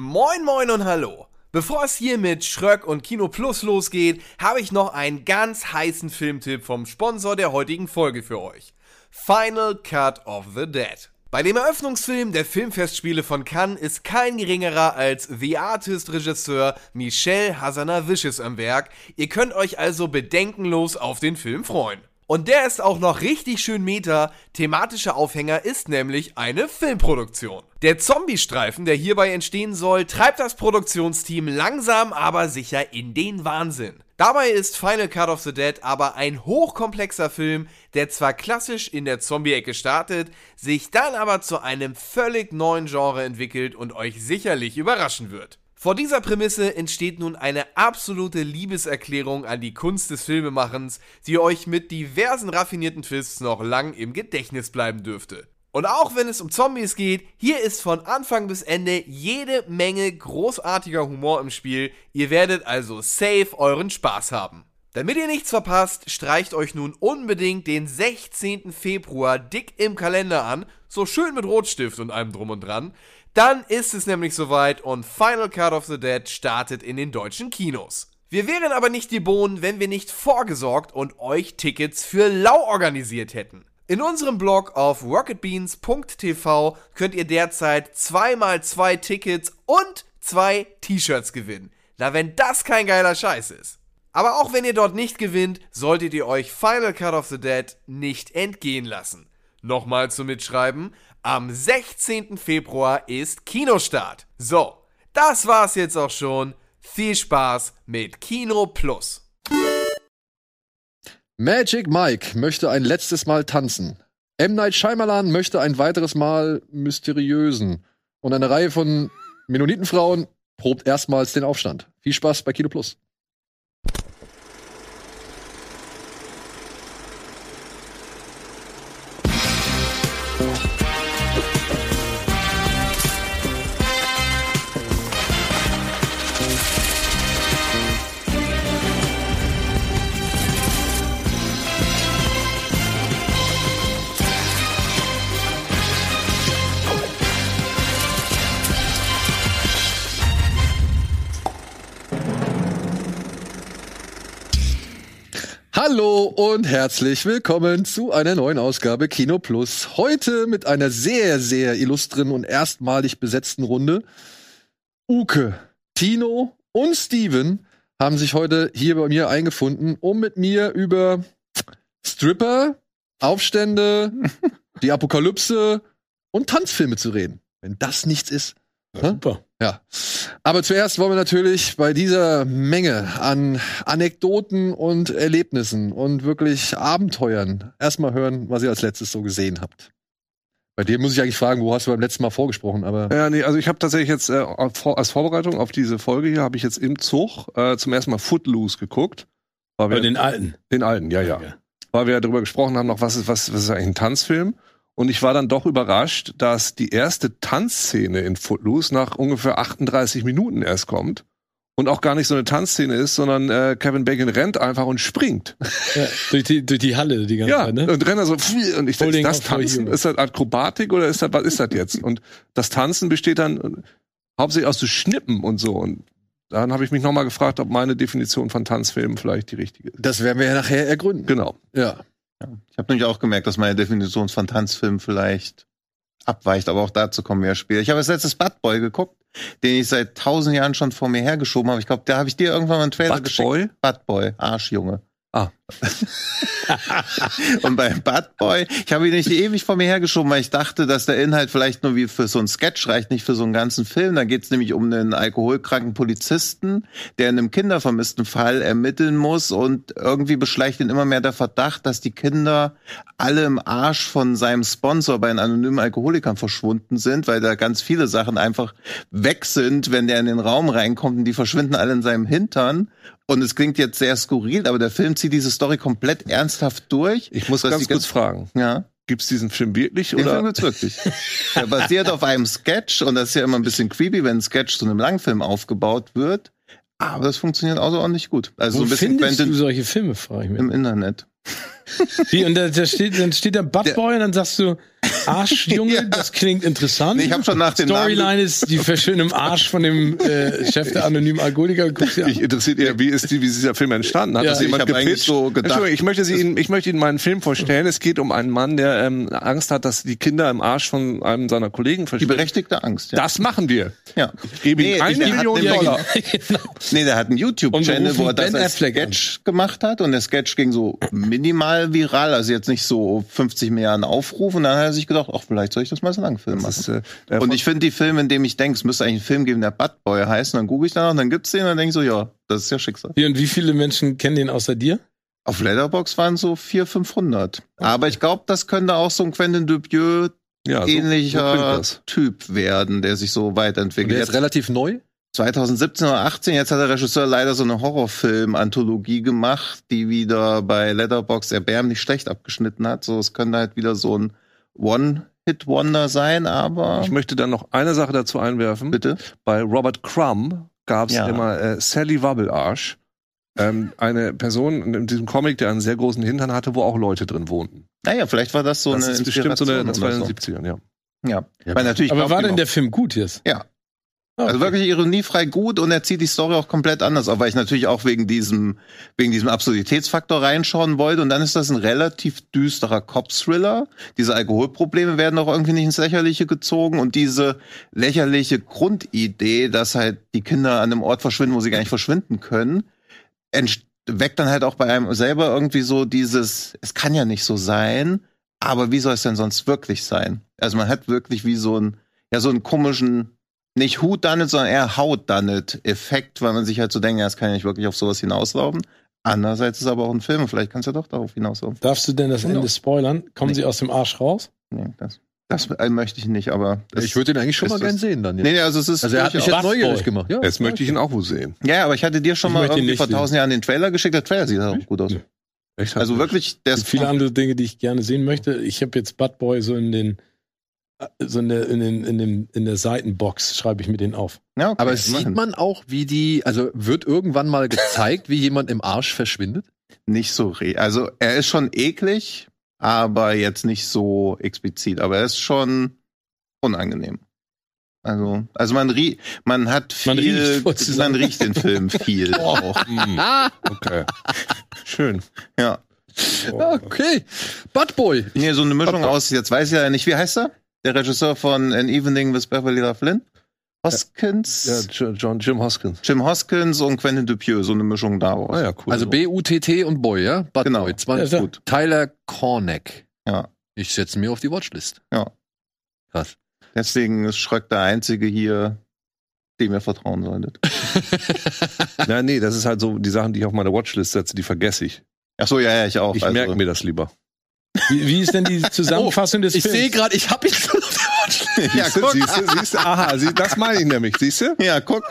Moin moin und hallo. Bevor es hier mit Schröck und Kino Plus losgeht, habe ich noch einen ganz heißen Filmtipp vom Sponsor der heutigen Folge für euch. Final Cut of the Dead. Bei dem Eröffnungsfilm der Filmfestspiele von Cannes ist kein geringerer als The Artist-Regisseur Michel Hazanavicius am Werk. Ihr könnt euch also bedenkenlos auf den Film freuen. Und der ist auch noch richtig schön meta. Thematischer Aufhänger ist nämlich eine Filmproduktion. Der Zombie-Streifen, der hierbei entstehen soll, treibt das Produktionsteam langsam aber sicher in den Wahnsinn. Dabei ist Final Cut of the Dead aber ein hochkomplexer Film, der zwar klassisch in der Zombie-Ecke startet, sich dann aber zu einem völlig neuen Genre entwickelt und euch sicherlich überraschen wird. Vor dieser Prämisse entsteht nun eine absolute Liebeserklärung an die Kunst des Filmemachens, die euch mit diversen raffinierten Twists noch lang im Gedächtnis bleiben dürfte. Und auch wenn es um Zombies geht, hier ist von Anfang bis Ende jede Menge großartiger Humor im Spiel. Ihr werdet also safe euren Spaß haben. Damit ihr nichts verpasst, streicht euch nun unbedingt den 16. Februar dick im Kalender an, so schön mit Rotstift und allem drum und dran. Dann ist es nämlich soweit und Final Cut of the Dead startet in den deutschen Kinos. Wir wären aber nicht die Bohnen, wenn wir nicht vorgesorgt und euch Tickets für Lau organisiert hätten. In unserem Blog auf rocketbeans.tv könnt ihr derzeit 2x2 Tickets und 2 T-Shirts gewinnen. Na, wenn das kein geiler Scheiß ist. Aber auch wenn ihr dort nicht gewinnt, solltet ihr euch Final Cut of the Dead nicht entgehen lassen. Nochmal zum Mitschreiben. Am 16. Februar ist Kinostart. So, das war's jetzt auch schon. Viel Spaß mit Kino Plus. Magic Mike möchte ein letztes Mal tanzen. M. Night Shyamalan möchte ein weiteres Mal mysteriösen. Und eine Reihe von Mennonitenfrauen probt erstmals den Aufstand. Viel Spaß bei Kino Plus. Hallo und herzlich willkommen zu einer neuen Ausgabe Kino Plus. Heute mit einer sehr, sehr illustren und erstmalig besetzten Runde. Uke, Tino und Steven haben sich heute hier bei mir eingefunden, um mit mir über Stripper, Aufstände, die Apokalypse und Tanzfilme zu reden. Wenn das nichts ist. Ja, super. Ja. Aber zuerst wollen wir natürlich bei dieser Menge an Anekdoten und Erlebnissen und wirklich Abenteuern erstmal hören, was ihr als letztes so gesehen habt. Bei dir muss ich eigentlich fragen, wo hast du beim letzten Mal vorgesprochen? Aber ja, nee, also ich habe tatsächlich jetzt äh, als Vorbereitung auf diese Folge hier habe ich jetzt im Zug äh, zum ersten Mal Footloose geguckt. Weil wir, den alten. Den alten, ja, ja. ja. Weil wir ja darüber gesprochen haben, noch was ist was, was ist eigentlich ein Tanzfilm? Und ich war dann doch überrascht, dass die erste Tanzszene in Footloose nach ungefähr 38 Minuten erst kommt. Und auch gar nicht so eine Tanzszene ist, sondern äh, Kevin Bacon rennt einfach und springt. Ja, durch, die, durch die Halle die ganze ja, Zeit, ne? und rennt also und ich denke, das Tanzen, ist das Akrobatik oder ist das, was ist das jetzt? Und das Tanzen besteht dann hauptsächlich aus so Schnippen und so. Und dann habe ich mich nochmal gefragt, ob meine Definition von Tanzfilmen vielleicht die richtige ist. Das werden wir ja nachher ergründen. Genau. Ja. Ja. Ich habe nämlich auch gemerkt, dass meine Definition von Tanzfilm vielleicht abweicht, aber auch dazu kommen wir ja später. Ich habe als letztes Bad Boy geguckt, den ich seit tausend Jahren schon vor mir hergeschoben habe. Ich glaube, da habe ich dir irgendwann mal einen Trailer Bad geschickt. Boy? Bad Boy, Arschjunge. Ah. und bei Bad Boy, ich habe ihn nicht ewig vor mir hergeschoben, weil ich dachte, dass der Inhalt vielleicht nur wie für so ein Sketch reicht, nicht für so einen ganzen Film. Da geht es nämlich um einen alkoholkranken Polizisten, der in einem kindervermissten Fall ermitteln muss und irgendwie beschleicht ihn immer mehr der Verdacht, dass die Kinder alle im Arsch von seinem Sponsor bei den anonymen Alkoholikern verschwunden sind, weil da ganz viele Sachen einfach weg sind, wenn der in den Raum reinkommt und die verschwinden alle in seinem Hintern. Und es klingt jetzt sehr skurril, aber der Film zieht diese Story komplett ernsthaft durch. Ich muss ganz kurz fragen. Ja. Gibt's diesen Film wirklich Den oder? Film gibt's wirklich. Der basiert auf einem Sketch und das ist ja immer ein bisschen creepy, wenn ein Sketch zu einem Langfilm aufgebaut wird. Aber das funktioniert außerordentlich gut. Also Wo so ein bisschen findest Quentin du solche Filme, frage ich mich. im Internet. Wie, und da, da steht, dann steht da Buttboy und dann sagst du, Arschjunge, Ja. das klingt interessant. Nee, ich hab schon nach dem Storyline ist die Verschön im Arsch von dem äh, Chef der anonymen Alkoholiker. Guckst. Mich interessiert eher, wie ist, die, wie ist dieser Film entstanden? Hat Ja, das ich jemand gepitcht? so gedacht, Entschuldigung, ich möchte, Sie Ihnen, ich möchte Ihnen meinen Film vorstellen. Es geht um einen Mann, der ähm, Angst hat, dass die Kinder im Arsch von einem seiner Kollegen Die verschwinden. berechtigte Angst, ja. Das machen wir. ja. Geben Nee, ihm eine Million Dollar. genau. Nee, der hat einen YouTube-Channel, wo er das als Affleck an. Sketch gemacht hat und der Sketch ging so minimal viral, also jetzt nicht so 50 Milliarden Aufrufe und dann hat er sich gedacht, ach, vielleicht soll ich das mal so lange Film machen. Ist, äh, äh, und ich finde die Filme, in dem ich denke, es müsste eigentlich einen Film geben, der Bad Boy heißt, und dann google ich danach und dann gibt's den und dann denke ich so, ja, das ist ja Schicksal. Wie, und wie viele Menschen kennen den außer dir? Auf Letterbox waren so 400, 500. Aber ich glaube, das könnte auch so ein Quentin Dupieux ja, so, so ähnlicher das. Typ werden, der sich so Und weiterentwickelt. der ist Jetzt relativ neu. 2017 oder 18, jetzt hat der Regisseur leider so eine Horrorfilm-Anthologie gemacht, die wieder bei Letterbox erbärmlich schlecht abgeschnitten hat. So, es könnte halt wieder so ein One-Hit-Wonder sein, aber Ich möchte dann noch eine Sache dazu einwerfen. bitte. Bei Robert Crumb gab es Ja. immer äh, Sally Wabbelarsch. Ähm, eine Person in diesem Comic, der einen sehr großen Hintern hatte, wo auch Leute drin wohnten. Naja, vielleicht war das so das eine ist bestimmt so eine, das war in den oder 70ern, ja. Ja, weil natürlich Aber war denn der Film gut jetzt? Ja. Ah, Also okay. wirklich ironiefrei gut und er zieht die Story auch komplett anders auf, weil ich natürlich auch wegen diesem, wegen diesem Absurditätsfaktor reinschauen wollte und dann ist das ein relativ düsterer Cop-Thriller. Diese Alkoholprobleme werden auch irgendwie nicht ins Lächerliche gezogen und diese lächerliche Grundidee, dass halt die Kinder an einem Ort verschwinden, wo sie gar nicht verschwinden können, weckt dann halt auch bei einem selber irgendwie so dieses, es kann ja nicht so sein, aber wie soll es denn sonst wirklich sein? Also man hat wirklich wie so ein, ja, so einen komischen, nicht Hut done it, sondern eher Haut done it Effekt, weil man sich halt so denkt, ja, es kann ja nicht wirklich auf sowas hinauslaufen. Andererseits ist aber auch ein Film, und vielleicht kann es ja doch darauf hinauslaufen. Darfst du denn das Genau. Ende spoilern? Kommen Nee. sie aus dem Arsch raus? Nee, das, das äh, möchte ich nicht, aber. Das, ich würde den eigentlich schon mal gern sehen dann. Jetzt. Nee, nee, also es ist. also er hat mich jetzt neugierig gemacht. Ja, Jetzt möchte ich ihn auch wo sehen. ja, aber ich hatte dir schon Ich mal ihn irgendwie vor tausend Jahren den Trailer geschickt. Der Trailer sieht auch gut aus. Echt? Also wirklich, der Es ist gibt viele andere Dinge, die ich gerne sehen möchte. Ich habe jetzt Bud Boy so in den so in der, in, den, in, dem, in der Seitenbox schreibe ich mir den auf. Ja, okay, Aber sieht man auch, wie die, also wird irgendwann mal gezeigt, wie jemand im Arsch verschwindet? nicht so re. Also er ist schon eklig, aber jetzt nicht so explizit. Aber er ist schon unangenehm. Also, also man rie man hat viel, Man riecht, man riecht den Film viel auch. Hm, okay. Schön. Ja. Okay. Bad Boy. Nee, so eine Mischung aus, jetzt weiß ich ja nicht, wie heißt er? Der Regisseur von An Evening with Beverly Flynn? Hoskins? Ja, Jo- John Jim Hoskins. Jim Hoskins und Quentin Dupieux, so eine Mischung daraus. Ah ja, cool. Also B-U-T-T und Boy, ja? Bad Genau. Boy. Ja, 20. ja. Gut. Tyler Corneck. Ja. Ich setze mir auf die Watchlist. Ja. Krass. Deswegen ist Schröck der Einzige hier, dem ihr vertrauen solltet. ja, nee, das ist halt so, die Sachen, die ich auf meine Watchlist setze, die vergesse ich. Ach so, ja, ja, ich auch. Ich also, merke mir das lieber. Wie, wie ist denn die Zusammenfassung des Ich Films? sehe gerade, ich habe ihn schon auf der Watchlist. Ja, guck. siehst du, siehst du, aha, sie, das meine ich nämlich, siehst du? Ja, guck.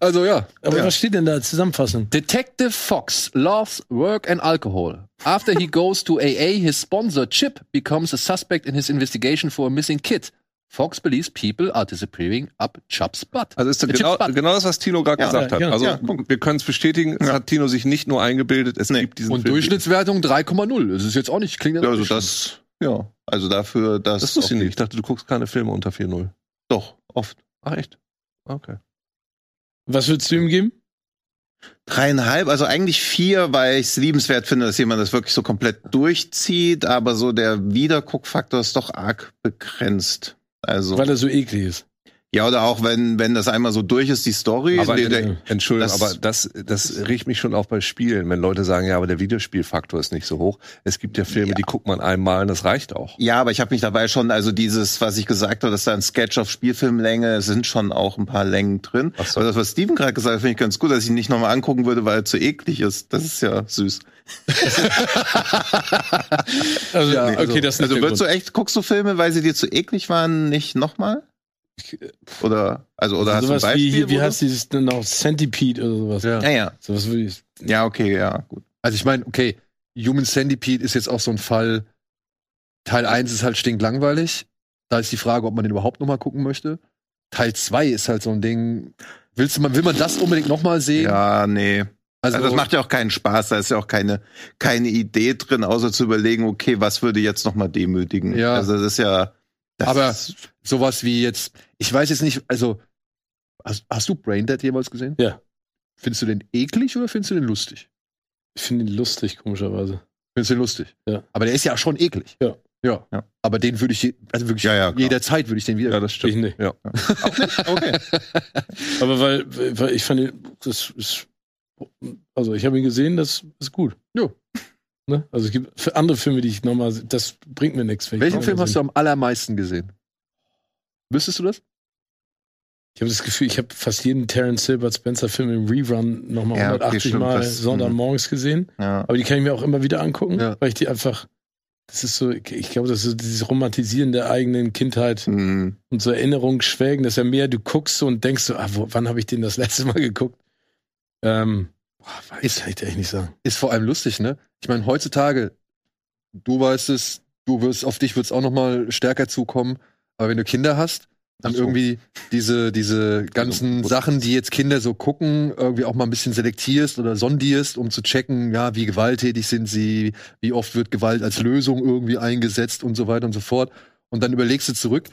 Also ja. Aber Ja. was steht denn da Zusammenfassung? Detective Fox loves work and alcohol. After he goes to AA, his sponsor Chip becomes a suspect in his investigation for a missing kid. Fox believes people are disappearing up Chubb's butt. Also ist das genau, genau das, was Tino gerade Ja, gesagt ja, hat. genau. Also Ja, guck. wir können es bestätigen, es Ja. hat Tino sich nicht nur eingebildet, es Nee. gibt diesen Und Film. Durchschnittswertung 3,0. Das ist jetzt auch nicht, klingt Ja, also das, ja, also dafür, dass. Das wusste ich nicht. Ich dachte, du guckst keine Filme unter 4.0. Doch, oft. Ach echt? Okay. Was würdest du ihm geben? Dreieinhalb, also eigentlich vier, weil ich es liebenswert finde, dass jemand das wirklich so komplett durchzieht, aber so der Wiederguckfaktor ist doch arg begrenzt. Also, Weil er so eklig ist. Ja, oder auch wenn, wenn das einmal so durch ist, die Story. Aber der, der, Entschuldigung, Das- aber das, das riecht mich schon auch bei Spielen, wenn Leute sagen, ja, aber der Videospielfaktor ist nicht so hoch. Es gibt ja Filme, Ja. die guckt man einmal und das reicht auch. ja, aber ich habe mich dabei schon, also dieses, was ich gesagt habe, dass da ein Sketch auf Spielfilmlänge, sind schon auch ein paar Längen drin. Ach so. Aber das, was Steven gerade gesagt hat, finde ich ganz gut, dass ich ihn nicht nochmal angucken würde, weil er zu eklig ist. Das ist ja süß. Also, Ja, okay, also- das ist Also würdest du echt, guckst du Filme, weil sie dir zu eklig waren, nicht nochmal? Oder, also, oder hast du ein Beispiel? wie, hier, wie heißt dieses denn noch Centipede oder sowas? Ja. Ja, ja. Sowas würde ich. Ja, okay, ja, gut. Also ich meine, okay, Human Centipede ist jetzt auch so ein Fall. Teil 1 ist halt stinklangweilig. Da ist die Frage, ob man den überhaupt noch mal gucken möchte. Teil 2 ist halt so ein Ding. Willst du, will man das unbedingt noch mal sehen? Ja, nee. Also, Also das macht ja auch keinen Spaß, da ist ja auch keine, keine Idee drin, außer zu überlegen, okay, was würde jetzt nochmal demütigen. Ja. Also das ist ja. Das Aber- sowas wie jetzt, ich weiß jetzt nicht, also, hast, hast du Braindead jemals gesehen? Ja. Findest du den eklig oder findest du den lustig? Ich finde ihn lustig, komischerweise. Findest du den lustig? Ja. Aber der ist ja schon eklig. Ja. Ja. Ja. Aber den würde ich, je- also wirklich Ja, ja, jederzeit würde ich den wieder. Ja, das Ich stimmt. nicht. Ja. okay. Aber weil, weil ich fand, ihn- das ist, also ich habe ihn gesehen, das ist gut. Ja. Ne? Also es gibt für andere Filme, die ich nochmal, das bringt mir nichts. Welchen Film hast du am allermeisten gesehen? Wüsstest du das? Ich habe das Gefühl, ich habe fast jeden Terence Hilbert Spencer Film im Rerun nochmal Ja, okay, 180 stimmt, Mal das- Sonntagmorgens gesehen. Ja. Aber die kann ich mir auch immer wieder angucken, Ja. weil ich die einfach, das ist so, ich glaube, das ist so dieses Romantisieren der eigenen Kindheit Hm. und so Erinnerungen schwelgen, dass ja mehr du guckst so und denkst so, ah, wo, wann habe ich den das letzte Mal geguckt? Ähm, boah, weiß kann ich dir echt nicht sagen. Ist vor allem lustig, ne? Ich meine, heutzutage, du weißt es, du wirst, auf dich wird es auch noch mal stärker zukommen. Aber wenn du Kinder hast, dann so. irgendwie diese, diese ganzen. Sachen, die jetzt Kinder so gucken, irgendwie auch mal ein bisschen selektierst oder sondierst, um zu checken, ja, wie gewalttätig sind sie, wie oft wird Gewalt als Lösung irgendwie eingesetzt und so weiter und so fort. Und dann überlegst du zurück,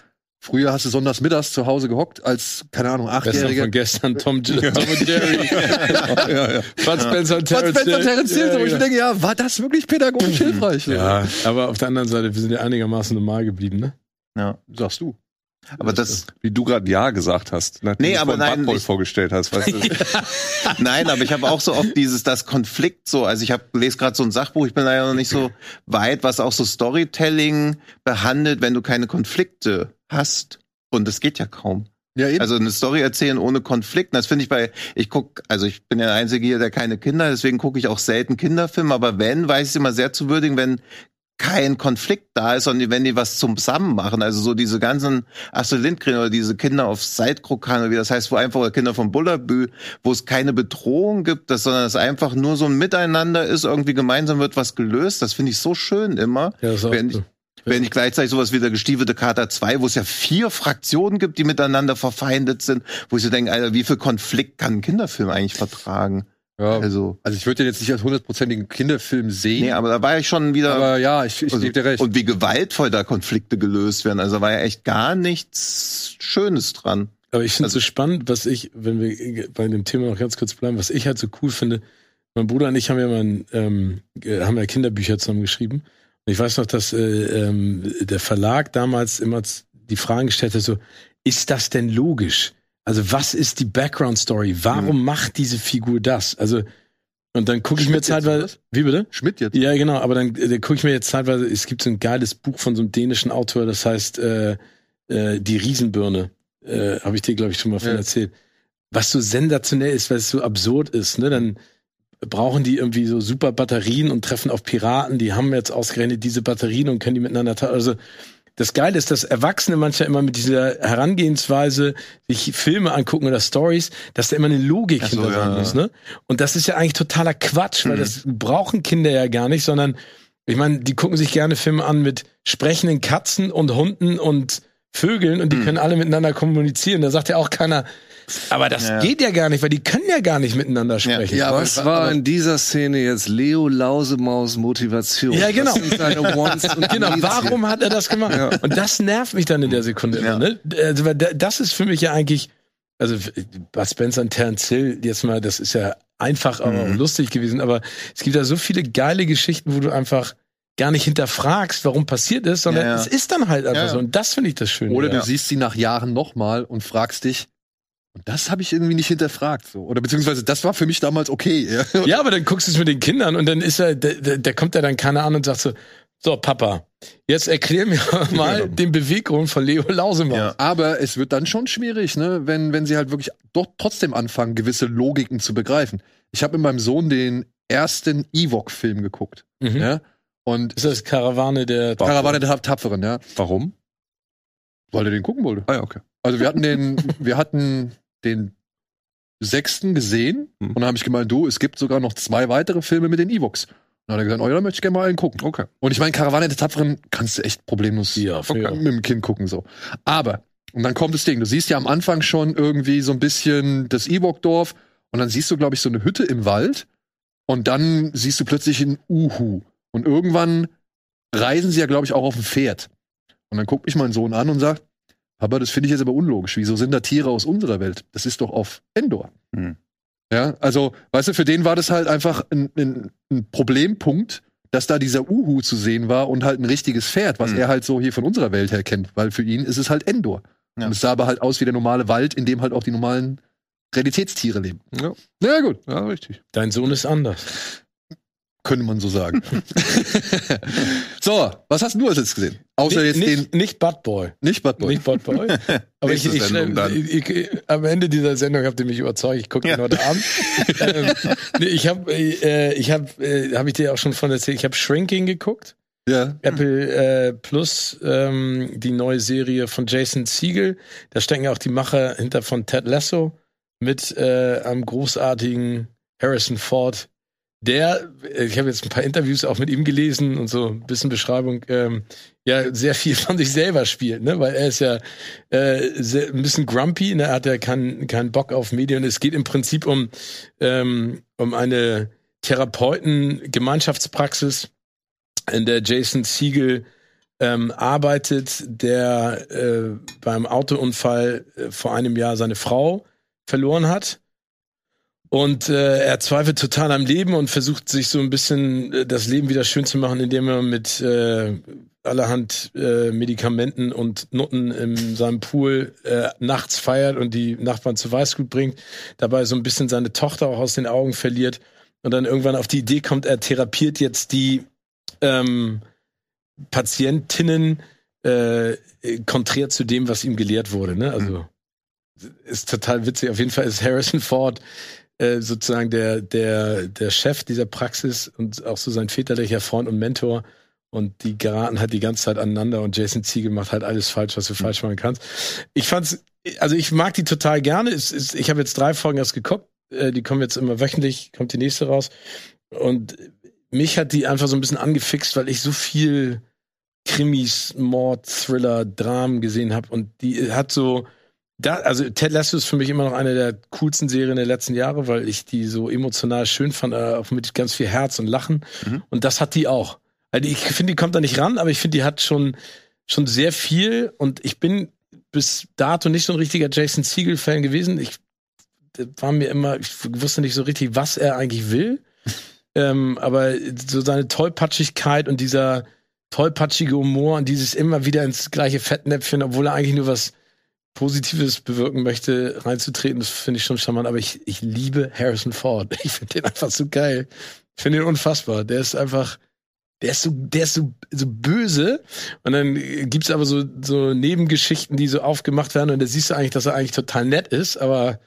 früher hast du sonntags mittags zu Hause gehockt, als, keine Ahnung, Besser Achtjähriger. von gestern Tom, Tom und Jerry. ja, ja. Bud Spencer und Was Terence Spencer Hill. Terence Hill, Ja, wo ich denke, ja, war das wirklich pädagogisch hilfreich? Ja, aber auf der anderen Seite, wir sind ja einigermaßen normal geblieben, ne? ja. Sagst du. Aber das, Wie du gerade Ja gesagt hast, nachdem Nee, du aber nein, ich- vorgestellt hast. Weißt du? Nein, aber ich habe auch so oft dieses das Konflikt so, also ich habe lese gerade so ein Sachbuch, ich bin leider noch nicht so weit, was auch so Storytelling behandelt, wenn du keine Konflikte hast und das geht ja kaum. Ja, eben. Also eine Story erzählen ohne Konflikt, das finde ich bei ich guck, also ich bin ja der einzige hier, der keine Kinder, hat, deswegen gucke ich auch selten Kinderfilme, aber wenn, weiß ich es immer sehr zu würdigen, wenn kein Konflikt da ist, sondern wenn die was zusammen machen. Also so diese ganzen Astrid Lindgren oder diese Kinder auf Seidkrokan oder wie das heißt, wo einfach oder Kinder von Bullabü, wo es keine Bedrohung gibt, das, sondern es einfach nur so ein Miteinander ist, irgendwie gemeinsam wird was gelöst. Das finde ich so schön immer. Ja, das ist auch Wenn ich, wenn ich gleichzeitig sowas wie der gestiefelte Kater 2, wo es ja vier Fraktionen gibt, die miteinander verfeindet sind, wo ich so denke, Alter, wie viel Konflikt kann ein Kinderfilm eigentlich vertragen? ja. Also, Also ich würde den jetzt nicht als hundertprozentigen Kinderfilm sehen. nee, aber da war ich schon wieder. aber ja, ich, ich Also, gebe dir recht. Und wie gewaltvoll da Konflikte gelöst werden. Also da war ja echt gar nichts Schönes dran. Aber ich finde Also- es so spannend, was ich, wenn wir bei dem Thema noch ganz kurz bleiben, was ich halt so cool finde, mein Bruder und ich haben ja mal ein, ähm, äh, haben ja Kinderbücher zusammen geschrieben. Ich weiß noch, dass äh, ähm, der Verlag damals immer die Fragen gestellt hat, so, ist das denn logisch? Also was ist die Background Story? Warum macht diese Figur das? Also, und dann gucke ich mir zeitweise, wie bitte? Schmidt jetzt. Ja, genau, aber dann, äh, dann gucke ich mir jetzt zeitweise, es gibt so ein geiles Buch von so einem dänischen Autor, das heißt äh, äh, Die Riesenbirne. Äh, Habe ich dir, glaube ich, schon mal von Ja. erzählt. Was so sensationell ist, weil es so absurd ist, ne? Dann brauchen die irgendwie so super Batterien und treffen auf Piraten, die haben jetzt ausgerechnet diese Batterien und können die miteinander. Also das Geile ist, dass Erwachsene manchmal immer mit dieser Herangehensweise sich Filme angucken oder Stories, dass da immer eine Logik so, hinter sein ja. muss, ne? Und das ist ja eigentlich totaler Quatsch, weil Mhm. das brauchen Kinder ja gar nicht, sondern ich meine, die gucken sich gerne Filme an mit sprechenden Katzen und Hunden und Vögeln und die Mhm. können alle miteinander kommunizieren. Da sagt ja auch keiner, aber das Ja. geht ja gar nicht, weil die können ja gar nicht miteinander sprechen. Ja, aber- Was war in dieser Szene jetzt Leo Lausemaus Motivation? Ja, genau. Was sind seine Wants und Genau, warum hat er das gemacht? Ja. Und das nervt mich dann in der Sekunde Ja. ne? Also, das ist für mich ja eigentlich, also Bud Spencer und Terence Hill, jetzt mal, das ist ja einfach, aber auch Mhm. lustig gewesen, aber es gibt da so viele geile Geschichten, wo du einfach gar nicht hinterfragst, warum passiert ist, sondern Ja, ja. es ist dann halt einfach Ja, ja. so. Und das finde ich das Schöne. Oder ja. du siehst sie nach Jahren nochmal und fragst dich, und das habe ich irgendwie nicht hinterfragt. So. Oder beziehungsweise das war für mich damals okay. Ja. Ja, aber dann guckst du es mit den Kindern und dann ist er, der, der, der kommt ja dann keiner an und sagt so, so Papa, jetzt erklär mir mal den Beweggrund von Leo Lausemaus. Ja. Aber es wird dann schon schwierig, ne, wenn, wenn sie halt wirklich doch trotzdem anfangen, gewisse Logiken zu begreifen. Ich habe mit meinem Sohn den ersten Ewok-Film geguckt. Mhm. Ja? Und Ist das Karawane der Karawane der Tapferen, ja. Warum? Weil er den gucken wollte. Ah ja, okay. Also wir hatten den, wir hatten den sechsten gesehen Hm. und dann habe ich gemeint, du, es gibt sogar noch zwei weitere Filme mit den Ewoks. Und dann hat er gesagt, oh ja, dann möchte ich gerne mal einen gucken. Okay. Und ich meine, Karawane der Tapferen kannst du echt problemlos Ja, Okay. mit dem Kind gucken so. Aber und dann kommt das Ding. Du siehst ja am Anfang schon irgendwie so ein bisschen das Ewok-Dorf und dann siehst du, glaube ich, so eine Hütte im Wald Und dann siehst du plötzlich ein Uhu. Und irgendwann reisen sie ja, glaube ich, auch auf dem Pferd. Und dann guckt mich mein Sohn an und sagt, Papa, das finde ich jetzt aber unlogisch. Wieso sind da Tiere aus unserer Welt? Das ist doch auf Endor. Hm. Ja, also, weißt du, für den war das halt einfach ein, ein, ein Problempunkt, dass da dieser Uhu zu sehen war und halt ein richtiges Pferd, was Mhm. er halt so hier von unserer Welt her kennt, weil für ihn ist es halt Endor. Ja. Und es sah aber halt aus wie der normale Wald, in dem halt auch die normalen Realitätstiere leben. Ja, Na ja, gut, ja richtig. Dein Sohn ist anders. Könnte man so sagen. so, was hast du als jetzt gesehen? Außer jetzt nicht, den, nicht, nicht Bad Boy. nicht Bad Boy. Nicht Bad Boy. Aber ich, ich, ich, ich, am Ende dieser Sendung habt ihr mich überzeugt. Ich gucke Ja. ihn heute Abend. ähm, nee, ich habe, äh, ich habe, äh, habe ich dir auch schon von erzählt. Ich habe Shrinking geguckt. Ja. Apple äh, Plus, ähm, die neue Serie von Jason Siegel. Da stecken ja auch die Macher hinter von Ted Lasso mit äh, einem großartigen Harrison Ford. Der, äh, ich habe jetzt ein paar Interviews auch mit ihm gelesen und so ein bisschen Beschreibung, ähm, ja, sehr viel von sich selber spielt, ne? Weil er ist ja äh, sehr, ein bisschen grumpy, ne? Er hat ja keinen keinen Bock auf Medien. Es geht im Prinzip um, ähm, um eine Therapeuten-Gemeinschaftspraxis, in der Jason Siegel ähm, arbeitet, der äh, beim Autounfall äh, vor einem Jahr seine Frau verloren hat. Und äh, er zweifelt total am Leben und versucht sich so ein bisschen äh, das Leben wieder schön zu machen, indem er mit äh, allerhand äh, Medikamenten und Nutten in seinem Pool äh, nachts feiert und die Nachbarn zu Weißglut bringt, dabei so ein bisschen seine Tochter auch aus den Augen verliert und dann irgendwann auf die Idee kommt, er therapiert jetzt die ähm, Patientinnen äh, konträr zu dem, was ihm gelehrt wurde. Ne? Also ist total witzig. Auf jeden Fall ist Harrison Ford äh, sozusagen der, der, der Chef dieser Praxis und auch so sein väterlicher Freund und Mentor. Und die geraten halt die ganze Zeit aneinander und Jason Ziegel macht halt alles falsch, was du falsch machen kannst. Ich fand's, also ich mag die total gerne. Es ist, ich habe jetzt drei Folgen erst geguckt. Äh, die kommen jetzt immer wöchentlich, kommt die nächste raus. Und mich hat die einfach so ein bisschen angefixt, weil ich so viel Krimis, Mord, Thriller, Dramen gesehen habe und die hat so da, also Ted Lasso ist für mich immer noch eine der coolsten Serien der letzten Jahre, weil ich die so emotional schön fand, äh, auch mit ganz viel Herz und Lachen. Mhm. Und das hat die auch. Also ich finde, die kommt da nicht ran, aber ich finde, die hat schon, schon sehr viel und ich bin bis dato nicht so ein richtiger Jason Siegel-Fan gewesen. Ich war mir immer, ich wusste nicht so richtig, was er eigentlich will. ähm, aber so seine Tollpatschigkeit und dieser tollpatschige Humor und dieses immer wieder ins gleiche Fettnäpfchen, obwohl er eigentlich nur was Positives bewirken möchte, reinzutreten, das finde ich schon charmant. Aber ich, ich liebe Harrison Ford. Ich finde den einfach so geil. Ich finde ihn unfassbar. Der ist einfach, der ist so, der ist so, so böse. Und dann gibt's aber so, so Nebengeschichten, die so aufgemacht werden. Und da siehst du eigentlich, dass er eigentlich total nett ist, aber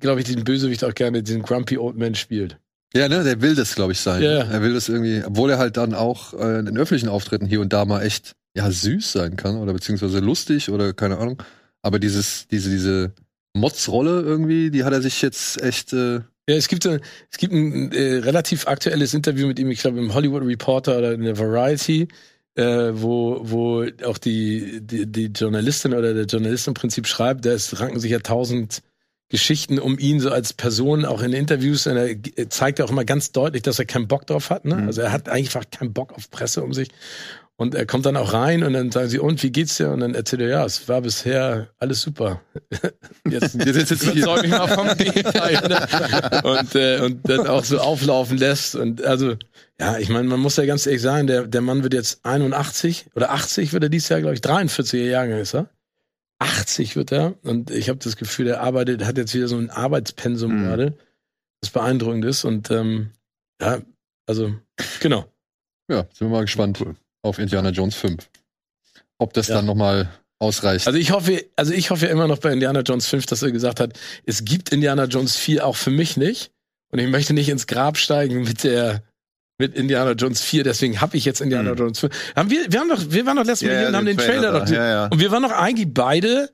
glaube ich, den Bösewicht auch gerne diesen Grumpy Old Man spielt. Ja, ne, der will das, glaube ich, sein. Ja. Er will das irgendwie, obwohl er halt dann auch äh, in öffentlichen Auftritten hier und da mal echt, ja, süß sein kann oder beziehungsweise lustig oder keine Ahnung. Aber dieses, diese, diese Mods-Rolle irgendwie, die hat er sich jetzt echt, äh, Ja, es gibt, ein- es gibt ein äh, relativ aktuelles Interview mit ihm, ich glaube im Hollywood Reporter oder in der Variety, äh, wo, wo auch die, die, die Journalistin oder der Journalist im Prinzip schreibt, da es ranken sich ja tausend Geschichten um ihn so als Person, auch in Interviews. Und er zeigt auch immer ganz deutlich, dass er keinen Bock drauf hat. Ne? Mhm. Also er hat einfach keinen Bock auf Presse um sich. Und er kommt dann auch rein und dann sagen sie, und wie geht's dir? Und dann erzählt er, ja, es war bisher alles super. Jetzt, Jetzt sitzt er hier. überzeug mich mal vom Gegenteil. Ne? Und, äh, und dann auch so auflaufen lässt. Und also, ja, ich meine, man muss ja ganz ehrlich sagen, der, der Mann wird jetzt 81 oder 80 wird er dieses Jahr, glaube ich, 43er Jahre ist er. 80 wird er. Und ich habe das Gefühl, er arbeitet, hat jetzt wieder so ein Arbeitspensum Mhm. gerade, das beeindruckend ist. Und ähm, ja, also, genau. ja, sind wir mal gespannt auf Indiana Jones 5. Ob das Ja. dann nochmal ausreicht. Also ich hoffe, also ich hoffe ja immer noch bei Indiana Jones 5, dass er gesagt hat, es gibt Indiana Jones 4 auch für mich nicht. Und ich möchte nicht ins Grab steigen mit der mit Indiana Jones 4, deswegen habe ich jetzt Indiana Hm. Jones 5. Haben wir, wir haben doch, wir waren doch letztes Mal hier und haben den Trailer, doch. Ja, ja. Und wir waren doch eigentlich beide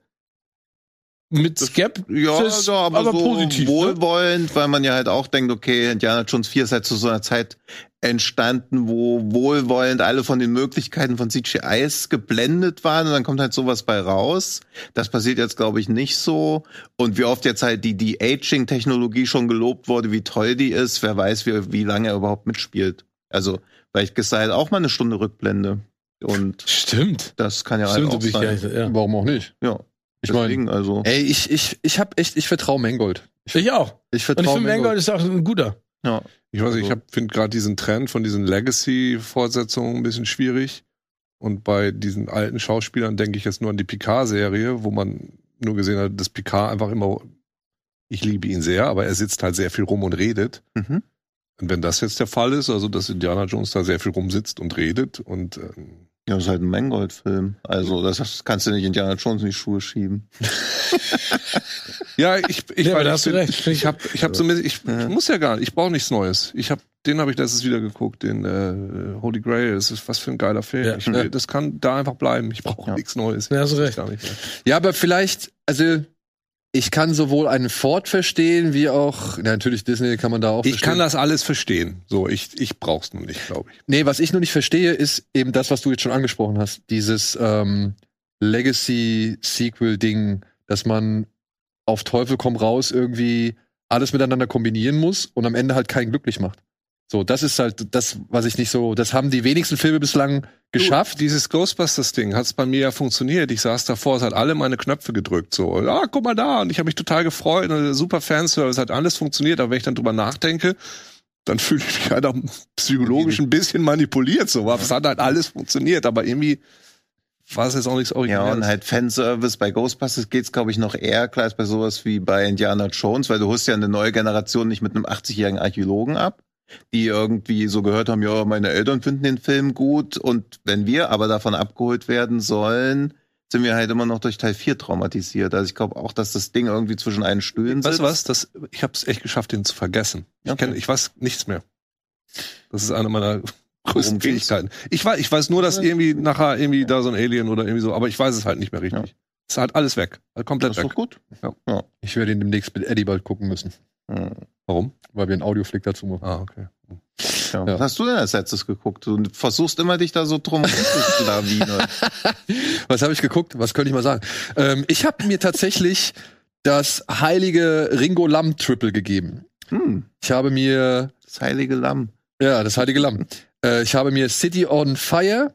mit Skepsis, Ja, ja aber, aber so positiv. Ne? wohlwollend, weil man ja halt auch denkt, okay, Indiana Jones 4 ist halt zu so einer Zeit entstanden, wo wohlwollend alle von den Möglichkeiten von CGIs geblendet waren und dann kommt halt sowas bei raus. Das passiert jetzt, glaube ich, nicht so. Und wie oft jetzt halt die, die Aging-Technologie schon gelobt wurde, wie toll die ist, wer weiß, wie, wie lange er überhaupt mitspielt. Also, vielleicht ist da halt auch mal eine Stunde Rückblende. Und Stimmt. das kann ja Stimmt, halt auch ich sein. nicht, ja. Warum auch nicht? Ja, Ich meine, also. ey, ich, ich, ich hab echt, ich vertraue Mangold. Ich auch. Ich Und ich vertraue finde, Mangold ist auch ein guter. Ja. Ich weiß nicht, ich Also- finde gerade diesen Trend von diesen Legacy-Fortsetzungen ein bisschen schwierig. Und bei diesen alten Schauspielern denke ich jetzt nur an die Picard-Serie, wo man nur gesehen hat, dass Picard einfach immer, ich liebe ihn sehr, aber er sitzt halt sehr viel rum und redet. Mhm. Und wenn das jetzt der Fall ist, also dass Indiana Jones da sehr viel rumsitzt und redet und ähm, Ja, das ist halt ein Mangold-Film. Also, das kannst du nicht Indiana Jones in die Schuhe schieben. ja, ich, ich, Ja, ich, hast du recht. ich habe ich hab so ein bisschen, ich, Ja. ich muss ja gar nicht, ich brauche nichts Neues. Ich habe den habe ich letztes wieder geguckt, den äh, Holy Grail. Das ist was für ein geiler Film. Ja. Ich, das kann da einfach bleiben. Ich brauche Ja. nichts Neues. Ja, hast du recht. Gar nicht mehr. Ja, aber vielleicht, also ich kann sowohl einen Ford verstehen, wie auch, na, natürlich Disney kann man da auch Ich verstehen. kann das alles verstehen. So, ich, ich brauch's nur nicht, glaube ich. Nee, was ich nur nicht verstehe, ist eben das, was du jetzt schon angesprochen hast. Dieses ähm, Legacy-Sequel-Ding, dass man auf Teufel komm raus irgendwie alles miteinander kombinieren muss und am Ende halt keinen glücklich macht. So, das ist halt das, was ich nicht so, das haben die wenigsten Filme bislang geschafft. Du, dieses Ghostbusters-Ding hat's bei mir ja funktioniert. Ich saß davor, es hat alle meine Knöpfe gedrückt. So, ja, guck mal da. Und ich habe mich total gefreut. Und super Fanservice hat alles funktioniert. Aber wenn ich dann drüber nachdenke, dann fühle ich mich halt auch psychologisch ein bisschen manipuliert. So, es hat halt alles funktioniert. Aber irgendwie war es jetzt auch nichts Ja, Originelles. und halt Fanservice. Bei Ghostbusters geht's, glaube ich, noch eher klar als bei sowas wie bei Indiana Jones, weil du holst ja eine neue Generation nicht mit einem 80-jährigen Archäologen ab, die irgendwie so gehört haben, ja, meine Eltern finden den Film gut und wenn wir aber davon abgeholt werden sollen, sind wir halt immer noch durch Teil 4 traumatisiert. Also ich glaube auch, dass das Ding irgendwie zwischen einen Stühlen Weißt sitzt. du was? Das, ich habe es echt geschafft, den zu vergessen. Ich, Okay. kenn, ich weiß nichts mehr. Das ist eine meiner größten? Fähigkeiten. Ich weiß, ich weiß nur, dass irgendwie nachher irgendwie da so ein Alien oder irgendwie so, aber ich weiß es halt nicht mehr richtig. Ja. Es ist halt alles weg. Halt komplett Das ist weg. doch gut. Ich werde ihn demnächst mit Eddie bald gucken müssen. Warum? weil wir einen Audioflick dazu machen. Ah, okay. Ja. Was hast du denn als letztes geguckt? Du versuchst immer dich da so drum zu. Was habe ich geguckt? Was könnte ich mal sagen? Ähm, ich habe mir tatsächlich das heilige Ringo Lamm Triple gegeben. Hm, Ich habe mir das heilige Lamm. Ja, das heilige Lamm. Äh, ich habe mir City on Fire,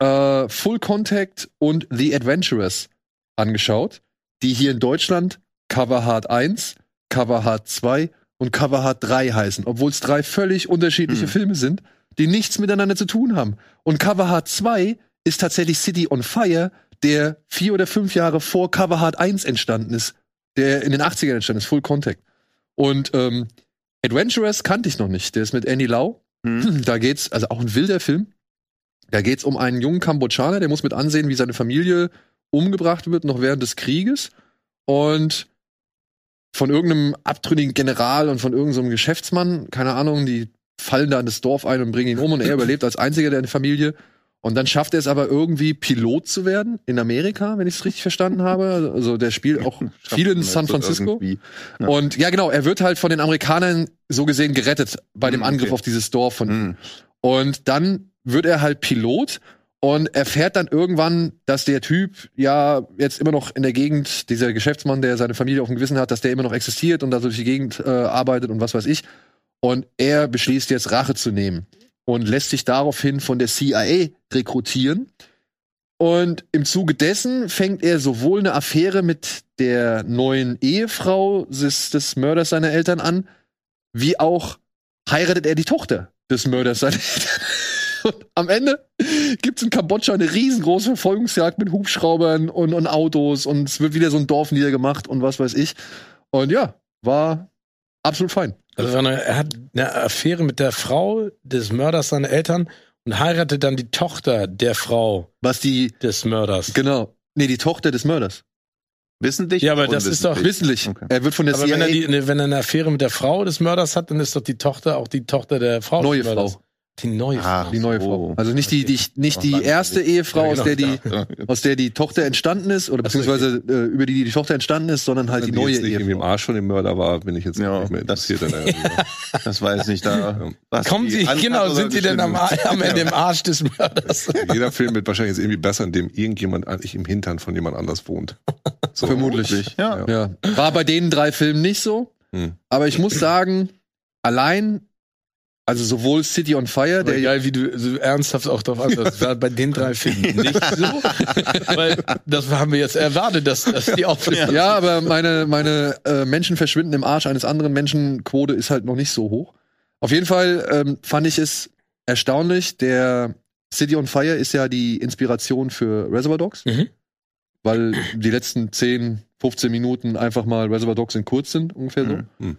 äh, Full Contact und The Adventurers angeschaut, die hier in Deutschland Cover Hard 1, Cover Hard 2 und Cover Hard 3 heißen, obwohl es drei völlig unterschiedliche Hm. Filme sind, die nichts miteinander zu tun haben. Und Cover Hard 2 ist tatsächlich City on Fire, der vier oder fünf Jahre vor Cover Hard 1 entstanden ist, der in den 80ern entstanden ist, Full Contact. Und ähm, Adventurers kannte ich noch nicht. Der ist mit Andy Lau. Hm. Da geht's, also auch ein wilder Film. Da geht's um einen jungen Kambodschaner, der muss mit ansehen, wie seine Familie umgebracht wird, noch während des Krieges. Und von irgendeinem abtrünnigen General und von irgendeinem Geschäftsmann, keine Ahnung, die fallen da in das Dorf ein und bringen ihn um und er überlebt als einziger der Familie. Und dann schafft er es aber irgendwie, Pilot zu werden in Amerika, wenn ich es richtig verstanden habe. Also der spielt auch viel in San Francisco. Ja. Und ja, genau, er wird halt von den Amerikanern so gesehen gerettet bei dem Hm, Angriff okay. auf dieses Dorf von ihm. Hm. Und dann wird er halt Pilot und erfährt dann irgendwann, dass der Typ ja jetzt immer noch in der Gegend, dieser Geschäftsmann, der seine Familie auf dem Gewissen hat, dass der immer noch existiert und da durch die Gegend äh, arbeitet und was weiß ich. Und er beschließt jetzt Rache zu nehmen und lässt sich daraufhin von der CIA rekrutieren. Und im Zuge dessen fängt er sowohl eine Affäre mit der neuen Ehefrau des, des Mörders seiner Eltern an, wie auch heiratet er die Tochter des Mörders seiner Eltern. Und am Ende gibt's in Kambodscha eine riesengroße Verfolgungsjagd mit Hubschraubern und, und Autos und es wird wieder so ein Dorf niedergemacht und was weiß ich. Und ja, war absolut fein. Also wenn er, hat eine Affäre mit der Frau des Mörders seiner Eltern und heiratet dann die Tochter der Frau Was die, des Mörders. genau, nee, die Tochter des Mörders. Wissentlich? Ja, aber das ist doch-? Wissentlich. Okay. Er wird von der Aber CIA wenn er, die, wenn er eine Affäre mit der Frau des Mörders hat, dann ist doch die Tochter auch die Tochter der Frau neue des Mörders. Frau. Die neue Frau. Die neue. Frau. Also nicht die, die nicht die erste Ehefrau, Ja, aus der die genau. aus der die Tochter entstanden ist oder beziehungsweise äh, über die die Tochter entstanden ist, sondern halt die, Wenn neue jetzt nicht irgendwie im Ehefrau. Arsch von dem Mörder war, bin ich jetzt Ja, nicht mehr das- interessiert. an der- Das weiß nicht, da. was Kommen die Sie, genau, sind Sie denn am, am Ende im Arsch des Mörders? Jeder Film wird wahrscheinlich jetzt irgendwie besser, indem irgendjemand eigentlich im Hintern von jemand anders wohnt. So. Vermutlich. Ja. Ja. War bei den drei Filmen nicht so, Hm. aber ich muss sagen, allein also sowohl City on Fire, Der geil, wie du so ernsthaft auch darauf antwortest. War bei den drei Filmen nicht so. Weil das haben wir jetzt erwartet, dass, dass die aufhören. Ja, aber meine, meine äh, Menschen verschwinden im Arsch eines anderen Menschen Quote ist halt noch nicht so hoch. Auf jeden Fall ähm, fand ich es erstaunlich. Der City on Fire ist ja die Inspiration für Reservoir Dogs, Mhm. weil die letzten 10, 15 Minuten einfach mal Reservoir Dogs in kurz sind, ungefähr so. Mhm.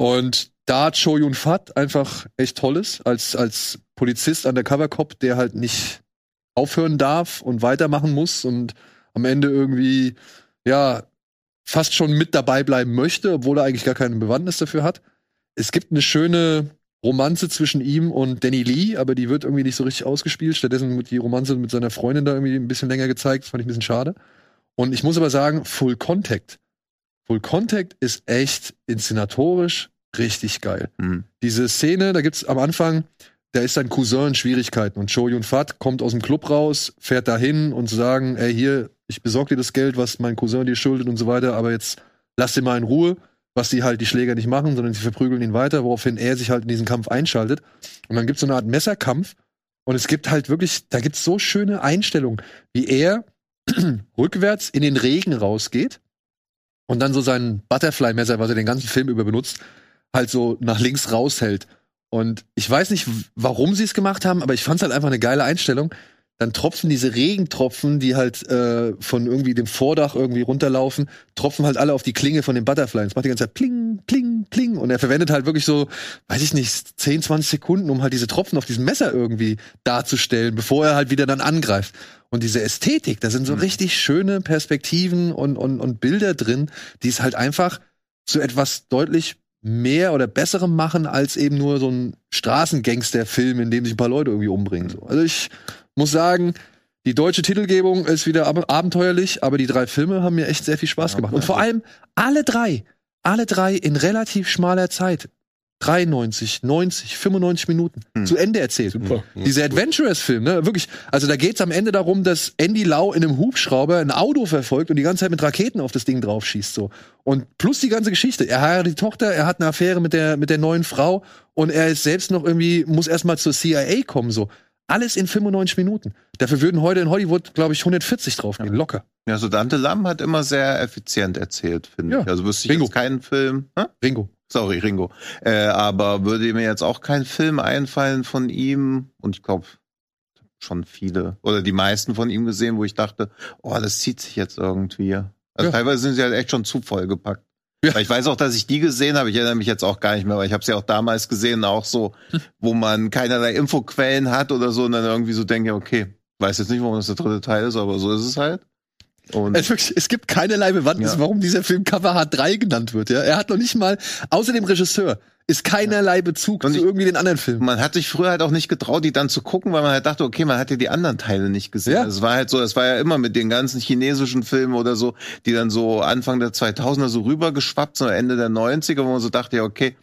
Und da hat Cho Yun Fat einfach echt Tolles als, als Polizist, Undercover-Cop, der halt nicht aufhören darf und weitermachen muss und am Ende irgendwie, ja, fast schon mit dabei bleiben möchte, obwohl er eigentlich gar keine Bewandtnis dafür hat. Es gibt eine schöne Romanze zwischen ihm und Danny Lee, aber die wird irgendwie nicht so richtig ausgespielt. Stattdessen wird die Romanze mit seiner Freundin da irgendwie ein bisschen länger gezeigt. Das fand ich ein bisschen schade. Und ich muss aber sagen, Full Contact. Full Contact ist echt inszenatorisch richtig geil. Mhm. Diese Szene, da gibt's am Anfang, da ist sein Cousin in Schwierigkeiten und Cho Yun Fat kommt aus dem Club raus, fährt dahin und sagen, ey, hier, ich besorge dir das Geld, was mein Cousin dir schuldet und so weiter, aber jetzt lass den mal in Ruhe, was die halt die Schläger nicht machen, sondern sie verprügeln ihn weiter, woraufhin er sich halt in diesen Kampf einschaltet. Und dann gibt's so eine Art Messerkampf und es gibt halt wirklich, da gibt's so schöne Einstellungen, wie er rückwärts in den Regen rausgeht und dann so sein Butterfly-Messer, was er den ganzen Film über benutzt, halt so nach links raushält. Und ich weiß nicht, warum sie es gemacht haben, aber ich fand es halt einfach eine geile Einstellung. Dann tropfen diese Regentropfen, die halt äh, von irgendwie dem Vordach irgendwie runterlaufen, tropfen halt alle auf die Klinge von dem Butterfly. Das macht die ganze Zeit pling, pling, pling. Und er verwendet halt wirklich so, weiß ich nicht, 10, 20 Sekunden, um halt diese Tropfen auf diesem Messer irgendwie darzustellen, bevor er halt wieder dann angreift. Und diese Ästhetik, da sind so richtig schöne Perspektiven und, und, und Bilder drin, die es halt einfach zu etwas deutlich mehr oder besserem machen als eben nur so ein Straßengangster-Film, in dem sich ein paar Leute irgendwie umbringen. So. Also ich muss sagen, die deutsche Titelgebung ist wieder ab abenteuerlich, aber die drei Filme haben mir echt sehr viel Spaß gemacht. Und vor allem alle drei, alle drei in relativ schmaler Zeit. 93, 90, 95 Minuten Hm. zu Ende erzählt. Super. Dieser Adventurous-Film, ne, wirklich. Also da geht's am Ende darum, dass Andy Lau in einem Hubschrauber ein Auto verfolgt und die ganze Zeit mit Raketen auf das Ding draufschießt, so. Und plus die ganze Geschichte. Er heiratet die Tochter, er hat eine Affäre mit der, mit der neuen Frau und er ist selbst noch irgendwie, muss erstmal zur CIA kommen, so. Alles in 95 Minuten. Dafür würden heute in Hollywood, glaube ich, 140 draufgehen, locker. Ja, so Dante Lamm hat immer sehr effizient erzählt, finde Ja. ich. Also wüsste ich Bingo. jetzt keinen Film. Hä? Ringo. Sorry, Ringo. Äh, aber würde mir jetzt auch kein Film einfallen von ihm. Und ich glaube, schon viele oder die meisten von ihm gesehen, wo ich dachte, oh, das zieht sich jetzt irgendwie. Also Ja. teilweise sind sie halt echt schon zu vollgepackt. Ja. Weil ich weiß auch, dass ich die gesehen habe. Ich erinnere mich jetzt auch gar nicht mehr, aber ich habe sie auch damals gesehen, auch so, wo man keinerlei Infoquellen hat oder so und dann irgendwie so denke, okay, weiß jetzt nicht, warum das der dritte Teil ist, aber so ist es halt. Und Es, wirklich, es gibt keinerlei Bewandtnis, Ja. warum dieser Film Cover H3 genannt wird. Ja? Er hat noch nicht mal, außer dem Regisseur, ist keinerlei Bezug Und zu ich- irgendwie den anderen Filmen. man hat sich früher halt auch nicht getraut, die dann zu gucken, weil man halt dachte, okay, man hat ja die anderen Teile nicht gesehen. Ja. Es war halt so, es war ja immer mit den ganzen chinesischen Filmen oder so, die dann so Anfang der 2000er so rübergeschwappt sind, oder Ende der 90er, wo man so dachte, ja, okay,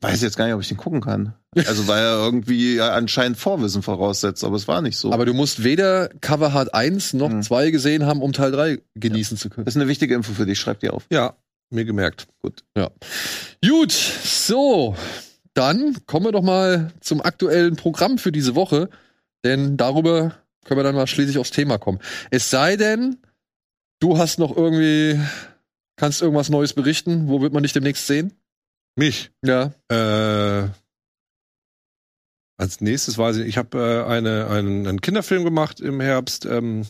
weiß jetzt gar nicht, ob ich den gucken kann. Also weil er irgendwie ja anscheinend Vorwissen voraussetzt, aber es war nicht so. Aber du musst weder Cover Hard 1 noch Mhm. 2 gesehen haben, um Teil 3 genießen zu können. das ist eine wichtige Info für dich, schreib die auf. Ja, mir gemerkt. Gut, so, dann kommen wir doch mal zum aktuellen Programm für diese Woche, denn darüber können wir dann mal schließlich aufs Thema kommen. Es sei denn, du hast noch irgendwie, kannst irgendwas Neues berichten, wo wird man dich demnächst sehen? Mich. Ja. Äh, als nächstes weiß ich, ich habe äh, eine, einen, einen Kinderfilm gemacht im Herbst. Ähm,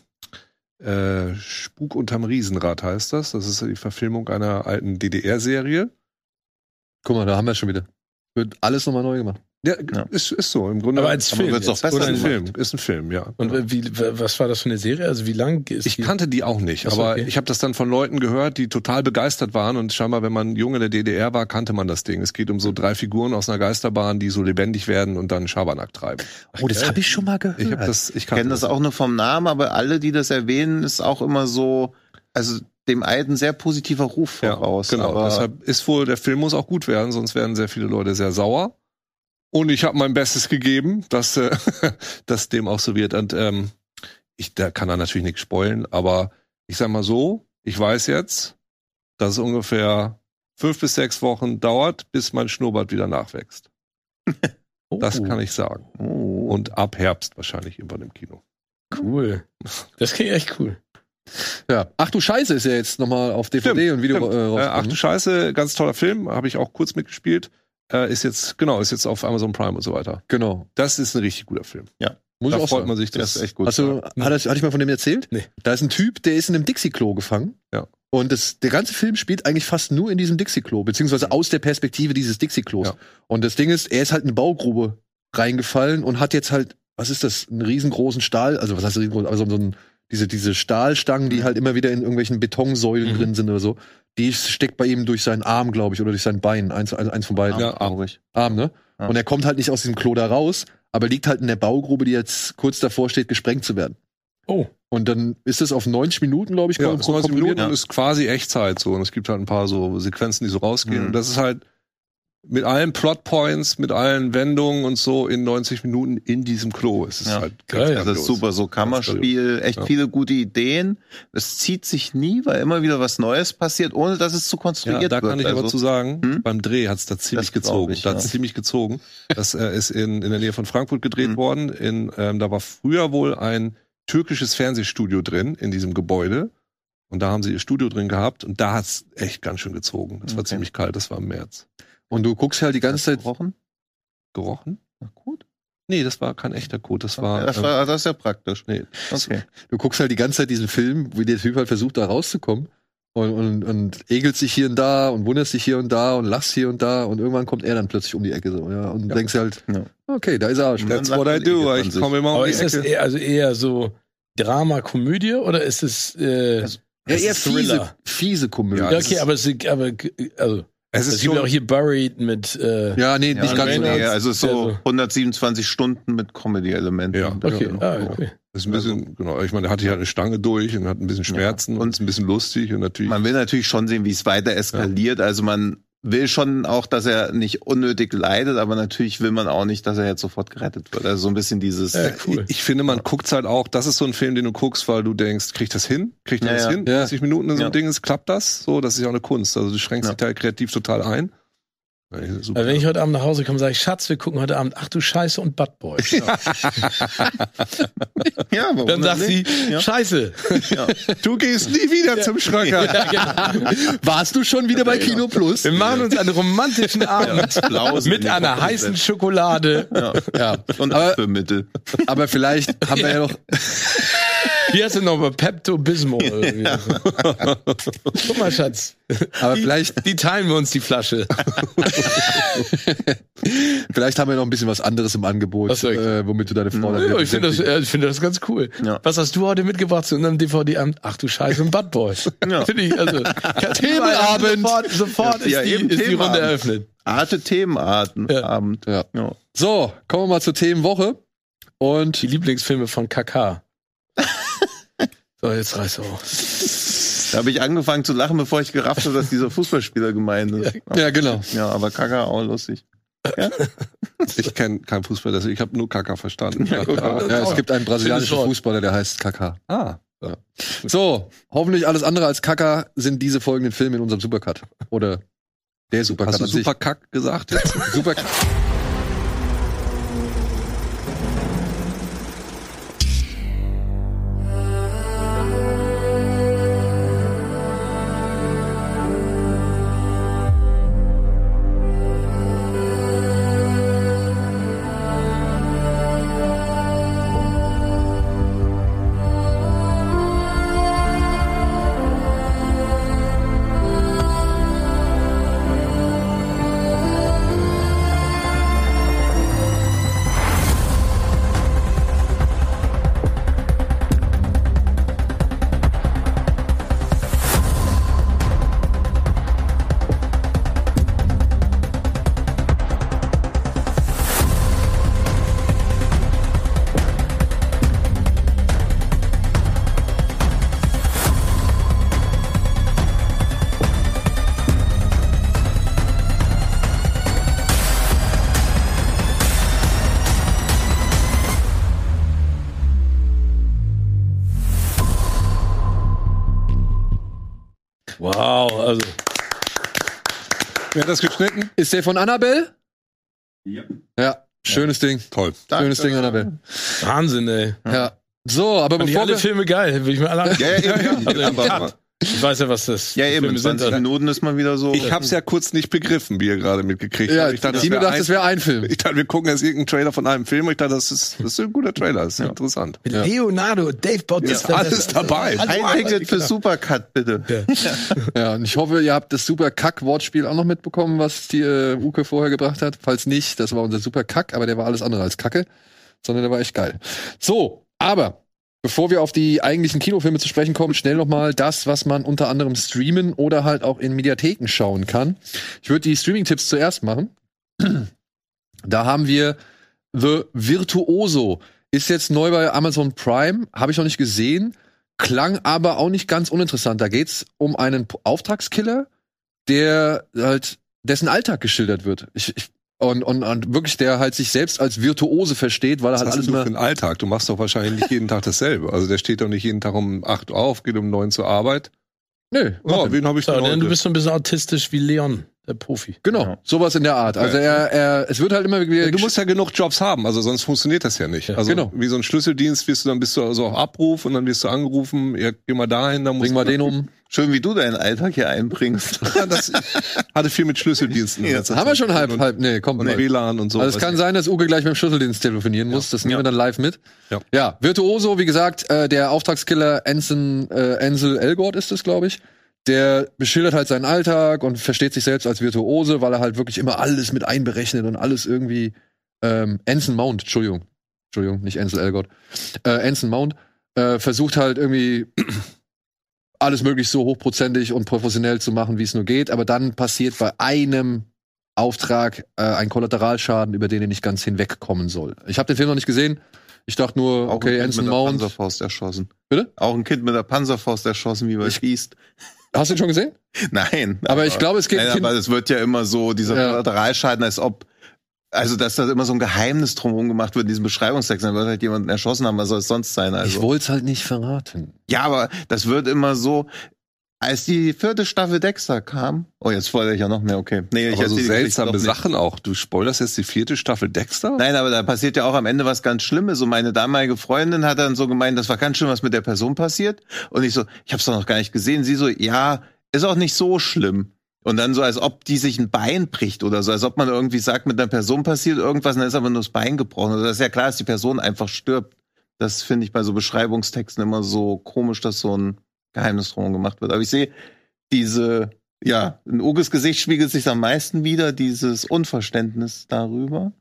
äh, Spuk unterm Riesenrad heißt das. Das ist die Verfilmung einer alten DDR-Serie. Guck mal, da haben wir schon wieder. Wird alles nochmal neu gemacht. Ja, Ja. Ist, ist so. Im Grunde Aber als Film. wird's doch jetzt. besser ein. Film. Ist ein Film, ja. Und wie, was war das für eine Serie? Also wie lang ist Ich die? kannte die auch nicht, Ach so, aber okay. ich habe das dann von Leuten gehört, die total begeistert waren und scheinbar, wenn man jung in der DDR war, kannte man das Ding. Es geht um so drei Figuren aus einer Geisterbahn, die so lebendig werden und dann Schabernack treiben. Oh, das habe ich schon mal gehört. Ich das, ich kenne das auch nur vom Namen, aber alle, die das erwähnen, ist auch immer so, also dem alten sehr positiver Ruf Ja, voraus. genau. Aber Deshalb ist wohl, der Film muss auch gut werden, sonst werden sehr viele Leute sehr sauer. Und ich habe mein Bestes gegeben, dass, äh, dass dem auch so wird. Und ähm, ich, da kann er natürlich nichts spoilen, aber ich sag mal so, ich weiß jetzt, dass es ungefähr fünf bis sechs Wochen dauert, bis mein Schnurrbart wieder nachwächst. Oh, Das kann ich sagen. oh. Und ab Herbst wahrscheinlich irgendwann im Kino. cool. Das klingt echt cool. Ja. Ach du Scheiße ist ja jetzt nochmal auf DVD Stimmt, und Video stimmt. äh, Äh, ach du Scheiße, ganz toller Film, habe ich auch kurz mitgespielt. Äh, ist jetzt, genau, ist jetzt auf Amazon Prime und so weiter. genau. Das ist ein richtig guter Film. Muss da ich auch freut sagen. man sich, Das das ist echt gut. Hast du, hat das, hatte ich mal von dem erzählt? Nee. Da ist ein Typ, der ist in einem Dixie-Klo gefangen. Ja. Und das, der ganze Film spielt eigentlich fast nur in diesem Dixie-Klo, beziehungsweise aus der Perspektive dieses Dixie-Klos. Ja. Und das Ding ist, er ist halt in eine Baugrube reingefallen und hat jetzt halt, was ist das, einen riesengroßen Stahl, also was heißt riesengroß, also so ein, diese, diese Stahlstangen, die halt immer wieder in irgendwelchen Betonsäulen Mhm. drin sind oder so, die steckt bei ihm durch seinen Arm, glaube ich, oder durch sein Bein, eins, eins, eins von beiden. Ja, traurig. Arm, ne? Ja. Und er kommt halt nicht aus diesem Klo da raus, aber liegt halt in der Baugrube, die jetzt kurz davor steht, gesprengt zu werden. Oh. Und dann ist es auf 90 Minuten, glaube ich, Ja, kom- 90 Minuten und ist quasi Echtzeit so. Und es gibt halt ein paar so Sequenzen, die so rausgehen. Mhm. Und das ist halt mit allen Plotpoints, mit allen Wendungen und so in 90 Minuten in diesem Klo. Es ist Ja. halt Geil. Das ist super, so Kammerspiel, echt Ja. viele gute Ideen. Es zieht sich nie, weil immer wieder was Neues passiert, ohne dass es zu konstruiert Ja, da wird. kann ich aber Also, zu sagen, Hm? beim Dreh hat's da ziemlich gezogen. ich, da hat's ja. ziemlich gezogen. Das äh, ist in, in der Nähe von Frankfurt gedreht Hm. worden. In, ähm, da war früher wohl ein türkisches Fernsehstudio drin in diesem Gebäude. Und da haben sie ihr Studio drin gehabt und da hat's echt ganz schön gezogen. Das war Okay. ziemlich kalt, das war im März. Und du guckst halt die ganze Zeit. gebrochen? Gerochen? Na gut. Nee, das war kein echter Code, das war. das, ähm, war das ist ja praktisch. nee. Okay. Du guckst halt die ganze Zeit diesen Film, wie der Typ halt versucht, da rauszukommen. Und, und, und egelt sich hier und da und wunderst dich hier und da und lachst hier und da und irgendwann kommt er dann plötzlich um die Ecke so, ja. Und Ja. denkst halt, Ja. okay, da ist er. Ja. That's what I do. Ich sich. komme immer um Aber die ist das Ecke. eher, also eher so Drama, Komödie oder ist es äh, Also, Ja, ist eher es fiese, Thriller? fiese Komödie. Ja, okay, aber es aber also Es es ist gibt schon, auch hier Buried mit äh, Ja, nee, Ja, nicht ganz so. Nee, also Ja, so. so 127 Stunden mit Comedy-Elementen. Ja. Okay, genau. ah, okay. Das ist ein bisschen, genau. Ich meine, der hatte hier halt eine Stange durch und hat ein bisschen Schmerzen Ja. und ist ein bisschen lustig und natürlich. Man will natürlich schon sehen, wie es weiter eskaliert. Also man will schon auch, dass er nicht unnötig leidet, aber natürlich will man auch nicht, dass er jetzt sofort gerettet wird. Also so ein bisschen dieses. Ja, cool. Ich, ich finde, man guckt's halt auch, das ist so ein Film, den du guckst, weil du denkst, kriegt das hin? Kriegt Ja, das ja. hin? Ja. 30 Minuten in so Ja. ein Ding ist, klappt das? So, das ist ja auch eine Kunst. Also du schränkst Ja. dich da kreativ total ein. Ja. Also wenn ich heute Abend nach Hause komme, sage ich, Schatz, wir gucken heute Abend, ach du Scheiße und Bad Boy. ja, warum Dann sagt sie? Ja. Scheiße. Ja. du gehst nie wieder zum Schranker. Ja, genau. Warst du schon wieder bei Kino Plus? Wir machen uns einen romantischen Abend mit einer heißen. Schokolade. Ja. Ja. Und Aber- Abführmittel. Aber vielleicht haben wir ja noch, Wie heißt denn nochmal? Pepto Bismol. irgendwie. Guck mal, Schatz. aber Die, vielleicht, die teilen wir uns die Flasche. vielleicht haben wir noch ein bisschen was anderes im Angebot, so, äh, womit du deine Frau dann Ja, wieder ich finde das, äh, ich finde das ganz cool. Ja. Was hast du heute mitgebracht zu unserem DVD-Abend? Ach du Scheiße, ein Bad Boy. Ja. Finde ich, also, Themenabend. Sofort, sofort Ja, ist, die, ist die Runde Themenabend. eröffnet. Harte Themenarten. Ja. Abend. Ja. Ja. So, kommen wir mal zur Themenwoche. Und Die Lieblingsfilme von KK. So, jetzt reiß auf. Da habe ich angefangen zu lachen, bevor ich gerafft habe, dass dieser Fußballspieler gemeint ist. ja, genau. Ja, aber Kaka auch lustig. Ich kenne keinen Fußball, deswegen ich habe nur Kaka verstanden. Ja. Ja, es gibt einen brasilianischen. Fußballer, der heißt Kaka. ah, So, hoffentlich alles andere als Kaka sind diese folgenden Filme in unserem Supercut. Oder der Supercut hast du an sich. super Kack gesagt jetzt? Also, Wer hat das geschnitten? Ist der von Annabelle? Ja. Ja, schönes Ding. Toll. Schönes Ding, Annabelle. Wahnsinn, ey. Ja. So, aber Fand ich bevor alle wir, Filme geil, will ich mir alle anschauen. Ja, ja, ja. Also. Ich weiß ja, was das Ja, eben, in Filme sind. 20 Minuten ist man wieder so. Ich hab's ja kurz nicht begriffen, wie ihr gerade mitgekriegt ja, habt. Ich dachte, das Tino wäre dachte, ein, es wäre ein Film. ich dachte, wir gucken jetzt irgendeinen Trailer von einem Film. Ich dachte, das ist, das ist ein guter Trailer. Das ist interessant. Mit Leonardo, Dave Bautista. Ja, alles dabei. ein Ticket für Supercut, bitte. Ja, und ich hoffe, ihr habt das super Kack-Wortspiel auch noch mitbekommen, was die äh, Uke vorher gebracht hat. Falls nicht, das war unser super Kack, aber der war alles andere als Kacke, sondern der war echt geil. So, aber bevor wir auf die eigentlichen Kinofilme zu sprechen kommen, schnell noch mal das, was man unter anderem streamen oder halt auch in Mediatheken schauen kann. Ich würde die Streaming-Tipps zuerst machen. Da haben wir The Virtuoso. Ist jetzt neu bei Amazon Prime, habe ich noch nicht gesehen klang aber auch nicht ganz uninteressant. Da geht's um einen Auftragskiller, der halt dessen Alltag geschildert wird. Ich, ich, und, und, und wirklich, der halt sich selbst als Virtuose versteht, weil er Was halt hast alles du für einen Alltag? Du machst doch wahrscheinlich nicht jeden Tag dasselbe. Also der steht doch nicht jeden Tag um 8 Uhr auf, geht um 9 zur Arbeit. Nö, Oh, wen habe ich So, denn heute? du bist so ein bisschen autistisch wie Leon, der Profi. genau, Ja. sowas in der Art. Also er, er, es wird halt immer wieder. Ja, du musst ja genug Jobs haben, also sonst funktioniert das ja nicht. Ja, also genau. wie so ein Schlüsseldienst wirst du dann bist du also auf Abruf und dann wirst du angerufen, ja, geh mal dahin, dann musst bring mal du den um. Schön, wie du deinen Alltag hier einbringst. Ja, das hatte viel mit Schlüsseldiensten. Ja. Haben wir schon halb, halb. Nee, komm. nee. WLAN und so. Also es kann sein, dass Uke gleich mit dem Schlüsseldienst telefonieren muss. Das nehmen wir dann live mit. Ja. ja Virtuoso, wie gesagt, äh, der Auftragskiller Anson, äh, Ansel Elgort ist es, glaube ich. Der beschildert halt seinen Alltag und versteht sich selbst als Virtuose, weil er halt wirklich immer alles mit einberechnet und alles irgendwie ähm, Anson Mount, Entschuldigung. Entschuldigung, nicht Ansel Elgort. Äh, Anson Mount äh, versucht halt irgendwie alles möglichst so hochprozentig und professionell zu machen, wie es nur geht, aber dann passiert bei einem Auftrag äh, ein Kollateralschaden, über den er nicht ganz hinwegkommen soll. Ich habe den Film noch nicht gesehen. Ich dachte nur, Auch okay, ein Kind Anson mit der Mount. Panzerfaust erschossen. Bitte? Auch ein Kind mit der Panzerfaust erschossen, wie bei Ich- Beast. Hast du ihn schon gesehen? Nein. Aber ich glaube, es geht Nein, aber es wird ja immer so, dieser Ja. Kollateralschaden, als ob, also dass da immer so ein Geheimnis drumherum gemacht wird in diesem Beschreibungstext, dann wird halt jemanden erschossen haben, was soll es sonst sein? Ich Also. wollte es halt nicht verraten. Ja, aber das wird immer so, als die vierte Staffel Dexter kam, oh, jetzt spoilere ich ja noch mehr, okay. Nee, ich aber so seltsame nicht. Sachen auch. Du spoilerst jetzt die vierte Staffel Dexter? Nein, aber da passiert ja auch am Ende was ganz Schlimmes. Und meine damalige Freundin hat dann so gemeint, das war ganz schlimm, was mit der Person passiert. Und ich so, ich hab's doch noch gar nicht gesehen. Sie so, ja, ist auch nicht so schlimm. Und dann so, als ob die sich ein Bein bricht oder so, als ob man irgendwie sagt, mit einer Person passiert irgendwas und dann ist aber nur das Bein gebrochen. Also das ist ja klar, dass die Person einfach stirbt. Das finde ich bei so Beschreibungstexten immer so komisch, dass so ein Geheimnis drum gemacht wird. Aber ich sehe diese, ja, in Uges Gesicht spiegelt sich am meisten wieder, dieses Unverständnis darüber.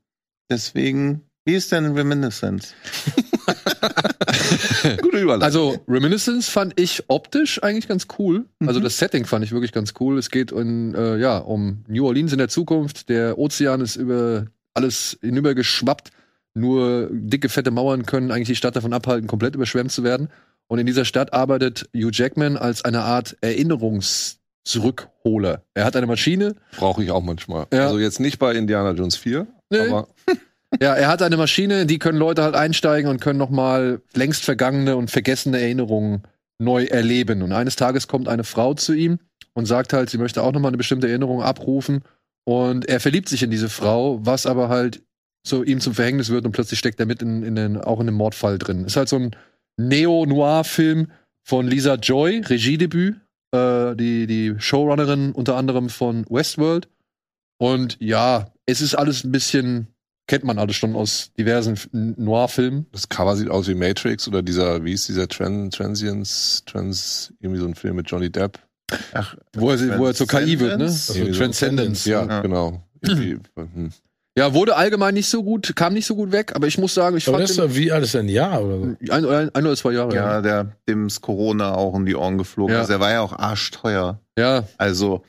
Deswegen, wie ist denn Reminiscence? Gute Überleitung. Also, Reminiscence fand ich optisch eigentlich ganz cool. Also Mhm. das Setting fand ich wirklich ganz cool. Es geht in, äh, ja, um New Orleans in der Zukunft. Der Ozean ist über alles hinübergeschwappt. Nur dicke, fette Mauern können eigentlich die Stadt davon abhalten, komplett überschwemmt zu werden. Und in dieser Stadt arbeitet Hugh Jackman als eine Art Erinnerungszurückholer. Er hat eine Maschine, Brauche ich auch manchmal. Ja. Also jetzt nicht bei Indiana Jones 4, Nee. aber Ja, er hat eine Maschine, in die können Leute halt einsteigen und können nochmal längst vergangene und vergessene Erinnerungen neu erleben. Und eines Tages kommt eine Frau zu ihm und sagt halt, sie möchte auch nochmal eine bestimmte Erinnerung abrufen. Und er verliebt sich in diese Frau, was aber halt so ihm zum Verhängnis wird und plötzlich steckt er mit in, in den, auch in einem Mordfall drin. Ist halt so ein Neo-Noir-Film von Lisa Joy, Regiedebüt, äh, die, die Showrunnerin unter anderem von Westworld. Und ja, es ist alles ein bisschen, kennt man alles schon aus diversen Noir-Filmen. das Cover sieht aus wie Matrix oder dieser, wie ist dieser Tran Transience, Trans, irgendwie so ein Film mit Johnny Depp. Ach, Wo er, wo er zur KI wird, ne? Transcendence? Also so. Transcendence. Ja, Ja. genau. Irgendwie, hm. Ja, wurde allgemein nicht so gut, kam nicht so gut weg, aber ich muss sagen, ich Aber fand das ist doch wie alles ein Jahr oder so. ein, ein, ein oder zwei Jahre. ja, der, dem ist Corona auch um die Ohren geflogen. Ja. Also er war ja auch arschteuer. ja. Also,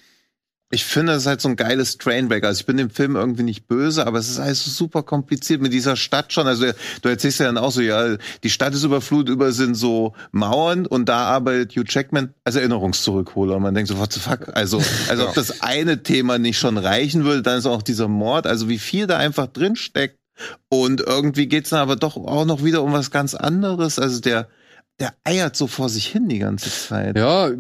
ich finde, es ist halt so ein geiles Trainwreck. Also ich bin dem Film irgendwie nicht böse, aber es ist alles so super kompliziert mit dieser Stadt schon. Also du erzählst ja dann auch so, ja, die Stadt ist überflutet, über sind so Mauern und da arbeitet Hugh Jackman als Erinnerungszurückholer. Und man denkt so, what the fuck? Also, also ob das eine Thema nicht schon reichen würde, dann ist auch dieser Mord. Also wie viel da einfach drin steckt. Und irgendwie geht's dann aber doch auch noch wieder um was ganz anderes. Also der der eiert so vor sich hin die ganze Zeit. Ja,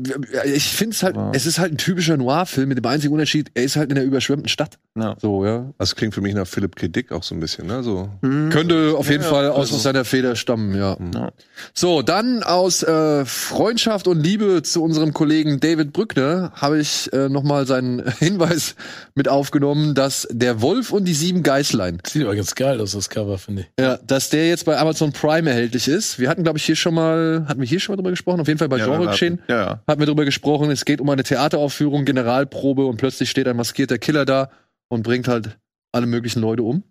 ich finde es halt, Aber- es ist halt ein typischer Noir-Film mit dem einzigen Unterschied, er ist halt in der überschwemmten Stadt. Ja. So, ja. Das klingt für mich nach Philipp K. Dick auch so ein bisschen, ne? So. Hm. Könnte auf jeden Ja, Fall aus, also- aus seiner Feder stammen, ja. Ja. So, dann aus äh, Freundschaft und Liebe zu unserem Kollegen David Brückner habe ich äh, nochmal seinen Hinweis mit aufgenommen, dass der Wolf und die sieben Geißlein, Sieht aber ganz geil aus, das Cover, finde ich. ja, dass der jetzt bei Amazon Prime erhältlich ist. Wir hatten, glaube ich, hier schon mal, hatten wir hier schon mal drüber gesprochen, auf jeden Fall bei Ja, Genre wir geschehen. hatten- Ja, ja. Hatten wir drüber gesprochen, es geht um eine Theateraufführung, Generalprobe und plötzlich steht ein maskierter Killer da und bringt halt alle möglichen Leute um.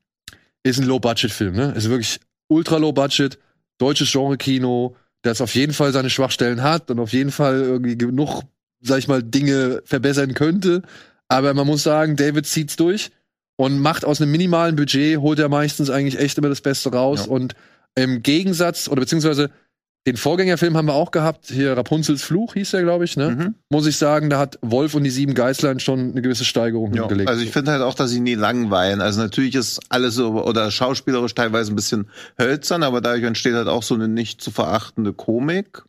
Ist ein Low-Budget-Film, ne? Ist wirklich ultra Low-Budget, deutsches Genre-Kino, das auf jeden Fall seine Schwachstellen hat und auf jeden Fall irgendwie genug, sag ich mal, Dinge verbessern könnte. Aber man muss sagen, David zieht's durch und macht aus einem minimalen Budget, holt er meistens eigentlich echt immer das Beste raus. Ja. Und im Gegensatz, oder beziehungsweise den Vorgängerfilm haben wir auch gehabt, hier Rapunzels Fluch hieß der, glaube ich, ne? Mhm. Muss ich sagen, da hat Wolf und die sieben Geißlein schon eine gewisse Steigerung Ja, hingelegt. also ich finde halt auch, dass sie nie langweilen. Also natürlich ist alles so oder schauspielerisch teilweise ein bisschen hölzern, aber dadurch entsteht halt auch so eine nicht zu verachtende Komik.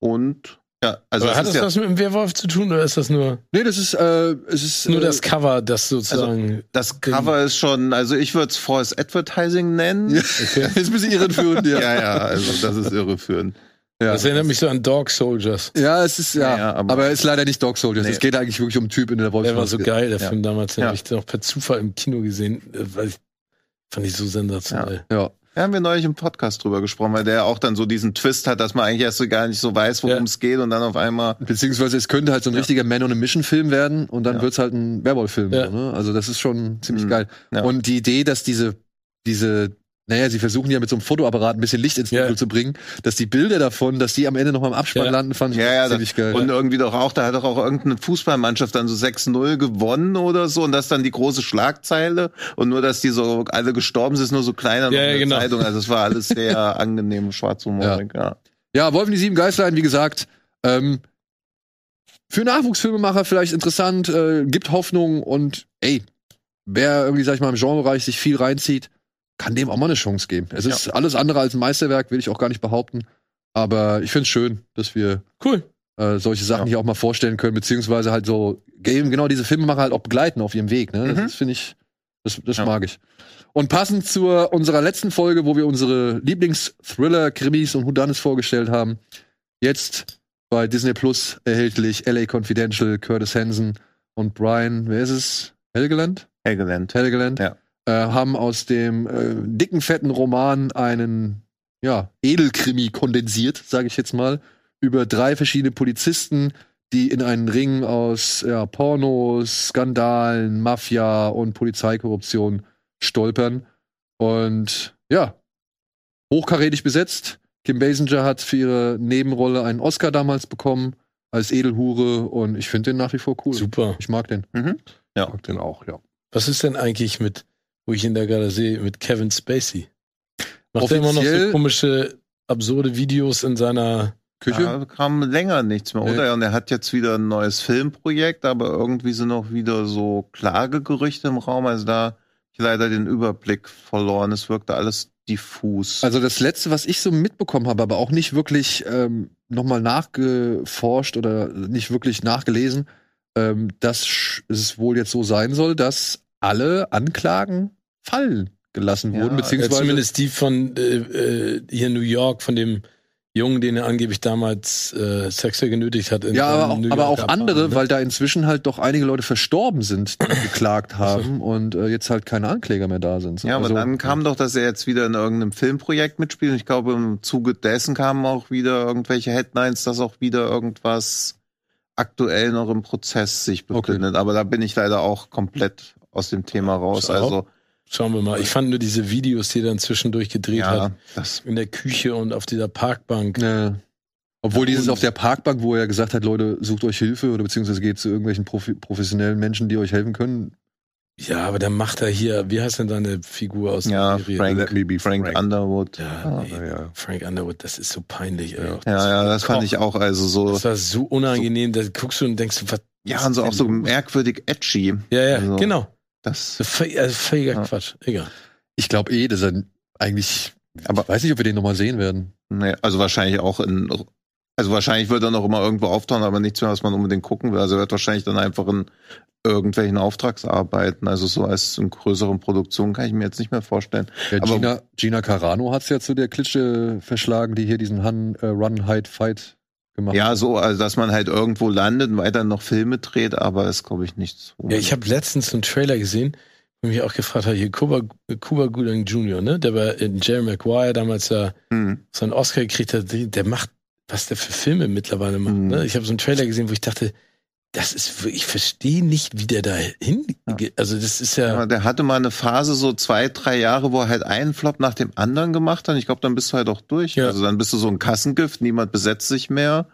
Und ja, also hat das ja, was mit dem Werwolf zu tun oder ist das nur, nee, das ist, äh, es ist nur äh, das Cover, das sozusagen. das Cover ist schon, also ich würde es False Advertising nennen. Ja. okay. ist ein bisschen irreführend, ja. ja, ja, also das ist irreführend. ja. Das erinnert mich so an Dog Soldiers. Ja, es ist, ja, Ja, ja, aber, aber- es ist leider nicht Dog Soldiers. Nee. Es geht eigentlich wirklich um einen Typ in der Der war so Wolfsmaske. geil, der Ja. Film damals. Den Ja. habe ich noch per Zufall im Kino gesehen. äh, Weil ich, fand ich so sensationell. Ja. Da haben wir neulich im Podcast drüber gesprochen, weil der auch dann so diesen Twist hat, dass man eigentlich erst so gar nicht so weiß, worum Ja. es geht und dann auf einmal. Beziehungsweise es könnte halt so ein Ja. richtiger Man on a Mission Film werden und dann Ja. wird's halt ein Werwolf-Film. Ja. So, ne? Also das ist schon ziemlich Mhm. geil. Und die Idee, dass diese, diese, naja, sie versuchen ja mit so einem Fotoapparat ein bisschen Licht ins Dunkel Ja. zu bringen, dass die Bilder davon, dass die am Ende noch mal im Abspann Ja. landen, fand ich Ja, ja, ziemlich geil. Und irgendwie doch auch, da hat doch auch irgendeine Fußballmannschaft dann so 6-0 gewonnen oder so und das dann die große Schlagzeile und nur, dass die so alle gestorben sind, ist nur so kleiner noch Ja, in ja, der genau. Zeitung. Also es war alles sehr angenehm, schwarzhumorig, ja. Ja, Wolf und die sieben Geißlein, wie gesagt, ähm, für Nachwuchsfilmemacher vielleicht interessant, äh, gibt Hoffnung und ey, wer irgendwie, sag ich mal, im Genrebereich sich viel reinzieht, kann dem auch mal eine Chance geben. Es ist alles andere als ein Meisterwerk, will ich auch gar nicht behaupten. Aber ich find's schön, dass wir Cool. äh, solche Sachen Ja. hier auch mal vorstellen können, beziehungsweise halt so eben genau diese Filmemacher halt auch begleiten auf ihrem Weg. Ne? Mhm. Das finde ich, das, das Ja. mag ich. Und passend zu unserer letzten Folge, wo wir unsere Lieblings-Thriller, Krimis und Whodunits vorgestellt haben, jetzt bei Disney Plus erhältlich LA Confidential, Curtis Hansen und Brian, wer ist es? Helgeland? Helgeland. Helgeland. Ja. Äh, haben aus dem äh, dicken, fetten Roman einen ja, Edelkrimi kondensiert, sage ich jetzt mal, über drei verschiedene Polizisten, die in einen Ring aus ja, Pornos, Skandalen, Mafia und Polizeikorruption stolpern. Und ja, hochkarätig besetzt. Kim Basinger hat für ihre Nebenrolle einen Oscar damals bekommen als Edelhure und ich finde den nach wie vor cool. Super. Ich mag den. Mhm. Mag den auch, ja. Was ist denn eigentlich mit, wo ich ihn da gerade sehe, mit Kevin Spacey? Macht er immer noch so komische, absurde Videos in seiner. Küche? Da kam länger nichts mehr, Nee. oder? Und er hat jetzt wieder ein neues Filmprojekt, aber irgendwie sind auch wieder so Klagegerüchte im Raum. Also da ich leider den Überblick verloren. Es wirkte alles diffus. Also das letzte, was ich so mitbekommen habe, aber auch nicht wirklich ähm, nochmal nachgeforscht oder nicht wirklich nachgelesen, ähm, dass es wohl jetzt so sein soll, dass alle Anklagen fallen gelassen wurden, Ja, beziehungsweise zumindest die von äh, äh, hier in New York, von dem Jungen, den er angeblich damals äh, sexuell genötigt hat. in ja, aber auch, aber auch andere, Apartment, ne? weil da inzwischen halt doch einige Leute verstorben sind, die geklagt haben und äh, jetzt halt keine Ankläger mehr da sind. ja, aber Also, dann kam doch, dass er jetzt wieder in irgendeinem Filmprojekt mitspielt. Und ich glaube, im Zuge dessen kamen auch wieder irgendwelche Headlines, dass auch wieder irgendwas aktuell noch im Prozess sich Okay. befindet. Aber da bin ich leider auch komplett aus dem Thema raus. Also, Schauen wir mal. Ich fand nur diese Videos, die er dann zwischendurch gedreht ja, hat, das in der Küche und auf dieser Parkbank. Ja. Obwohl Ja, dieses auf der Parkbank, wo er gesagt hat, Leute, sucht euch Hilfe oder beziehungsweise geht zu irgendwelchen Profi professionellen Menschen, die euch helfen können. Ja, aber dann macht er hier, wie heißt denn seine Figur aus Ja, der Serie? Frank, Let me be Frank, Frank. Underwood. Ja, Ja, nee, ja. Frank Underwood, das ist so peinlich. Ey. ja, ja, das fand ich auch also so. Das war so unangenehm, da guckst du und denkst, was Ja, und so auch so merkwürdig edgy. Ja, ja, Also, genau. Das, also völliger Ja. Quatsch. Egal. Ich glaube eh, dass er eigentlich Aber Ich weiß nicht, ob wir den nochmal sehen werden. nee, also wahrscheinlich auch in, also wahrscheinlich wird er noch immer irgendwo auftauchen, aber nichts mehr, was man unbedingt gucken will. Also er wird wahrscheinlich dann einfach in irgendwelchen Auftragsarbeiten, also so als in größeren Produktionen kann ich mir jetzt nicht mehr vorstellen. Ja, Aber- Gina, Gina Carano hat's ja zu der Klitsche verschlagen, die hier diesen Han, äh, Run, Hide, Fight gemacht Ja, hat. so, also dass man halt irgendwo landet und weiter noch Filme dreht, aber ist, glaube ich, nichts. Ja, ich habe letztens einen Trailer gesehen, wo ich mich auch gefragt habe, hier Cuba, Cuba Gooding Jr., ne? Der war in Jerry Maguire damals da Hm. so einen Oscar gekriegt hat, der macht, was der für Filme mittlerweile macht. Mhm. Ne? Ich habe so einen Trailer gesehen, wo ich dachte, das ist, ich verstehe nicht, wie der da hin. Also das ist ja. Ja, der hatte mal eine Phase, so zwei, drei Jahre, wo er halt einen Flop nach dem anderen gemacht hat. Ich glaube, dann bist du halt auch durch. Ja. Also dann bist du so ein Kassengift, niemand besetzt sich mehr.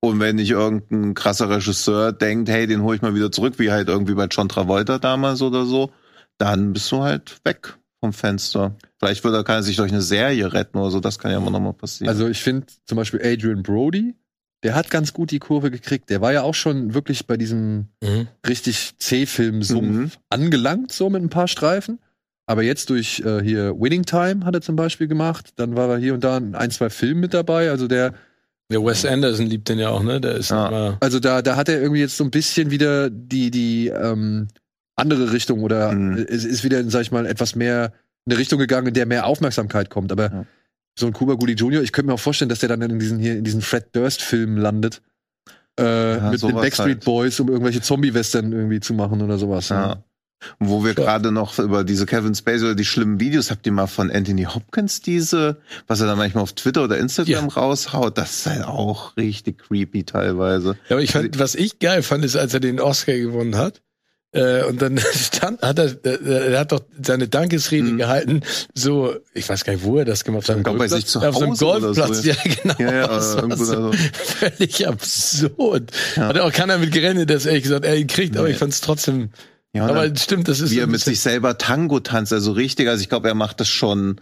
Und wenn nicht irgendein krasser Regisseur denkt, hey, den hole ich mal wieder zurück, wie halt irgendwie bei John Travolta damals oder so, dann bist du halt weg vom Fenster. Vielleicht wird er, kann er sich durch eine Serie retten oder so, das kann ja immer noch mal passieren. Also ich finde zum Beispiel Adrian Brody, der hat ganz gut die Kurve gekriegt. Der war ja auch schon wirklich bei diesem Mhm. richtig C-Film-Sumpf Mhm. angelangt, so mit ein paar Streifen. Aber jetzt durch äh, hier Winning Time hat er zum Beispiel gemacht. Dann war er hier und da in ein, zwei Filmen mit dabei. Also der, Der Wes Anderson liebt den ja auch, ne? Der ist Ja. immer. also da, da hat er irgendwie jetzt so ein bisschen wieder die, die ähm, andere Richtung oder Mhm. es ist wieder, sag ich mal, etwas mehr in eine Richtung gegangen, in der mehr Aufmerksamkeit kommt. Aber Ja. So ein Cuba Gooding Jr., ich könnte mir auch vorstellen, dass der dann in diesen hier in diesen Fred Durst-Film landet. Äh, Ja, mit den Backstreet halt. Boys, um irgendwelche Zombie-Western irgendwie zu machen oder sowas. Ja. Und wo wir gerade noch über diese Kevin Spacey oder die schlimmen Videos, habt ihr mal von Anthony Hopkins diese, was er dann manchmal auf Twitter oder Instagram raushaut, das ist halt auch richtig creepy teilweise. Ja, aber ich fand, was ich geil fand, ist, als er den Oscar gewonnen hat. Äh, und dann stand, hat er, äh, er hat doch seine Dankesrede Mhm. gehalten, so, ich weiß gar nicht, wo er das gemacht hat. Ich glaub, bei sich zu Auf so einem Hause oder Golfplatz, so. ja, genau. Ja, ja, Das äh, war so völlig absurd. Ja. Hat auch keiner mit gerechnet, dass er ehrlich gesagt, er ihn kriegt, aber Nee. ich fand es trotzdem, Ja, aber stimmt, das ist wie er mit sich selber Tango tanzt, also richtig, also ich glaube, er macht das schon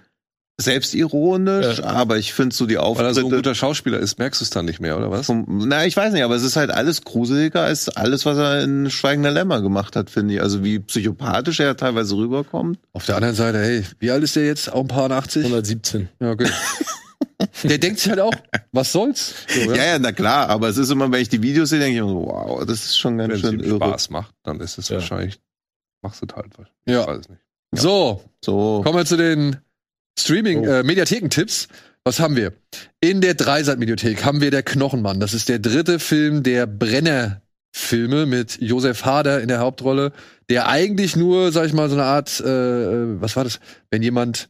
selbstironisch, Ja. aber ich finde so die Weil er so ein Auftritte guter Schauspieler ist, merkst du es dann nicht mehr, oder was? vom, na, ich weiß nicht, aber es ist halt alles gruseliger als alles, was er in Schweigender Lämmer gemacht hat, finde ich. Also wie psychopathisch er teilweise rüberkommt. Auf der anderen Seite, hey, wie alt ist der jetzt? Auch ein paar 80? 117. Ja, okay. der denkt sich halt auch, was soll's? So, Ja, ja, na klar, aber es ist immer, wenn ich die Videos sehe, denke ich immer so, wow, das ist schon ganz Wenn es schön irre. Spaß macht, dann ist es Ja. wahrscheinlich, machst du halt was. Ja. Ich weiß es nicht. So, So. kommen wir zu den Streaming, Oh. äh, Mediathekentipps. Was haben wir? In der Dreisat-Mediathek haben wir der Knochenmann. Das ist der dritte Film der Brenner-Filme mit Josef Hader in der Hauptrolle, der eigentlich nur, sag ich mal, so eine Art, äh, äh, was war das? Wenn jemand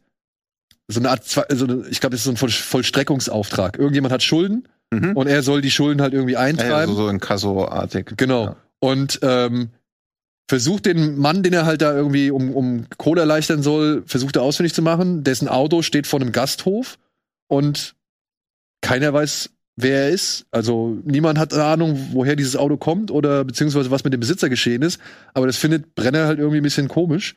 so eine Art, so eine, ich glaube, das ist so ein Voll Vollstreckungsauftrag. Irgendjemand hat Schulden Mhm. und er soll die Schulden halt irgendwie eintreiben. so, so in Kasso-artig. Genau. Ja. Und ähm, versucht den Mann, den er halt da irgendwie um, um Kohle erleichtern soll, versucht er ausfindig zu machen. Dessen Auto steht vor einem Gasthof und keiner weiß, wer er ist. Also niemand hat eine Ahnung, woher dieses Auto kommt oder beziehungsweise was mit dem Besitzer geschehen ist. Aber das findet Brenner halt irgendwie ein bisschen komisch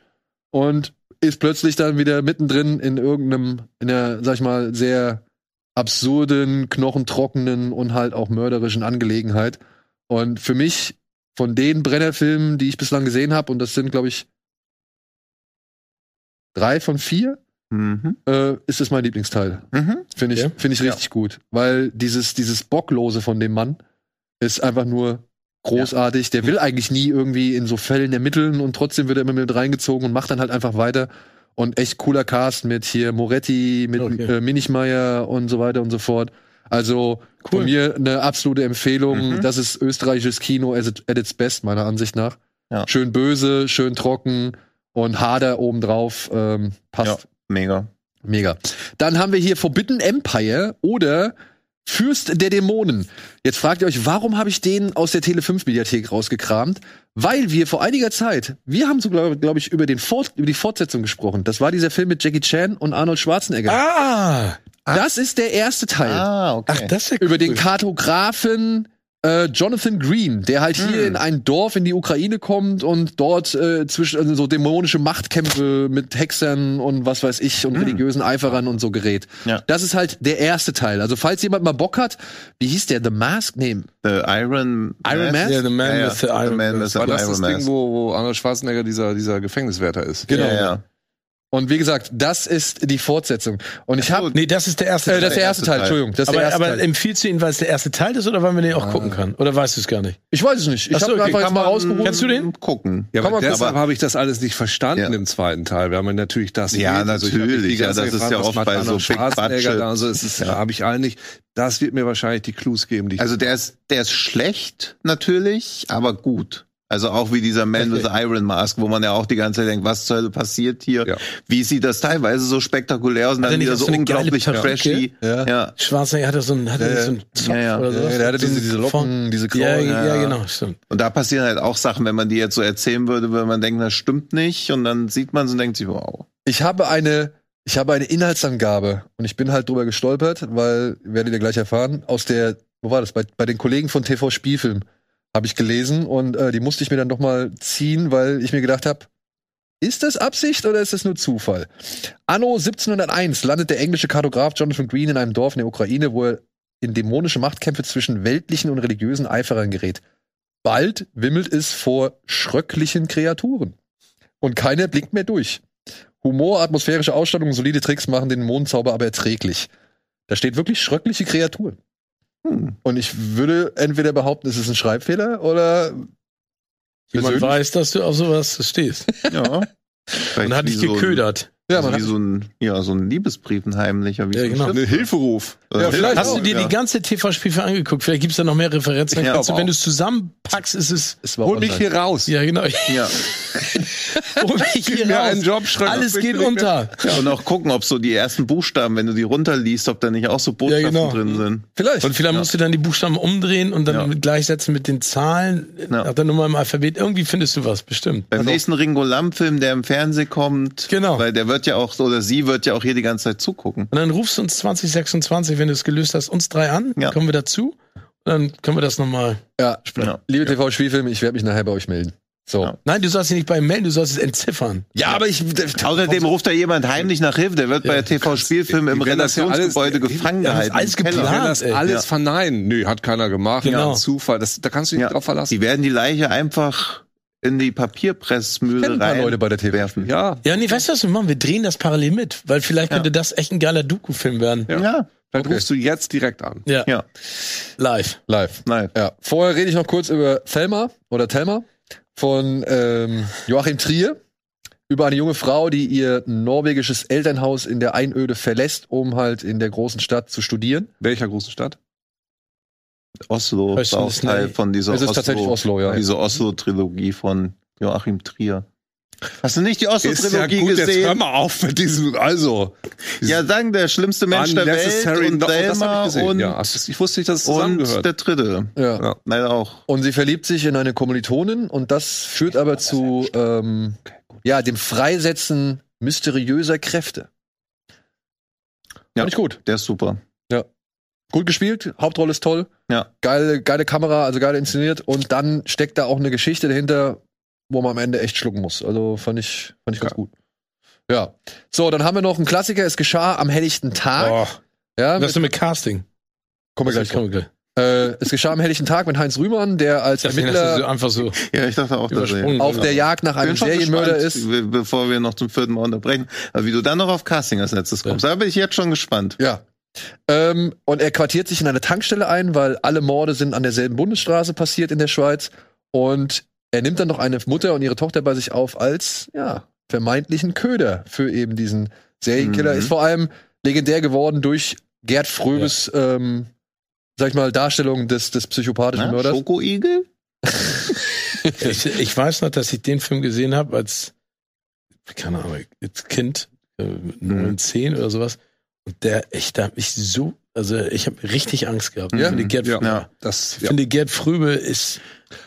und ist plötzlich dann wieder mittendrin in irgendeinem, in einer, sag ich mal, sehr absurden, knochentrockenen und halt auch mörderischen Angelegenheit. Und für mich, von den Brenner-Filmen, die ich bislang gesehen habe, und das sind, glaube ich, drei von vier, Mhm. äh, ist es mein Lieblingsteil. Mhm. Finde ich, Ja. finde ich richtig gut. Weil dieses, dieses Bocklose von dem Mann ist einfach nur großartig. Der will eigentlich nie irgendwie in so Fällen ermitteln und trotzdem wird er immer mit reingezogen und macht dann halt einfach weiter. Und echt cooler Cast mit hier Moretti, mit Okay. äh, Minichmeier und so weiter und so fort. Also Cool. von mir eine absolute Empfehlung. Mhm. Das ist österreichisches Kino at it- at its best, meiner Ansicht nach. Ja. Schön böse, schön trocken und Hader obendrauf. Ähm, passt. Ja. Mega. Mega. Dann haben wir hier Forbidden Empire oder Fürst der Dämonen. Jetzt fragt ihr euch, warum habe ich den aus der Tele 5 Mediathek rausgekramt? Weil wir vor einiger Zeit, wir haben so glaube glaub ich über den Fort, über die Fortsetzung gesprochen. Das war dieser Film mit Jackie Chan und Arnold Schwarzenegger. Ah! Das ist der erste Teil. Ah, okay. Ach, das ist ja Über cool. den Kartografen äh, Jonathan Green, der halt hier Hm. in ein Dorf in die Ukraine kommt und dort äh, zwischen also so dämonische Machtkämpfe mit Hexern und was weiß ich und Hm. religiösen Eiferern und so gerät. Ja. Das ist halt der erste Teil. Also falls jemand mal Bock hat, wie hieß der? The Mask? Nee, The Iron Iron Man? Ja, The Man Ja, ja. with the Iron The Man with War the das Iron das Mask. Ding, wo, wo Arnold Schwarzenegger dieser, dieser Gefängniswärter ist? Genau. Ja, ja. Und wie gesagt, das ist die Fortsetzung. Und ich habe, Nee, das ist der erste äh, das ist der der erste Teil, Teil. Entschuldigung, das ist der aber, erste aber Teil. empfiehlst du ihn, weil es der erste Teil ist oder weil man den auch gucken kann? Oder weißt du es gar nicht? Ich weiß es nicht. Ich habe okay. einfach jetzt Kann mal rausgeholt. Kennst du den? Gucken. Ja, aber deshalb habe ich das alles nicht verstanden Ja. im zweiten Teil, weil man natürlich das Ja. Also die natürlich. Ja, das ist ja oft bei so Big Budget. Also es ist, Ja. habe ich eigentlich, das wird mir wahrscheinlich die Clues geben, die ich Also der ist, der ist schlecht, natürlich, aber gut. Also auch wie dieser Man with the Iron Mask, wo man ja auch die ganze Zeit denkt, was zur Hölle passiert hier? Ja. Wie sieht das teilweise so spektakulär aus und dann wieder so so unglaublich trashy? Ja. Ja. Schwarzenegger hatte so einen, hatte Ja, ja. so einen Zopf Ja, ja. oder Ja, sowas. der hatte diese, diese Von- Locken, diese Ja, Kraulen. ja, ja. genau, stimmt. Und da passieren halt auch Sachen, wenn man die jetzt so erzählen würde, würde man denken, das stimmt nicht. Und dann sieht man es und denkt sich, wow. Ich habe eine, ich habe eine Inhaltsangabe und ich bin halt drüber gestolpert, weil, werdet ihr gleich erfahren, aus der, wo war das, bei, bei den Kollegen von TV Spielfilm habe ich gelesen und äh, die musste ich mir dann noch mal ziehen, weil ich mir gedacht habe, ist das Absicht oder ist das nur Zufall? Anno 1701 landet der englische Kartograf Jonathan Green in einem Dorf in der Ukraine, wo er in dämonische Machtkämpfe zwischen weltlichen und religiösen Eiferern gerät. Bald wimmelt es vor schröcklichen Kreaturen. Und keiner blinkt mehr durch. Humor, atmosphärische Ausstattung solide Tricks machen den Mondzauber aber erträglich. Da steht wirklich schröckliche Kreaturen. Hm. Und ich würde entweder behaupten, es ist ein Schreibfehler oder Jemand persönlich- weiß, dass du auf sowas stehst. Ja. Und hat dich geködert. Ja, Also man wie so ein, ja, so ein Liebesbrief, ein heimlicher. Wie Ja, genau. Ein Hilferuf. Ja, vielleicht Hast auch, du dir ja. die ganze TV-Spielfilm angeguckt? Vielleicht gibt's da noch mehr Referenzen. Ja, du, wenn du es zusammenpackst, ist es. es war Hol mich hier raus. Ja, genau. Ja. Hol mich hier mir raus. einen Job. Alles geht unter. ja. Und auch gucken, ob so die ersten Buchstaben, wenn du die runterliest, ob da nicht auch so Botschaften Ja, genau. drin sind. Vielleicht. Und vielleicht musst du dann die Buchstaben umdrehen und dann gleichsetzen mit den Zahlen Ja. nach der Nummer im Alphabet. Irgendwie findest du was, bestimmt. Beim nächsten Ringo Lamp-Film, der im Fernsehen kommt, Genau. weil der wird ja auch, oder sie wird ja auch hier die ganze Zeit zugucken. Und dann rufst du uns 2026, wenn du es gelöst hast, uns drei an. Ja. Kommen wir dazu. Und dann können wir das nochmal. ja. Ja. Liebe TV-Spielfilme, ich werde mich nachher bei euch melden. So. Ja. Nein, du sollst dich nicht bei ihm melden, du sollst es entziffern. Ja, aber ich. Außerdem ruft da jemand heimlich nach Hilfe, der wird bei der TV-Spielfilm im ja Redaktionsgebäude alles- gefangen Ja, gehalten. alles geplant. Das alles Ja. verneinen. Nö, hat keiner gemacht. Genau. Ja, Zufall. Das, da kannst du dich Ja. nicht drauf verlassen. Die werden die Leiche einfach in die Papierpressmühle kenne ein paar rein Leute bei der TV. werfen. Ja, Ja, nee, weißt du, was wir machen? Wir drehen das parallel mit, weil vielleicht Ja. könnte das echt ein geiler Doku-Film werden. Ja. Ja, dann Okay. rufst du jetzt direkt an. Ja. ja, Live. Live. nein. Ja. Vorher rede ich noch kurz über Thelma oder Thelma von ähm, Joachim Trier. Über eine junge Frau, die ihr norwegisches Elternhaus in der Einöde verlässt, um halt in der großen Stadt zu studieren. Welcher großen Stadt? Oslo du, auch Teil von dieser Es ist tatsächlich Oslo, ja. Diese Oslo-Trilogie von Joachim Trier. Hast du nicht die Oslo-Trilogie jetzt hör gesehen? mal auf mit diesem, also. Ja, sagen der schlimmste Mensch der Welt und No- Selma ich gesehen. und, ja, ich wusste nicht, dass es und zusammengehört. der dritte. Ja. Ja. Leider auch. Und sie verliebt sich in eine Kommilitonin und das führt aber zu ähm, ja, dem Freisetzen mysteriöser Kräfte. Ja. Fand ich gut. Der ist super. Gut gespielt, Hauptrolle ist toll. Ja. Geile, geile Kamera, also geil inszeniert. Und dann steckt da auch eine Geschichte dahinter, wo man am Ende echt schlucken muss. Also fand ich, fand ich ganz Ja. gut. Ja. So, dann haben wir noch einen Klassiker. Es geschah am helllichten Tag. Oh, Ja, was mit, du mit Casting? kommen wir gleich drauf. Kommen wir gleich. Äh, es geschah am helllichten Tag mit Heinz Rühmann, der als Das du Ermittler einfach so Ja, ich dachte auch, dass er. auf der Jagd nach einem Serienmörder ist. be- Bevor wir noch zum vierten Mal unterbrechen. Aber wie du dann noch auf Casting als letztes kommst, da bin ich jetzt schon gespannt. Ja. Ähm, und er quartiert sich in eine Tankstelle ein, weil alle Morde sind an derselben Bundesstraße passiert in der Schweiz. Und er nimmt dann noch eine Mutter und ihre Tochter bei sich auf als, ja, vermeintlichen Köder für eben diesen Serienkiller. Mhm. Ist vor allem legendär geworden durch Gerd Fröbes, ähm, sag ich mal, Darstellung des, des psychopathischen Na, Mörders. Schokoigel? ich, ich weiß noch, dass ich den Film gesehen habe als, keine Ahnung, als Kind, äh, neun, zehn oder sowas. Und der, echt, da hab ich so, also ich habe richtig Angst gehabt. Ja? Ich finde, Gerd, Ja. Ja. Das, ich ja. finde, Gerd Fröbe ist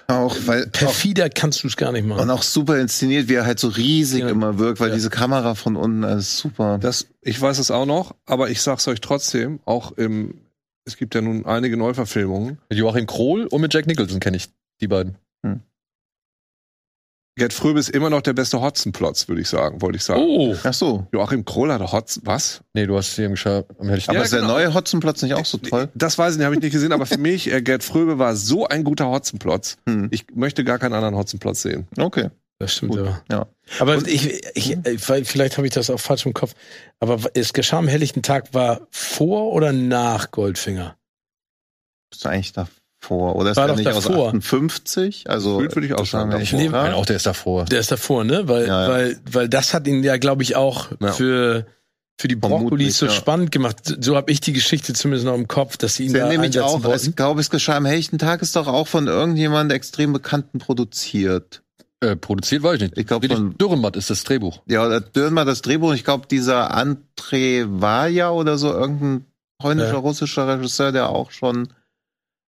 Auch, weil, auch, perfider kannst du es gar nicht und machen. auch super inszeniert, wie er halt so riesig Ja. immer wirkt, weil Ja. diese Kamera von unten, alles super. Das, ich weiß es auch noch, aber ich sag's euch trotzdem, auch im, es gibt ja nun einige Neuverfilmungen. Mit Joachim Krohl und mit Jack Nicholson kenne ich die beiden. Gerd Fröbe ist immer noch der beste Hotzenplotz, würde ich sagen, wollte ich sagen. Oh, Ach so. Joachim Kroll hatte Hotz, was? Nee, du hast Geschah am helllichten Aber Ja, ist der genau. neue Hotzenplotz nicht auch so toll? Das weiß ich nicht, habe ich nicht gesehen, aber für mich, äh, Gerd Fröbe war so ein guter Hotzenplotz. Hm. Ich möchte gar keinen anderen Hotzenplotz sehen. Okay. Das stimmt Gut, aber. ja. Aber Und- ich, ich, äh, vielleicht habe ich das auch falsch im Kopf. Aber es geschah am helllichten Tag war vor oder nach Goldfinger? Ist eigentlich davor. Oder ist War der doch nicht aus davor. 58? Also, würde ich auch sagen. Nee, gesagt. Nein, auch der ist davor. Der ist davor, ne? Weil, Ja, ja. weil, weil das hat ihn ja, glaube ich, auch Ja. für, für die Brokkolis so ja. spannend gemacht. So habe ich die Geschichte zumindest noch im Kopf, dass sie ihn ja da nämlich einsetzen auch, ich wollten. glaube, es geschah am helllichten Tag, ist doch auch von irgendjemandem extrem Bekannten produziert. Äh, produziert weiß ich nicht. Ich glaub, Friedrich von- Dürrenmatt ist das Drehbuch. Ja, oder Dürrenmatt das Drehbuch, ich glaube, dieser André Vaja oder so, irgendein polnischer, Ja. russischer Regisseur, der auch schon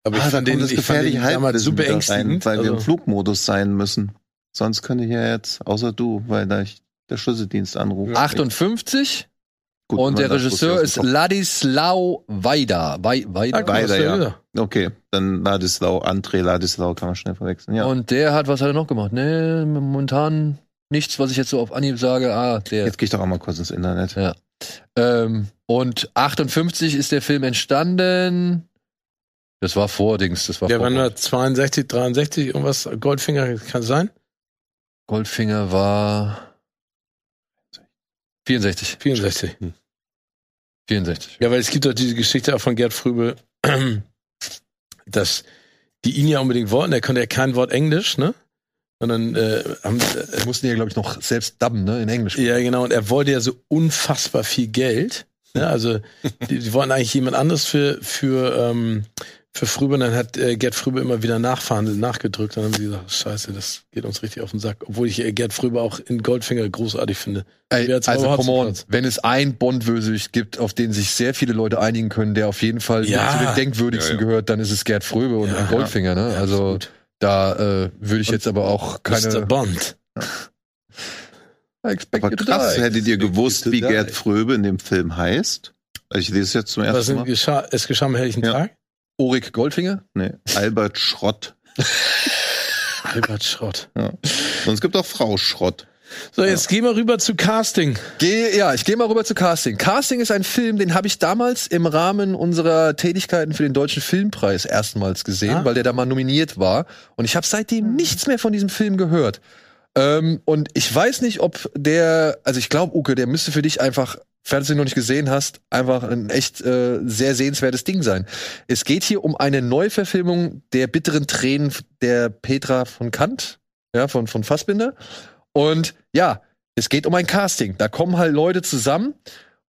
Aber ich Ah, da fand den, das ich fand den gefährliche damals Halbwissen super wieder ängstigend. weil wir im also, Flugmodus sein müssen. Sonst könnte ich ja jetzt, außer du, weil da ich der Schlüsseldienst anruft. 58 Gut, und der Regisseur ist Ladislau Weida. Wei- ah, Weida. der ja. Okay, dann Ladislau, André Ladislau kann man schnell verwechseln. Ja. Und der hat, was hat er noch gemacht? Ne, momentan nichts, was ich jetzt so auf Anhieb sage. Ah, der. Jetzt gehe ich doch auch mal kurz ins Internet. Ja. Ähm, und 58 ist der Film entstanden. Das war vor Dings, das war Der vor war nur 62, 63, irgendwas, Goldfinger, kann sein? Goldfinger war 64. 64. 64. Ja, weil es gibt doch diese Geschichte auch von Gerd Fröbe, dass die ihn ja unbedingt wollten. Er konnte ja kein Wort Englisch, ne? Und dann äh, haben, Wir mussten ja, glaube ich, noch selbst dubben, ne, in Englisch. Ja, genau. Und er wollte ja so unfassbar viel Geld. Ne? Also, die, die wollten eigentlich jemand anderes für, für, ähm, für Frübe. Und dann hat äh, Gerd Frübe immer wieder nachverhandelt, nachgedrückt. Dann haben sie gesagt, scheiße, das geht uns richtig auf den Sack. Obwohl ich äh, Gerd Frübe auch in Goldfinger großartig finde. Ey, also, come on, wenn es ein Bond-Bösewicht gibt, auf den sich sehr viele Leute einigen können, der auf jeden Fall Ja. zu den denkwürdigsten Ja, ja. gehört, dann ist es Gerd Fröbe und Goldfinger, ne? Also, Absolut. da äh, würde ich Und jetzt aber auch Mr. keine. Bond. I expect Aber you to krass, die. hättet ihr gewusst, wie Die. Gerd Fröbe in dem Film heißt? Also ich lese es jetzt zum Was ersten denn Mal. geschah, es geschah am helllichen Ja. Tag? Ulrich Goldfinger? Nee, Albert Schrott. Albert Schrott. Und es gibt auch Frau Schrott. So, jetzt gehen wir rüber zu Casting. Geh, ja, ich gehe mal rüber zu Casting. Casting ist ein Film, den habe ich damals im Rahmen unserer Tätigkeiten für den Deutschen Filmpreis erstmals gesehen, Ah. weil der da mal nominiert war. Und ich habe seitdem nichts mehr von diesem Film gehört. Ähm, und ich weiß nicht, ob der, also ich glaube, Uke, der müsste für dich einfach, ihn noch nicht gesehen hast, einfach ein echt äh, sehr sehenswertes Ding sein. Es geht hier um eine Neuverfilmung der bitteren Tränen der Petra von Kant, ja, von, von Fassbinder. Und ja, es geht um ein Casting. Da kommen halt Leute zusammen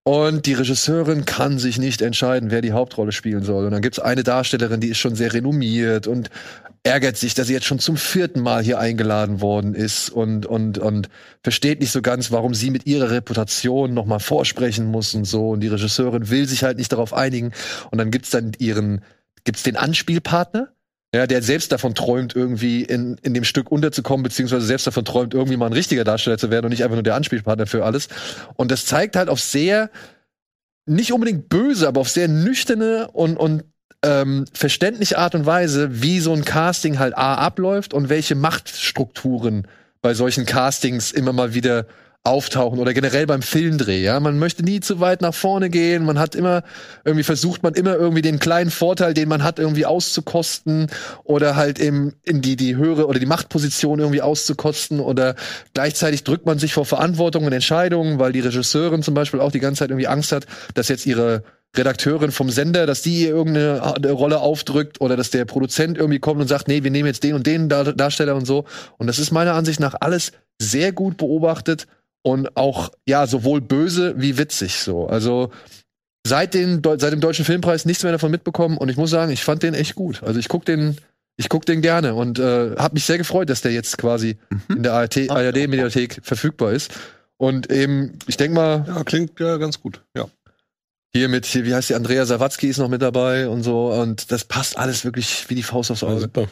und die Regisseurin kann sich nicht entscheiden, wer die Hauptrolle spielen soll. Und dann gibt's eine Darstellerin, die ist schon sehr renommiert und ärgert sich, dass sie jetzt schon zum vierten Mal hier eingeladen worden ist und, und, und versteht nicht so ganz, warum sie mit ihrer Reputation nochmal vorsprechen muss und so. Und die Regisseurin will sich halt nicht darauf einigen. Und dann gibt's dann ihren, gibt's den Anspielpartner, ja, der selbst davon träumt, irgendwie in, in dem Stück unterzukommen, beziehungsweise selbst davon träumt, irgendwie mal ein richtiger Darsteller zu werden und nicht einfach nur der Anspielpartner für alles. Und das zeigt halt auf sehr, nicht unbedingt böse, aber auf sehr nüchterne und, und ähm, verständliche Art und Weise, wie so ein Casting halt A abläuft und welche Machtstrukturen bei solchen Castings immer mal wieder auftauchen oder generell beim Filmdreh, ja. Man möchte nie zu weit nach vorne gehen. Man hat immer, irgendwie versucht man immer irgendwie den kleinen Vorteil, den man hat, irgendwie auszukosten oder halt im, in die, die höhere oder die Machtposition irgendwie auszukosten oder gleichzeitig drückt man sich vor Verantwortung und Entscheidungen, weil die Regisseurin zum Beispiel auch die ganze Zeit irgendwie Angst hat, dass jetzt ihre Redakteurin vom Sender, dass die ihr irgendeine äh, Rolle aufdrückt oder dass der Produzent irgendwie kommt und sagt, nee, wir nehmen jetzt den und den Dar Darsteller und so. Und das ist meiner Ansicht nach alles sehr gut beobachtet und auch, ja, sowohl böse wie witzig so. Also seit, den, seit dem Deutschen Filmpreis nichts mehr davon mitbekommen und ich muss sagen, ich fand den echt gut. Also ich guck den, ich guck den gerne und äh, habe mich sehr gefreut, dass der jetzt quasi in der ARD ARD-Mediathek verfügbar ist. Und eben, ich denk mal, Ja, klingt ja ganz gut. Ja. Hier mit, hier, wie heißt die, Andrea Sawatzki ist noch mit dabei und so. Und das passt alles wirklich wie die Faust aufs Ja, Auge. super.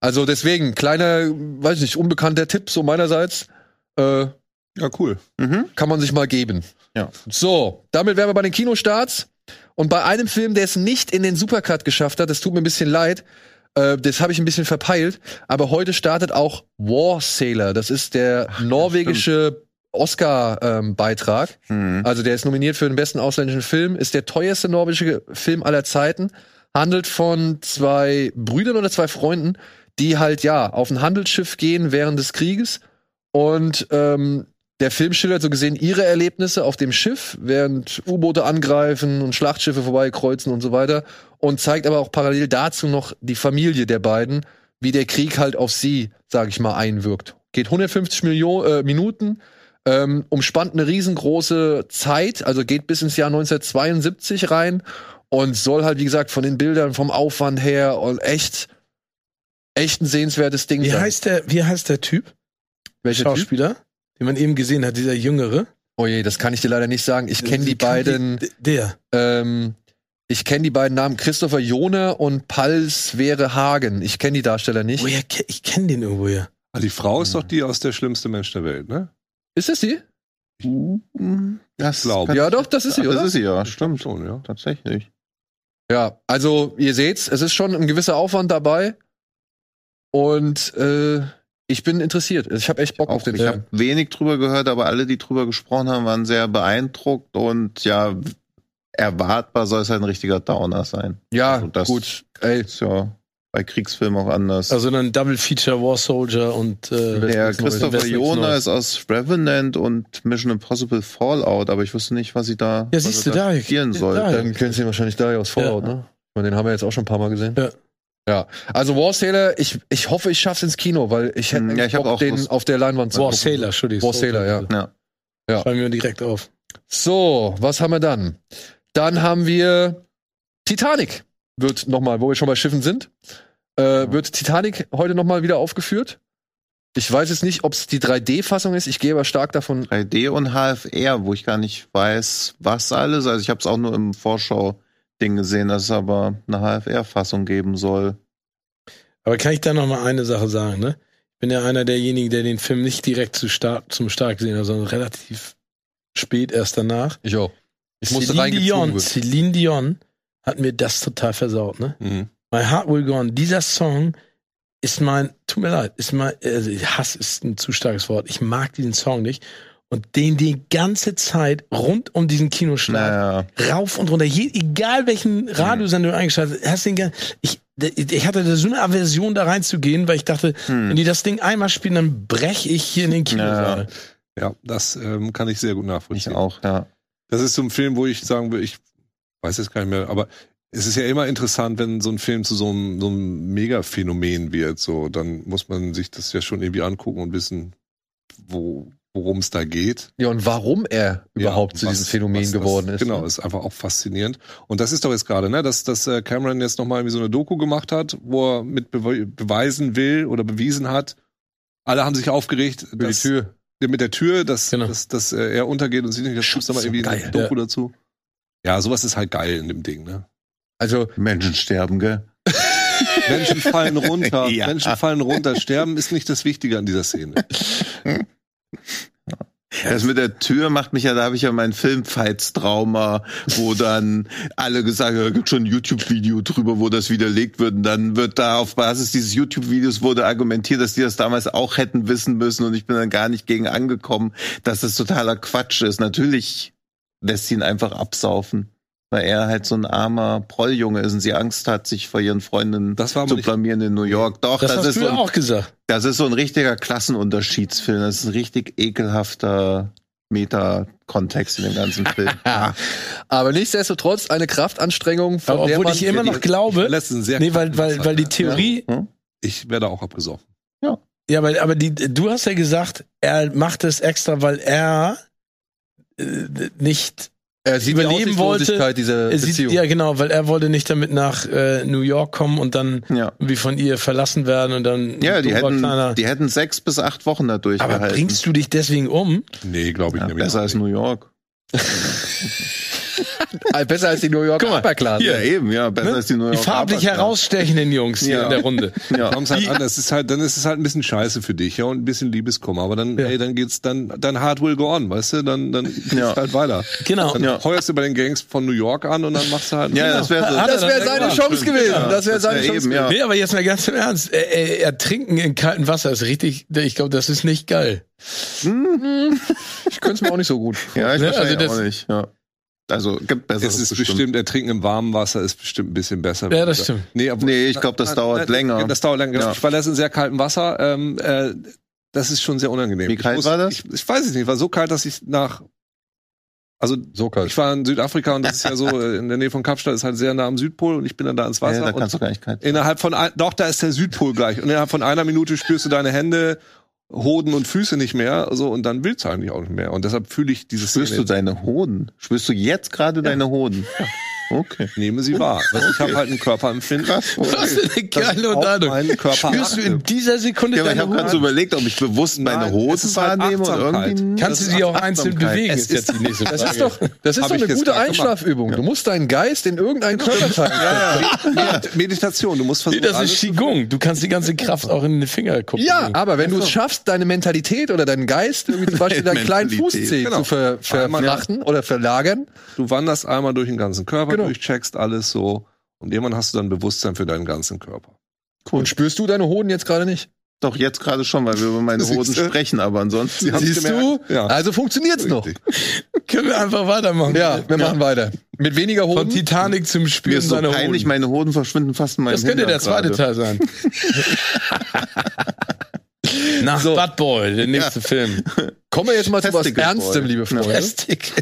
Also deswegen, kleiner, weiß nicht, unbekannter Tipp so meinerseits. Äh, Ja, cool. Mhm. kann man sich mal geben. Ja. So, damit wären wir bei den Kinostarts. Und bei einem Film, der es nicht in den Supercut geschafft hat, das tut mir ein bisschen leid, äh, das habe ich ein bisschen verpeilt, aber heute startet auch War Sailor. Das ist der norwegische Oscar-Beitrag. Mhm. Also der ist nominiert für den besten ausländischen Film, ist der teuerste norwegische Film aller Zeiten, handelt von zwei Brüdern oder zwei Freunden, die halt ja auf ein Handelsschiff gehen während des Krieges Und ähm, der Film schildert so gesehen ihre Erlebnisse auf dem Schiff, während U-Boote angreifen und Schlachtschiffe vorbeikreuzen und so weiter. Und zeigt aber auch parallel dazu noch die Familie der beiden, wie der Krieg halt auf sie, sag ich mal, einwirkt. Geht 150 Millionen, äh, Minuten, ähm, umspannt eine riesengroße Zeit, also geht bis ins Jahr 1972 rein und soll halt, wie gesagt, von den Bildern, vom Aufwand her und echt, echt ein sehenswertes Ding Wie sein. heißt der, wie heißt der Typ? Welcher Typ? Schauspieler? Den man eben gesehen hat, dieser Jüngere. Oh je, das kann ich dir leider nicht sagen. Ich kenne die beiden, die- Der. ähm, ich kenne die beiden Namen Christopher Jone und Pals Were Hagen. Ich kenne die Darsteller nicht. Woher, ke- ich kenne den irgendwo ja. Ah, die Frau ist doch die aus der schlimmste Mensch der Welt, ne? Ist es sie? Das Glaub. kann- Ja, doch, das ist sie, oder? Das ist sie, ja, stimmt. Schon, ja. Tatsächlich. Ja, also ihr seht's, es ist schon ein gewisser Aufwand dabei. Und äh, ich bin interessiert. Ich habe echt Bock auf Auch, den ich Film. habe wenig drüber gehört, aber alle, die drüber gesprochen haben, waren sehr beeindruckt und ja, erwartbar soll es halt ein richtiger Downer sein. Ja, Also das- gut. Ey, Ist ja bei Kriegsfilmen auch anders. Also dann Double Feature War Soldier und äh, der. Christopher Jona ist aus Revenant und Mission Impossible Fallout, aber ich wusste nicht, was sie da, Ja, was siehst du, da- spielen da- soll. dann kennen Sie wahrscheinlich daher aus Fallout, ne? Ich meine, den haben wir jetzt auch schon ein paar Mal gesehen. Ja. Ja, also War Sailor, ich, ich hoffe, ich schaff's ins Kino, weil ich hätte Hm, ja, ich hab Bock, auch den auf der Leinwand zu War gucken. Sailor, Entschuldigung. War Sailor, ja. Ja. Ja. Schreiben wir direkt auf. So, was haben wir dann? Dann haben wir Titanic. Wird nochmal, wo wir schon bei Schiffen sind, äh, wird Titanic heute nochmal wieder aufgeführt. Ich weiß jetzt nicht, ob es die 3D-Fassung ist. Ich gehe aber stark davon. 3D und HFR, wo ich gar nicht weiß, was alles. Also ich habe es auch nur im Vorschau-Ding gesehen, dass es aber eine HFR-Fassung geben soll. Aber kann ich da noch mal eine Sache sagen, ne? Ich bin ja einer derjenigen, der den Film nicht direkt zu Start, zum Start gesehen hat, sondern relativ spät erst danach. Ich auch. Ich musste Celine Dion, werden. Celine Dion hat mir das total versaut, ne? Mhm. My Heart Will Go On. Dieser Song ist mein, tut mir leid, ist mein, also Hass ist ein zu starkes Wort. Ich mag diesen Song nicht. Und den die ganze Zeit rund um diesen Kinostart Naja, rauf und runter, je, egal welchen Radiosender du eingeschaltet hast, hast den ich, ich hatte so eine Aversion da reinzugehen, weil ich dachte, wenn hm. die das Ding einmal spielen, dann breche ich hier in den Kinosaal. Ja, das ähm, kann ich sehr gut ich nachvollziehen. auch, ja. Das ist so ein Film, wo ich sagen würde, ich weiß jetzt gar nicht mehr, aber es ist ja immer interessant, wenn so ein Film zu so einem, so einem Mega-Phänomen wird. So, dann muss man sich das ja schon irgendwie angucken und wissen, wo, worum es da geht. Ja, und warum er überhaupt Ja, zu was- diesem Phänomen was das- geworden ist. Genau, ne? ist einfach auch faszinierend. Und das ist doch jetzt gerade, ne, dass, dass äh, Cameron jetzt nochmal irgendwie so eine Doku gemacht hat, wo er mit bewe beweisen will oder bewiesen hat. Alle haben sich aufgeregt, Über die dass, Tür. mit der Tür, dass, Genau. dass, dass äh, er untergeht und sie nicht, das gibt's da mal so irgendwie eine geil. Doku dazu. Ja, sowas ist halt geil in dem Ding, ne? Also, Menschen sterben, gell? Menschen fallen runter, Ja. Menschen fallen runter. Sterben ist nicht das Wichtige an dieser Szene. Das mit der Tür macht mich ja, da habe ich ja mein Filmfights-Trauma, wo dann alle gesagt haben, gibt schon ein YouTube-Video drüber, wo das widerlegt wird. Und dann wird da auf Basis dieses YouTube-Videos wurde argumentiert, dass die das damals auch hätten wissen müssen und ich bin dann gar nicht gegen angekommen, dass das totaler Quatsch ist. Natürlich lässt ihn einfach absaufen. Weil er halt so ein armer Prolljunge ist und sie Angst hat, sich vor ihren Freundinnen Das war aber zu blamieren in New York. Doch, Das, das, hast ist du so ja ein, auch gesagt. das ist so ein richtiger Klassenunterschiedsfilm. Das ist ein richtig ekelhafter Meta-Kontext in dem ganzen Film. aber nichtsdestotrotz eine Kraftanstrengung, von Aber der obwohl man ich immer die- noch glaube, nee, weil, weil, weil die. Theorie, Ich werde auch abgesoffen. ja, aber, aber die, du hast ja gesagt, er macht es extra, weil er nicht er sieht die überleben wollte. Aussichtslosigkeit dieser Er sieht, Beziehung. ja, genau, weil er wollte nicht damit nach äh, New York kommen und dann ja. wie von ihr verlassen werden und dann Ja, die hätten, kleiner. die hätten sechs bis acht Wochen da Aber durchgehalten. bringst du dich deswegen um? Nee, glaube ich ja, nämlich besser auch als nicht. New York. Ah, Besser als die New York Guck Upper Class. Ja, eben, ja, besser als die New Die York. farblich Upper Class. herausstechenden Jungs hier Ja. in der Runde. Ja. Kommt's halt an, das ist halt, dann ist es halt ein bisschen scheiße für dich, ja, und ein bisschen Liebeskummer. Aber dann, Ja. ey, dann geht's dann, dann hard will go on, weißt du, dann, dann geht's Ja. halt weiter. Genau. Dann Ja. heuerst du bei den Gangs von New York an und dann machst du halt. Ja, das wäre so. Er Das wäre dann seine Chance gewesen. Das wäre seine wär Chance eben, ja. Nee, aber jetzt mal ganz im Ernst. Er, er, ertrinken in kaltem Wasser ist richtig, ich glaube, das ist nicht geil. Ich könnte es mir auch nicht so gut. Ja, ich Ne, wahrscheinlich also das- auch nicht. Ja. Also gibt besser. Es ist bestimmt, Ertrinken im warmen Wasser ist bestimmt ein bisschen besser. Ja, das stimmt. Nee, aber, Nee, ich glaub, das dauert länger. Das dauert länger. Ja. Ich war letztens in sehr kaltem Wasser. Ähm, äh, das ist schon sehr unangenehm. Wie kalt ich war das? Ich, ich weiß es nicht, war so kalt, dass ich nach also So kalt. ich war in Südafrika und das ist ja so äh, in der Nähe von Kapstadt ist halt sehr nah am Südpol und ich bin dann da ins Wasser Ja, da und kannst du gar nicht kalt. innerhalb von ein, doch da ist der Südpol gleich und innerhalb von einer Minute spürst du deine Hände, Hoden und Füße nicht mehr so und dann willst du eigentlich auch nicht mehr und deshalb fühle ich dieses Spürst du deine Hoden? Spürst du jetzt gerade deine Hoden? Okay. nehme sie wahr. Also ich habe halt ein Körperempfinden. Krass. Was für eine geile Unterhaltung. Körper Spürst du in dieser Sekunde Ja, aber ich deine habe gerade so überlegt, ob ich bewusst meine es ist halt wahrnehme und irgendwie. Kannst du Das sie auch einzeln bewegen? Es Ist jetzt die nächste Das Frage. ist doch, das ist doch eine gute. Einschlafübung. Du musst deinen Geist in irgendeinen Körperteil Med- Meditation, du musst Nee, versuchen. das ist Qigong. Du kannst die ganze Kraft auch in den Finger gucken. Ja, aber wenn du es schaffst, deine Mentalität oder deinen Geist irgendwie zum Beispiel deinen kleinen Fußzeh genau. zu ver, ver, Einmal- verlachten oder verlagern. Du wanderst einmal durch den ganzen Körper, Genau. Durchcheckst alles so und irgendwann hast du dann Bewusstsein für deinen ganzen Körper. Und spürst du deine Hoden jetzt gerade nicht? Doch jetzt gerade schon, weil wir über meine Hoden Siehste? sprechen, aber ansonsten. Siehst du? gemerkt. Ja. Also funktioniert's noch. Richtig. Können wir einfach weitermachen? Ja, wir machen weiter. Mit weniger Von Hoden. Titanic zum Mir Spüren ist so seiner peinlich, Hoden. meine Hoden verschwinden fast in meinem Das könnte der Hintern zweite gerade. Teil sein. Nach So. Bad Boy, der nächste Film. Kommen wir jetzt mal zu was Ernstem, liebe Freunde. Plastik.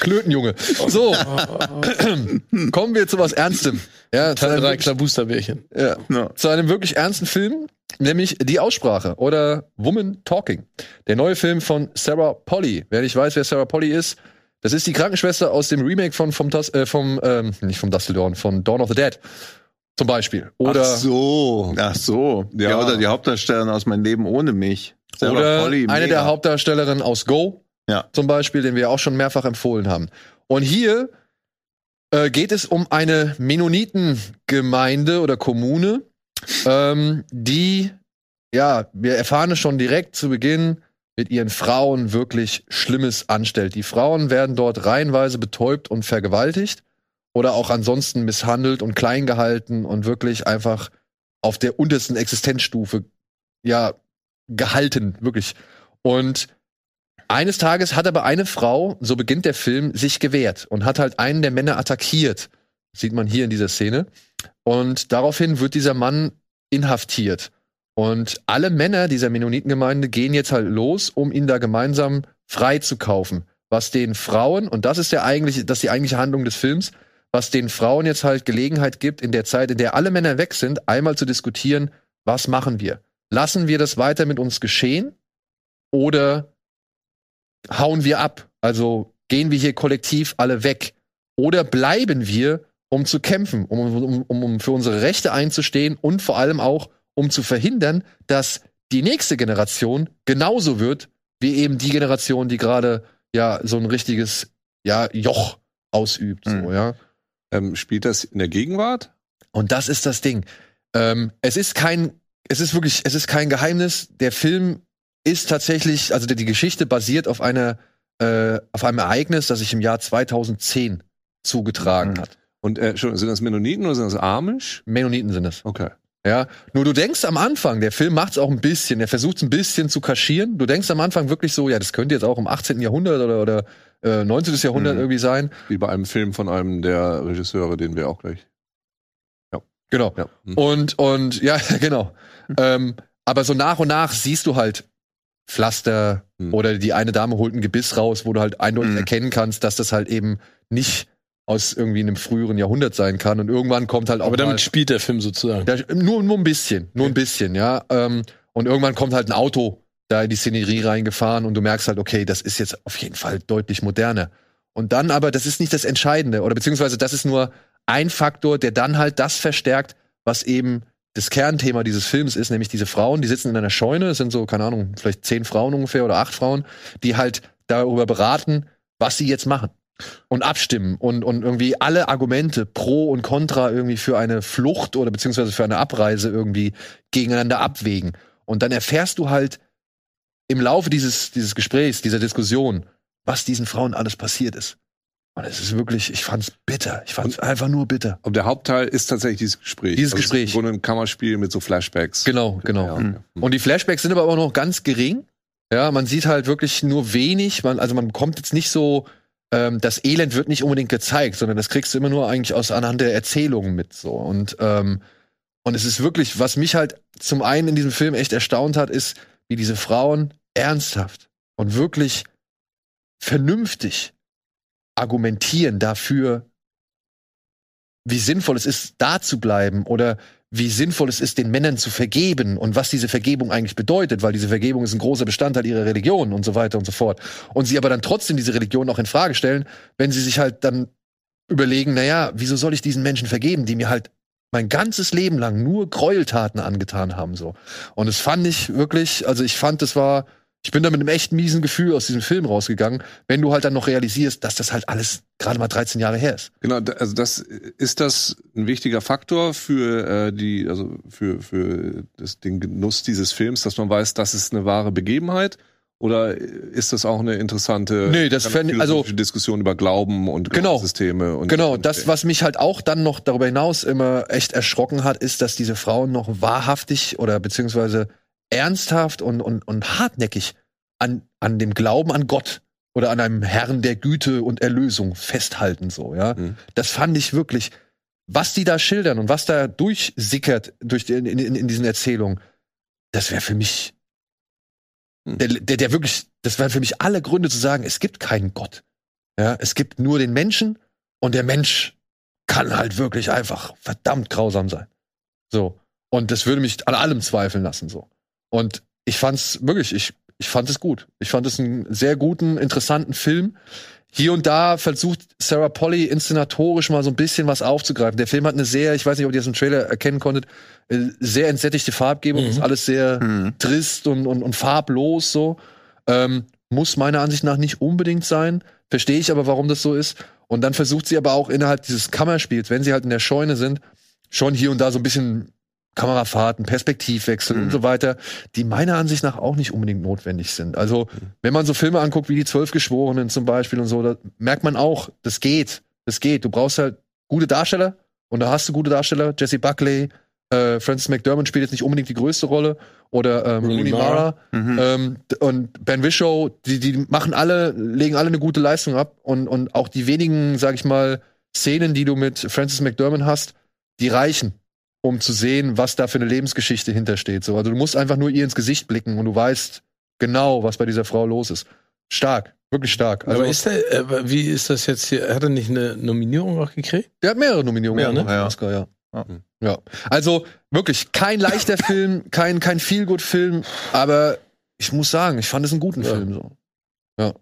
Klötenjunge. So, kommen wir zu was Ernstem. Ja, zu Teil einem, 3 wirklich, Klabusterbärchen. ja, Ja. zu einem wirklich ernsten Film, nämlich Die Aussprache oder Woman Talking. Der neue Film von Sarah Polly. Wer nicht weiß, wer Sarah Polly ist, das ist die Krankenschwester aus dem Remake von vom, äh, vom ähm, nicht vom Dusty Dawn, von Dawn of the Dead. Zum Beispiel. Oder Ach so. Ach so. Ja. Ja. oder die Hauptdarstellerin aus Mein Leben ohne mich. Sarah Oder Polly, eine der Hauptdarstellerinnen aus Go, Ja. zum Beispiel, den wir auch schon mehrfach empfohlen haben. Und hier äh, geht es um eine Mennonitengemeinde oder Kommune, ähm, die, ja, wir erfahren es schon direkt zu Beginn, mit ihren Frauen wirklich Schlimmes anstellt. Die Frauen werden dort reihenweise betäubt und vergewaltigt oder auch ansonsten misshandelt und klein gehalten und wirklich einfach auf der untersten Existenzstufe, ja, gehalten, wirklich. Und eines Tages hat aber eine Frau, so beginnt der Film, sich gewehrt und hat halt einen der Männer attackiert. Sieht man hier in dieser Szene. Und daraufhin wird dieser Mann inhaftiert. Und alle Männer dieser Mennonitengemeinde gehen jetzt halt los, um ihn da gemeinsam freizukaufen. Was den Frauen, und das ist der eigentliche, das ist die eigentliche Handlung des Films, was den Frauen jetzt halt Gelegenheit gibt, in der Zeit, in der alle Männer weg sind, einmal zu diskutieren, was machen wir? Lassen wir das weiter mit uns geschehen? Oder hauen wir ab? Also gehen wir hier kollektiv alle weg? Oder bleiben wir, um zu kämpfen, um, um, um, um für unsere Rechte einzustehen und vor allem auch, um zu verhindern, dass die nächste Generation genauso wird, wie eben die Generation, die gerade ja so ein richtiges ja, Joch ausübt. So, Mhm. ja. Ähm, spielt das in der Gegenwart? Und das ist das Ding. Ähm, es ist kein, es ist wirklich, es ist kein Geheimnis. Der Film ist tatsächlich, also die, Geschichte basiert auf einer, äh, auf einem Ereignis, das sich im Jahr 2010 zugetragen Mhm. hat. Und äh, schon, sind das Mennoniten oder sind das Amish? Mennoniten sind es. Okay. Ja, nur du denkst am Anfang, der Film macht es auch ein bisschen, er versucht es ein bisschen zu kaschieren. Du denkst am Anfang wirklich so, ja, das könnte jetzt auch im 18. Jahrhundert oder, oder äh, 19. Jahrhundert Mhm. irgendwie sein. Wie bei einem Film von einem der Regisseure, den wir auch gleich. Genau. Ja. Hm. Und, und, ja, genau. ähm, aber so nach und nach siehst du halt Pflaster Hm. oder die eine Dame holt ein Gebiss raus, wo du halt eindeutig Hm. erkennen kannst, dass das halt eben nicht aus irgendwie einem früheren Jahrhundert sein kann. Und irgendwann kommt halt auch Aber mal, damit spielt der Film sozusagen. da, nur, nur ein bisschen, nur ein bisschen, ja. Ähm, und irgendwann kommt halt ein Auto da in die Szenerie reingefahren und du merkst halt, okay, das ist jetzt auf jeden Fall deutlich moderner. Und dann aber, das ist nicht das Entscheidende, oder beziehungsweise das ist nur ein Faktor, der dann halt das verstärkt, was eben das Kernthema dieses Films ist, nämlich diese Frauen, die sitzen in einer Scheune, es sind so, keine Ahnung, vielleicht zehn Frauen ungefähr oder acht Frauen, die halt darüber beraten, was sie jetzt machen. Und abstimmen und, und irgendwie alle Argumente pro und contra irgendwie für eine Flucht oder beziehungsweise für eine Abreise irgendwie gegeneinander abwägen. Und dann erfährst du halt im Laufe dieses, dieses Gesprächs, dieser Diskussion, was diesen Frauen alles passiert ist. Und es ist wirklich, ich fand's bitter. Ich fand's einfach nur bitter. Aber der Hauptteil ist tatsächlich dieses Gespräch. Dieses Also Gespräch. Im Grunde ein Kammerspiel mit so Flashbacks. Genau, genau. Ja, Mhm. ja. Und die Flashbacks sind aber auch noch ganz gering. Ja, man sieht halt wirklich nur wenig. Man, also man bekommt jetzt nicht so, ähm, das Elend wird nicht unbedingt gezeigt, sondern das kriegst du immer nur eigentlich aus anhand der Erzählungen mit. So und ähm, Und es ist wirklich, was mich halt zum einen in diesem Film echt erstaunt hat, ist, wie diese Frauen ernsthaft und wirklich vernünftig argumentieren dafür, wie sinnvoll es ist, da zu bleiben oder wie sinnvoll es ist, den Männern zu vergeben und was diese Vergebung eigentlich bedeutet, weil diese Vergebung ist ein großer Bestandteil ihrer Religion und so weiter und so fort. Und sie aber dann trotzdem diese Religion auch in Frage stellen, wenn sie sich halt dann überlegen, naja, wieso soll ich diesen Menschen vergeben, die mir halt mein ganzes Leben lang nur Gräueltaten angetan haben, so. Und es fand ich wirklich, also ich fand, das war, ich bin da mit einem echt miesen Gefühl aus diesem Film rausgegangen, wenn du halt dann noch realisierst, dass das halt alles gerade mal 13 Jahre her ist. Genau, also das ist das ein wichtiger Faktor für äh, die, also für für das, den Genuss dieses Films, dass man weiß, das ist eine wahre Begebenheit. Oder ist das auch eine interessante Nee, das fänd- also- Diskussion über Glauben und Genau. Systeme und Genau, und, das, was mich halt auch dann noch darüber hinaus immer echt erschrocken hat, ist, dass diese Frauen noch wahrhaftig oder beziehungsweise ernsthaft und, und, und hartnäckig an, an dem Glauben an Gott oder an einem Herrn der Güte und Erlösung festhalten, so, ja. Mhm. Das fand ich wirklich, was die da schildern und was da durchsickert durch die, in, in, in diesen Erzählungen, das wäre für mich, Hm. der, der, der wirklich, das wären für mich alle Gründe zu sagen, es gibt keinen Gott. Ja, es gibt nur den Menschen und der Mensch kann halt wirklich einfach verdammt grausam sein. So. Und das würde mich an allem zweifeln lassen, so. Und ich fand's wirklich, ich, ich fand es gut. Ich fand es einen sehr guten, interessanten Film. Hier und da versucht Sarah Polly inszenatorisch mal so ein bisschen was aufzugreifen. Der Film hat eine sehr, ich weiß nicht, ob ihr das im Trailer erkennen konntet, äh, sehr entsättigte Farbgebung. Mhm. Ist alles sehr Hm. trist und, und, und farblos so. Ähm, muss meiner Ansicht nach nicht unbedingt sein. Verstehe ich aber, warum das so ist. Und dann versucht sie aber auch innerhalb dieses Kammerspiels, wenn sie halt in der Scheune sind, schon hier und da so ein bisschen Kamerafahrten, Perspektivwechsel Mhm. und so weiter, die meiner Ansicht nach auch nicht unbedingt notwendig sind. Also, wenn man so Filme anguckt wie die Zwölf Geschworenen zum Beispiel und so, da merkt man auch, das geht. Das geht. Du brauchst halt gute Darsteller und da hast du gute Darsteller. Jesse Buckley, äh, Francis McDermott spielt jetzt nicht unbedingt die größte Rolle oder ähm, Rooney Mara. Mhm. Ähm, und Ben Wishow, die, die machen alle, legen alle eine gute Leistung ab. Und, und auch die wenigen, sag ich mal, Szenen, die du mit Francis McDermott hast, die reichen, um zu sehen, was da für eine Lebensgeschichte hintersteht. So, also du musst einfach nur ihr ins Gesicht blicken und du weißt genau, was bei dieser Frau los ist. Stark, wirklich stark. Also, Aber ist der, äh, wie ist das jetzt hier? Hat er nicht eine Nominierung auch gekriegt? der hat mehrere Nominierungen Ja, ne? Ja. Oscar, ja. Ja. Ja. Also wirklich kein leichter Film, kein, kein Feel-Good-Film, aber ich muss sagen, ich fand es einen guten Ja. Film. So.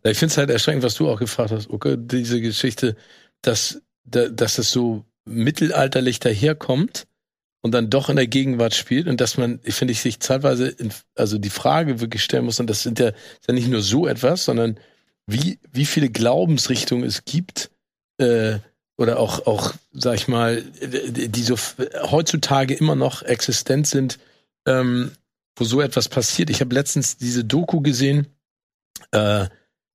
Ich finde es halt erschreckend, was du auch gefragt hast, okay, diese Geschichte, dass, da- dass es so mittelalterlich daherkommt und dann doch in der Gegenwart spielt und dass man, ich finde, ich sich zeitweise, in, also die Frage wirklich stellen muss, und das sind ja, ist ja nicht nur so etwas, sondern wie, wie viele Glaubensrichtungen es gibt, äh, oder auch, auch, sag ich mal, die so heutzutage immer noch existent sind, ähm, wo so etwas passiert. Ich habe letztens diese Doku gesehen, äh,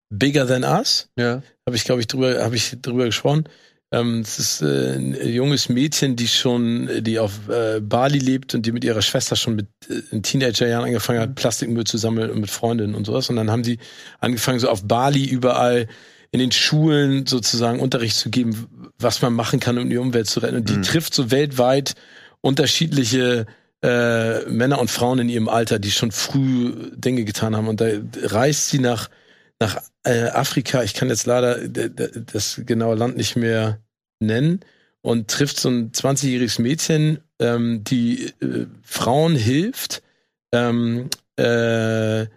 Bigger Than Us, Ja. habe ich, glaube ich, drüber, habe ich drüber gesprochen. Ähm, es ist äh, ein junges Mädchen, die schon, die auf äh, Bali lebt und die mit ihrer Schwester schon mit äh, Teenagerjahren angefangen hat, Plastikmüll zu sammeln und mit Freundinnen und sowas. Und dann haben sie angefangen, so auf Bali überall in den Schulen sozusagen Unterricht zu geben, was man machen kann, um die Umwelt zu retten. Und die Mhm. trifft so weltweit unterschiedliche äh, Männer und Frauen in ihrem Alter, die schon früh Dinge getan haben. Und da reist sie nach nach äh, Afrika, ich kann jetzt leider das genaue Land nicht mehr nennen, und trifft so ein 20-jähriges Mädchen, ähm, die äh, Frauen hilft, ähm, äh, äh,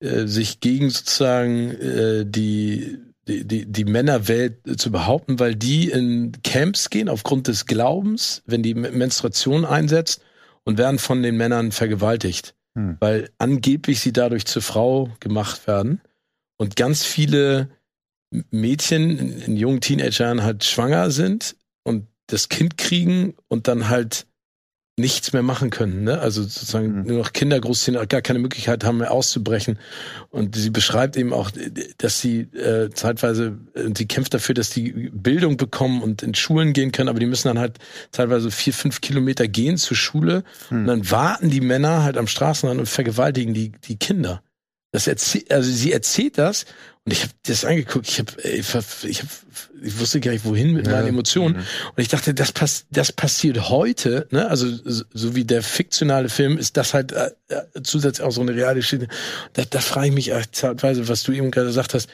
sich gegen sozusagen äh, die, die, die, Männerwelt zu behaupten, weil die in Camps gehen aufgrund des Glaubens, wenn die Men- Menstruation einsetzt und werden von den Männern vergewaltigt, Hm. weil angeblich sie dadurch zur Frau gemacht werden und ganz viele Mädchen in, jungen Teenagern halt schwanger sind und das Kind kriegen und dann halt nichts mehr machen können, ne? Also sozusagen Mhm. nur noch Kinder großziehen, gar keine Möglichkeit haben mehr auszubrechen. Und sie beschreibt eben auch, dass sie äh, zeitweise, äh, sie kämpft dafür, dass die Bildung bekommen und in Schulen gehen können, aber die müssen dann halt teilweise vier, fünf Kilometer gehen zur Schule Mhm. und dann warten die Männer halt am Straßenrand und vergewaltigen die, die Kinder. Das erzählt, also sie erzählt das und ich habe das angeguckt. Ich habe, ich, hab, ich, hab, ich wusste gar nicht wohin mit meinen Emotionen. Und ich dachte, das, pass, das passiert heute. Ne? Also so, so wie der fiktionale Film ist das halt äh, äh, zusätzlich auch so eine reale Geschichte. Da, da frage ich mich äh, zeitweise, was du eben gerade gesagt hast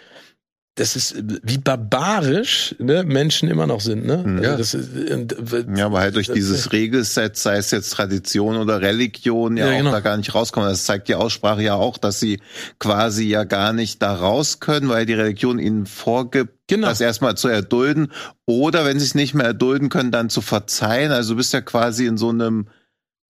das ist äh, wie barbarisch ne, Menschen immer noch sind. Ne? Mhm. Also Ja. das ist, äh, Ja, aber halt durch das- dieses Regelset, sei es jetzt Tradition oder Religion, ja, Ja, auch genau. da gar nicht rauskommen. Das zeigt die Aussprache ja auch, dass sie quasi ja gar nicht da raus können, weil die Religion ihnen vorgibt, Genau. das erstmal zu erdulden. Oder wenn sie es nicht mehr erdulden können, dann zu verzeihen. Also du bist ja quasi in so einem,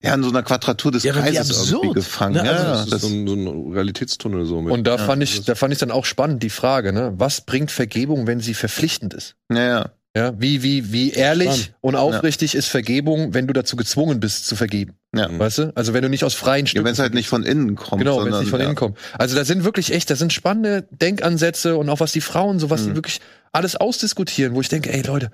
ja, in so einer Quadratur des Ja, Kreises absurd, irgendwie gefangen. ne? Also ja, Das ist das, so ein, so ein Realitätstunnel so mit. Und da Ja, fand ich, da fand ich dann auch spannend die Frage, ne? Was bringt Vergebung, wenn sie verpflichtend ist? ja, ja. Ja, wie, wie, wie ehrlich Spannend. und aufrichtig ist Vergebung, wenn du dazu gezwungen bist zu vergeben? ja. Weißt du? Also wenn du nicht aus freien ja Stücken. wenn es halt nicht von innen kommt. Genau, wenn es nicht von ja. innen kommt. Also da sind wirklich echt, da sind spannende Denkansätze und auch was die Frauen, so was die Mhm. wirklich alles ausdiskutieren, wo ich denke, ey Leute,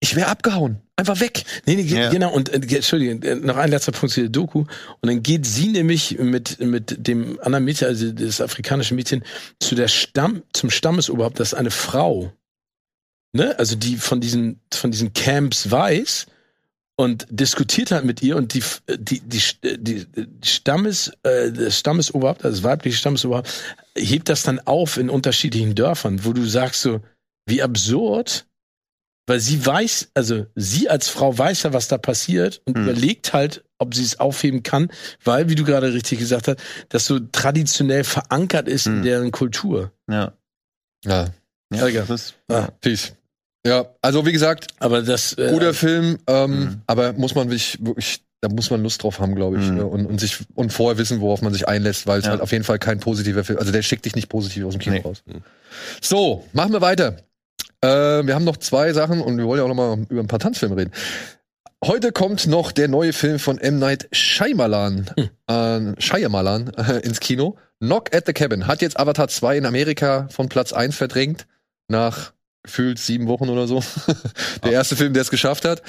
ich wäre abgehauen. Einfach weg. Nee, nee, Ja. genau, und äh, Entschuldigung, äh, noch ein letzter Punkt zu der Doku. Und dann geht sie nämlich mit, mit dem anderen Mädchen, also das afrikanische Mädchen, zu der Stamm, zum Stammesoberhaupt, das ist eine Frau. Ne? Also die von diesen, von diesen Camps weiß und diskutiert halt mit ihr und die, die, die, die, die Stammes, äh, das Stammesoberhaupt, also das weibliche Stammesoberhaupt, hebt das dann auf in unterschiedlichen Dörfern, wo du sagst so, wie absurd, weil sie weiß, also sie als Frau weiß ja, was da passiert und Mhm. überlegt halt, ob sie es aufheben kann, weil, wie du gerade richtig gesagt hast, das so traditionell verankert ist in Mhm. deren Kultur. Ja. Ja, Ja, das ist, Ah. peace. Ja, also wie gesagt, Aber das äh, guter Film, ähm, Mhm. aber muss man wirklich, wirklich, da muss man Lust drauf haben, glaube ich, Mhm. äh, und, und sich und vorher wissen, worauf man sich einlässt, weil es Ja. halt auf jeden Fall kein positiver Film, also der schickt dich nicht positiv aus dem Kino Nee. raus. So, machen wir weiter. Äh, wir haben noch zwei Sachen und wir wollen ja auch noch mal über ein paar Tanzfilme reden. Heute kommt noch der neue Film von M. Night Shyamalan, äh, Shyamalan äh, ins Kino. Knock at the Cabin hat jetzt Avatar 2 in Amerika von Platz 1 verdrängt, nach gefühlt sieben Wochen oder so. der erste Film, der es geschafft hat.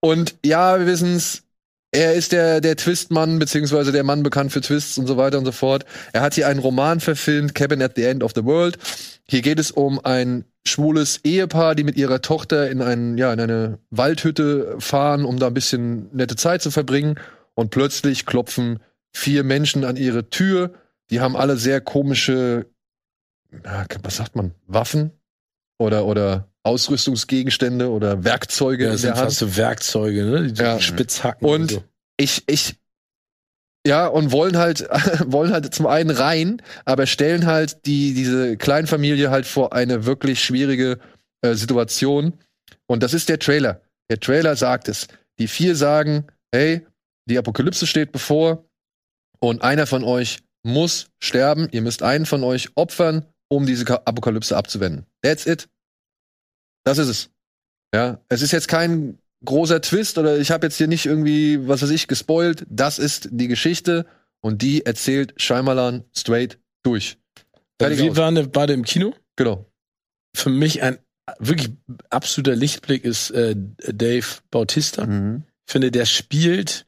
Und ja, wir wissen's. Er ist der, der Twistmann, beziehungsweise der Mann bekannt für Twists und so weiter und so fort. Er hat hier einen Roman verfilmt, Cabin at the End of the World. Hier geht es um ein schwules Ehepaar, die mit ihrer Tochter in, einen, ja, in eine Waldhütte fahren, um da ein bisschen nette Zeit zu verbringen. Und plötzlich klopfen vier Menschen an ihre Tür. Die haben alle sehr komische, was sagt man, Waffen oder, oder Ausrüstungsgegenstände oder Werkzeuge ja, in das der sind Hand. fast so Werkzeuge, ne? Die Ja. Spitzhacken Und so. ich, ich, ja, und wollen halt, wollen halt zum einen rein, aber stellen halt die, diese Kleinfamilie halt vor eine wirklich schwierige äh, Situation. Und das ist der Trailer. Der Trailer sagt es. Die vier sagen, hey, die Apokalypse steht bevor und einer von euch muss sterben. Ihr müsst einen von euch opfern, um diese Ka- Apokalypse abzuwenden. That's it. Das ist es. Ja, es ist jetzt kein großer Twist oder ich habe jetzt hier nicht irgendwie, was weiß ich, gespoilt. Das ist die Geschichte und die erzählt Shyamalan straight durch. Fertig Wir aus. waren beide im Kino. Genau. Für mich ein wirklich absoluter Lichtblick ist äh, Dave Bautista. Mhm. Ich finde, der spielt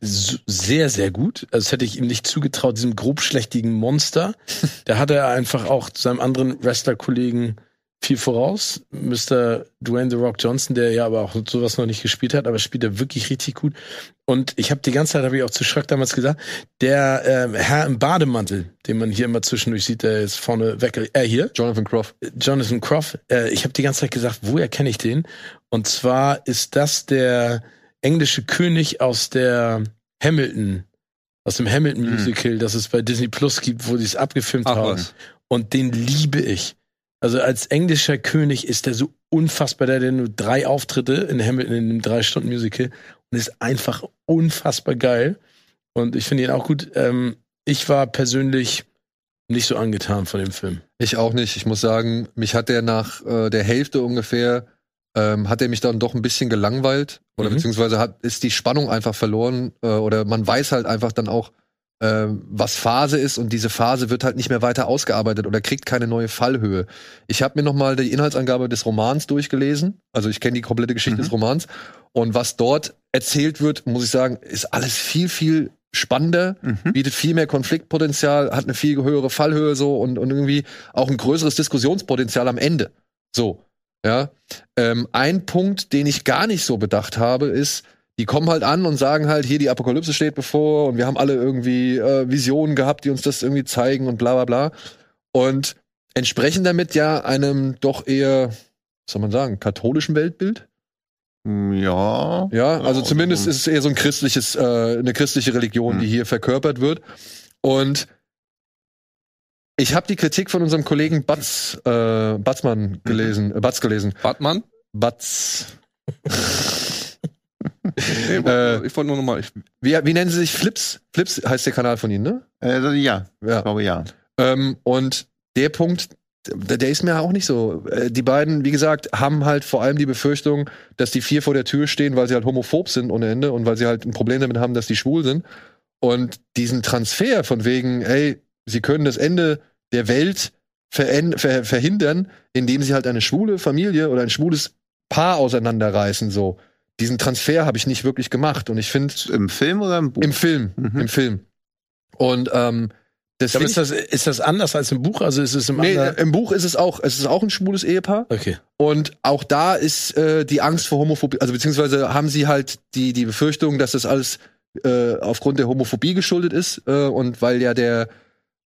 sehr, sehr gut. Also das hätte ich ihm nicht zugetraut, diesem grobschlächtigen Monster. da hat er einfach auch seinem anderen Wrestler-Kollegen viel voraus. Mr. Dwayne The Rock Johnson, der ja aber auch sowas noch nicht gespielt hat, aber spielt er wirklich richtig gut. Und ich habe die ganze Zeit, habe ich auch zu Schreck damals gesagt, der ähm, Herr im Bademantel, den man hier immer zwischendurch sieht, der ist vorne weg, er hier, Jonathan Croft. Jonathan Croft, äh, ich habe die ganze Zeit gesagt, woher kenne ich den? Und zwar ist das der englische König aus der Hamilton, aus dem Hamilton Mhm. Musical, das es bei Disney Plus gibt, wo sie es abgefilmt Ach haben. was. Und den liebe ich. Also als englischer König ist der so unfassbar, der hat nur drei Auftritte in Hamilton in einem drei Stunden Musical und ist einfach unfassbar geil. Und ich finde ihn auch gut. Ähm, ich war persönlich nicht so angetan von dem Film. Ich auch nicht. Ich muss sagen, mich hat der nach äh, der Hälfte ungefähr, ähm, hat er mich dann doch ein bisschen gelangweilt. Oder Mhm. beziehungsweise hat, ist die Spannung einfach verloren. Äh, oder man weiß halt einfach dann auch, was Phase ist und diese Phase wird halt nicht mehr weiter ausgearbeitet oder kriegt keine neue Fallhöhe. Ich habe mir noch mal die Inhaltsangabe des Romans durchgelesen. Also ich kenne die komplette Geschichte Mhm. des Romans. Und was dort erzählt wird, muss ich sagen, ist alles viel, viel spannender, Mhm. bietet viel mehr Konfliktpotenzial, hat eine viel höhere Fallhöhe so und, und irgendwie auch ein größeres Diskussionspotenzial am Ende. So, ja. Ähm, ein Punkt, den ich gar nicht so bedacht habe, ist, die kommen halt an und sagen halt, hier die Apokalypse steht bevor und wir haben alle irgendwie äh, Visionen gehabt, die uns das irgendwie zeigen und bla bla bla. Und entsprechen damit ja einem doch eher, was soll man sagen, katholischen Weltbild. Ja. Ja, also Ja, zumindest also- ist es eher so ein christliches, äh, eine christliche Religion, Mhm. die hier verkörpert wird. Und ich habe die Kritik von unserem Kollegen Batz, äh, Batzmann gelesen, äh, Batz gelesen. Batman? Batz. Äh, ich wollte nur noch mal. Ich, Wie, wie nennen sie sich? Flips? Flips heißt der Kanal von Ihnen, ne? Äh, ja, ich Ja. glaube ja. Ähm, und der Punkt, der, ist mir auch nicht so. Äh, Die beiden, wie gesagt, haben halt vor allem die Befürchtung, dass die vier vor der Tür stehen, weil sie halt homophob sind ohne Ende und weil sie halt ein Problem damit haben, dass die schwul sind. Und diesen Transfer von wegen, ey, sie können das Ende der Welt ver verhindern, indem sie halt eine schwule Familie oder ein schwules Paar auseinanderreißen, so. Diesen Transfer habe ich nicht wirklich gemacht. Und ich finde, Im Film oder im Buch? im Film, Mhm. im Film. Und ähm, das Aber ist das, ist das anders als im Buch? Also ist es im Nee, im Buch ist es auch, es ist auch ein schwules Ehepaar Okay. und auch da ist äh, die Angst vor Homophobie, also beziehungsweise haben sie halt die die Befürchtung, dass das alles äh, aufgrund der Homophobie geschuldet ist äh, und weil ja der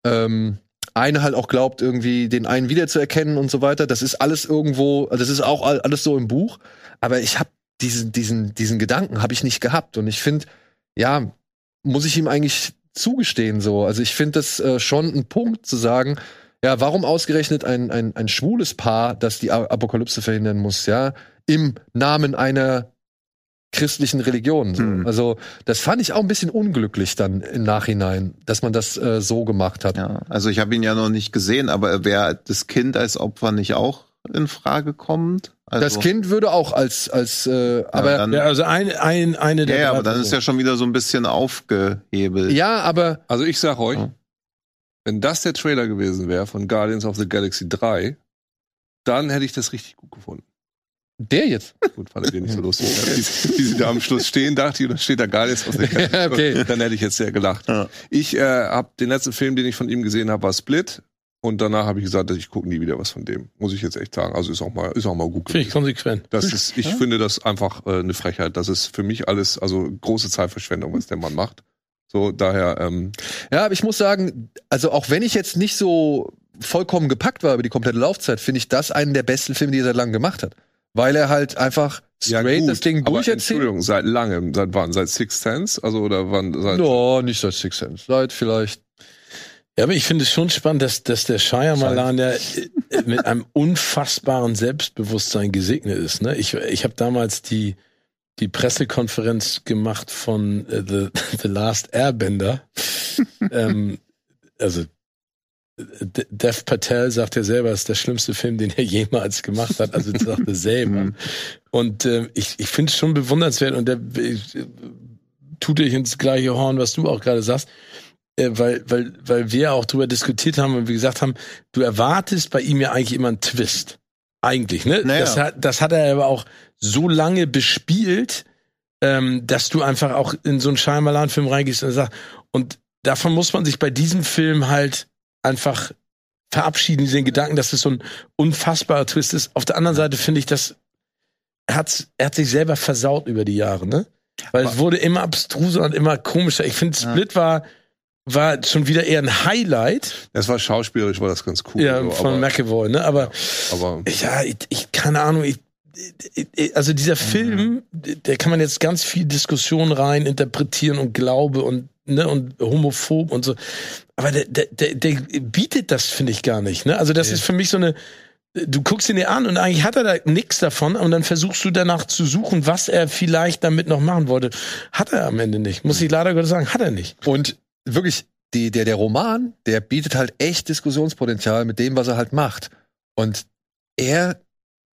ähm, eine halt auch glaubt, irgendwie den einen wiederzuerkennen und so weiter. Das ist alles irgendwo, also das ist auch all- alles so im Buch. Aber ich habe diesen, diesen, diesen Gedanken habe ich nicht gehabt. Und ich finde, ja, muss ich ihm eigentlich zugestehen so. Also ich finde das äh, schon ein Punkt zu sagen, ja, warum ausgerechnet ein, ein, ein schwules Paar, das die Apokalypse verhindern muss, ja, im Namen einer christlichen Religion. So. Hm. Also das fand ich auch ein bisschen unglücklich dann im Nachhinein, dass man das äh, so gemacht hat. Ja, also ich habe ihn ja noch nicht gesehen, aber wäre das Kind als Opfer nicht auch in Frage kommt? Also, das Kind würde auch als, als äh, aber dann, Ja, ja, also ein, ein, eine der ja, aber dann ist ja schon wieder so ein bisschen aufgehebelt. ja, aber also ich sag euch, Ja. wenn das der Trailer gewesen wäre von Guardians of the Galaxy 3, dann hätte ich das richtig gut gefunden. der jetzt. Gut, fand ich nicht so lustig. wie, wie sie da am Schluss stehen, dachte ich, und dann steht da Guardians of the Galaxy. Ja, okay. Dann hätte ich jetzt sehr gelacht. Ja. Ich äh, habe den letzten Film, den ich von ihm gesehen habe, war Split. Und danach habe ich gesagt, dass ich gucke nie wieder was von dem. Muss ich jetzt echt sagen. Also ist auch mal, ist auch mal gut Finde ich konsequent. Das ist, ich finde das einfach äh, eine Frechheit. Das ist für mich alles, also große Zeitverschwendung, was der Mann macht. So, daher, ähm, Ja, aber ich muss sagen, also auch wenn ich jetzt nicht so vollkommen gepackt war über die komplette Laufzeit, finde ich das einen der besten Filme, die er seit langem gemacht hat. Weil er halt einfach straight gut, das Ding durcherzählt. Entschuldigung, seit langem, seit wann? Seit Six Sense? Also, oder wann? Seit, No, nicht seit Six Sense. Seit vielleicht. Ja, aber ich finde es schon spannend, dass, dass der Shyamalan ja äh, mit einem unfassbaren Selbstbewusstsein gesegnet ist. Ne? Ich, ich habe damals die, die Pressekonferenz gemacht von äh, The, The Last Airbender. ähm, also Dev Patel sagt ja selber, es ist der schlimmste Film, den er jemals gemacht hat. Also das sagt er selber. Und äh, ich, ich finde es schon bewundernswert und der ich, äh, tut dich ins gleiche Horn, was du auch gerade sagst äh, weil, weil, weil wir auch drüber diskutiert haben und wir gesagt haben, du erwartest bei ihm ja eigentlich immer einen Twist. Eigentlich, ne? Naja. Das, hat, das hat er aber auch so lange bespielt, ähm, dass du einfach auch in so einen Scheinmalan-Film reingehst und sagst, und davon muss man sich bei diesem Film halt einfach verabschieden, den Gedanken, dass es so ein unfassbarer Twist ist. Auf der anderen Seite finde ich, dass er hat, er hat sich selber versaut über die Jahre, ne? Weil es wurde immer abstruser und immer komischer. Ich finde. Split war, war schon wieder eher ein Highlight Das war schauspielerisch, war das ganz cool. ja, so, von aber, McAvoy, ne? Aber aber ja, ich, ich keine Ahnung, ich, ich, also dieser Film, der kann man jetzt ganz viel Diskussion rein interpretieren und Glaube und ne und homophob und so. Aber der, der, der, der bietet das, finde ich, gar nicht. Ne? Also das ist für mich so eine, du guckst ihn dir an und eigentlich hat er da nichts davon und dann versuchst du danach zu suchen, was er vielleicht damit noch machen wollte. Hat er am Ende nicht. Muss ich leider Gottes sagen, hat er nicht. Und wirklich, die, der, der Roman, der bietet halt echt Diskussionspotenzial mit dem, was er halt macht. Und er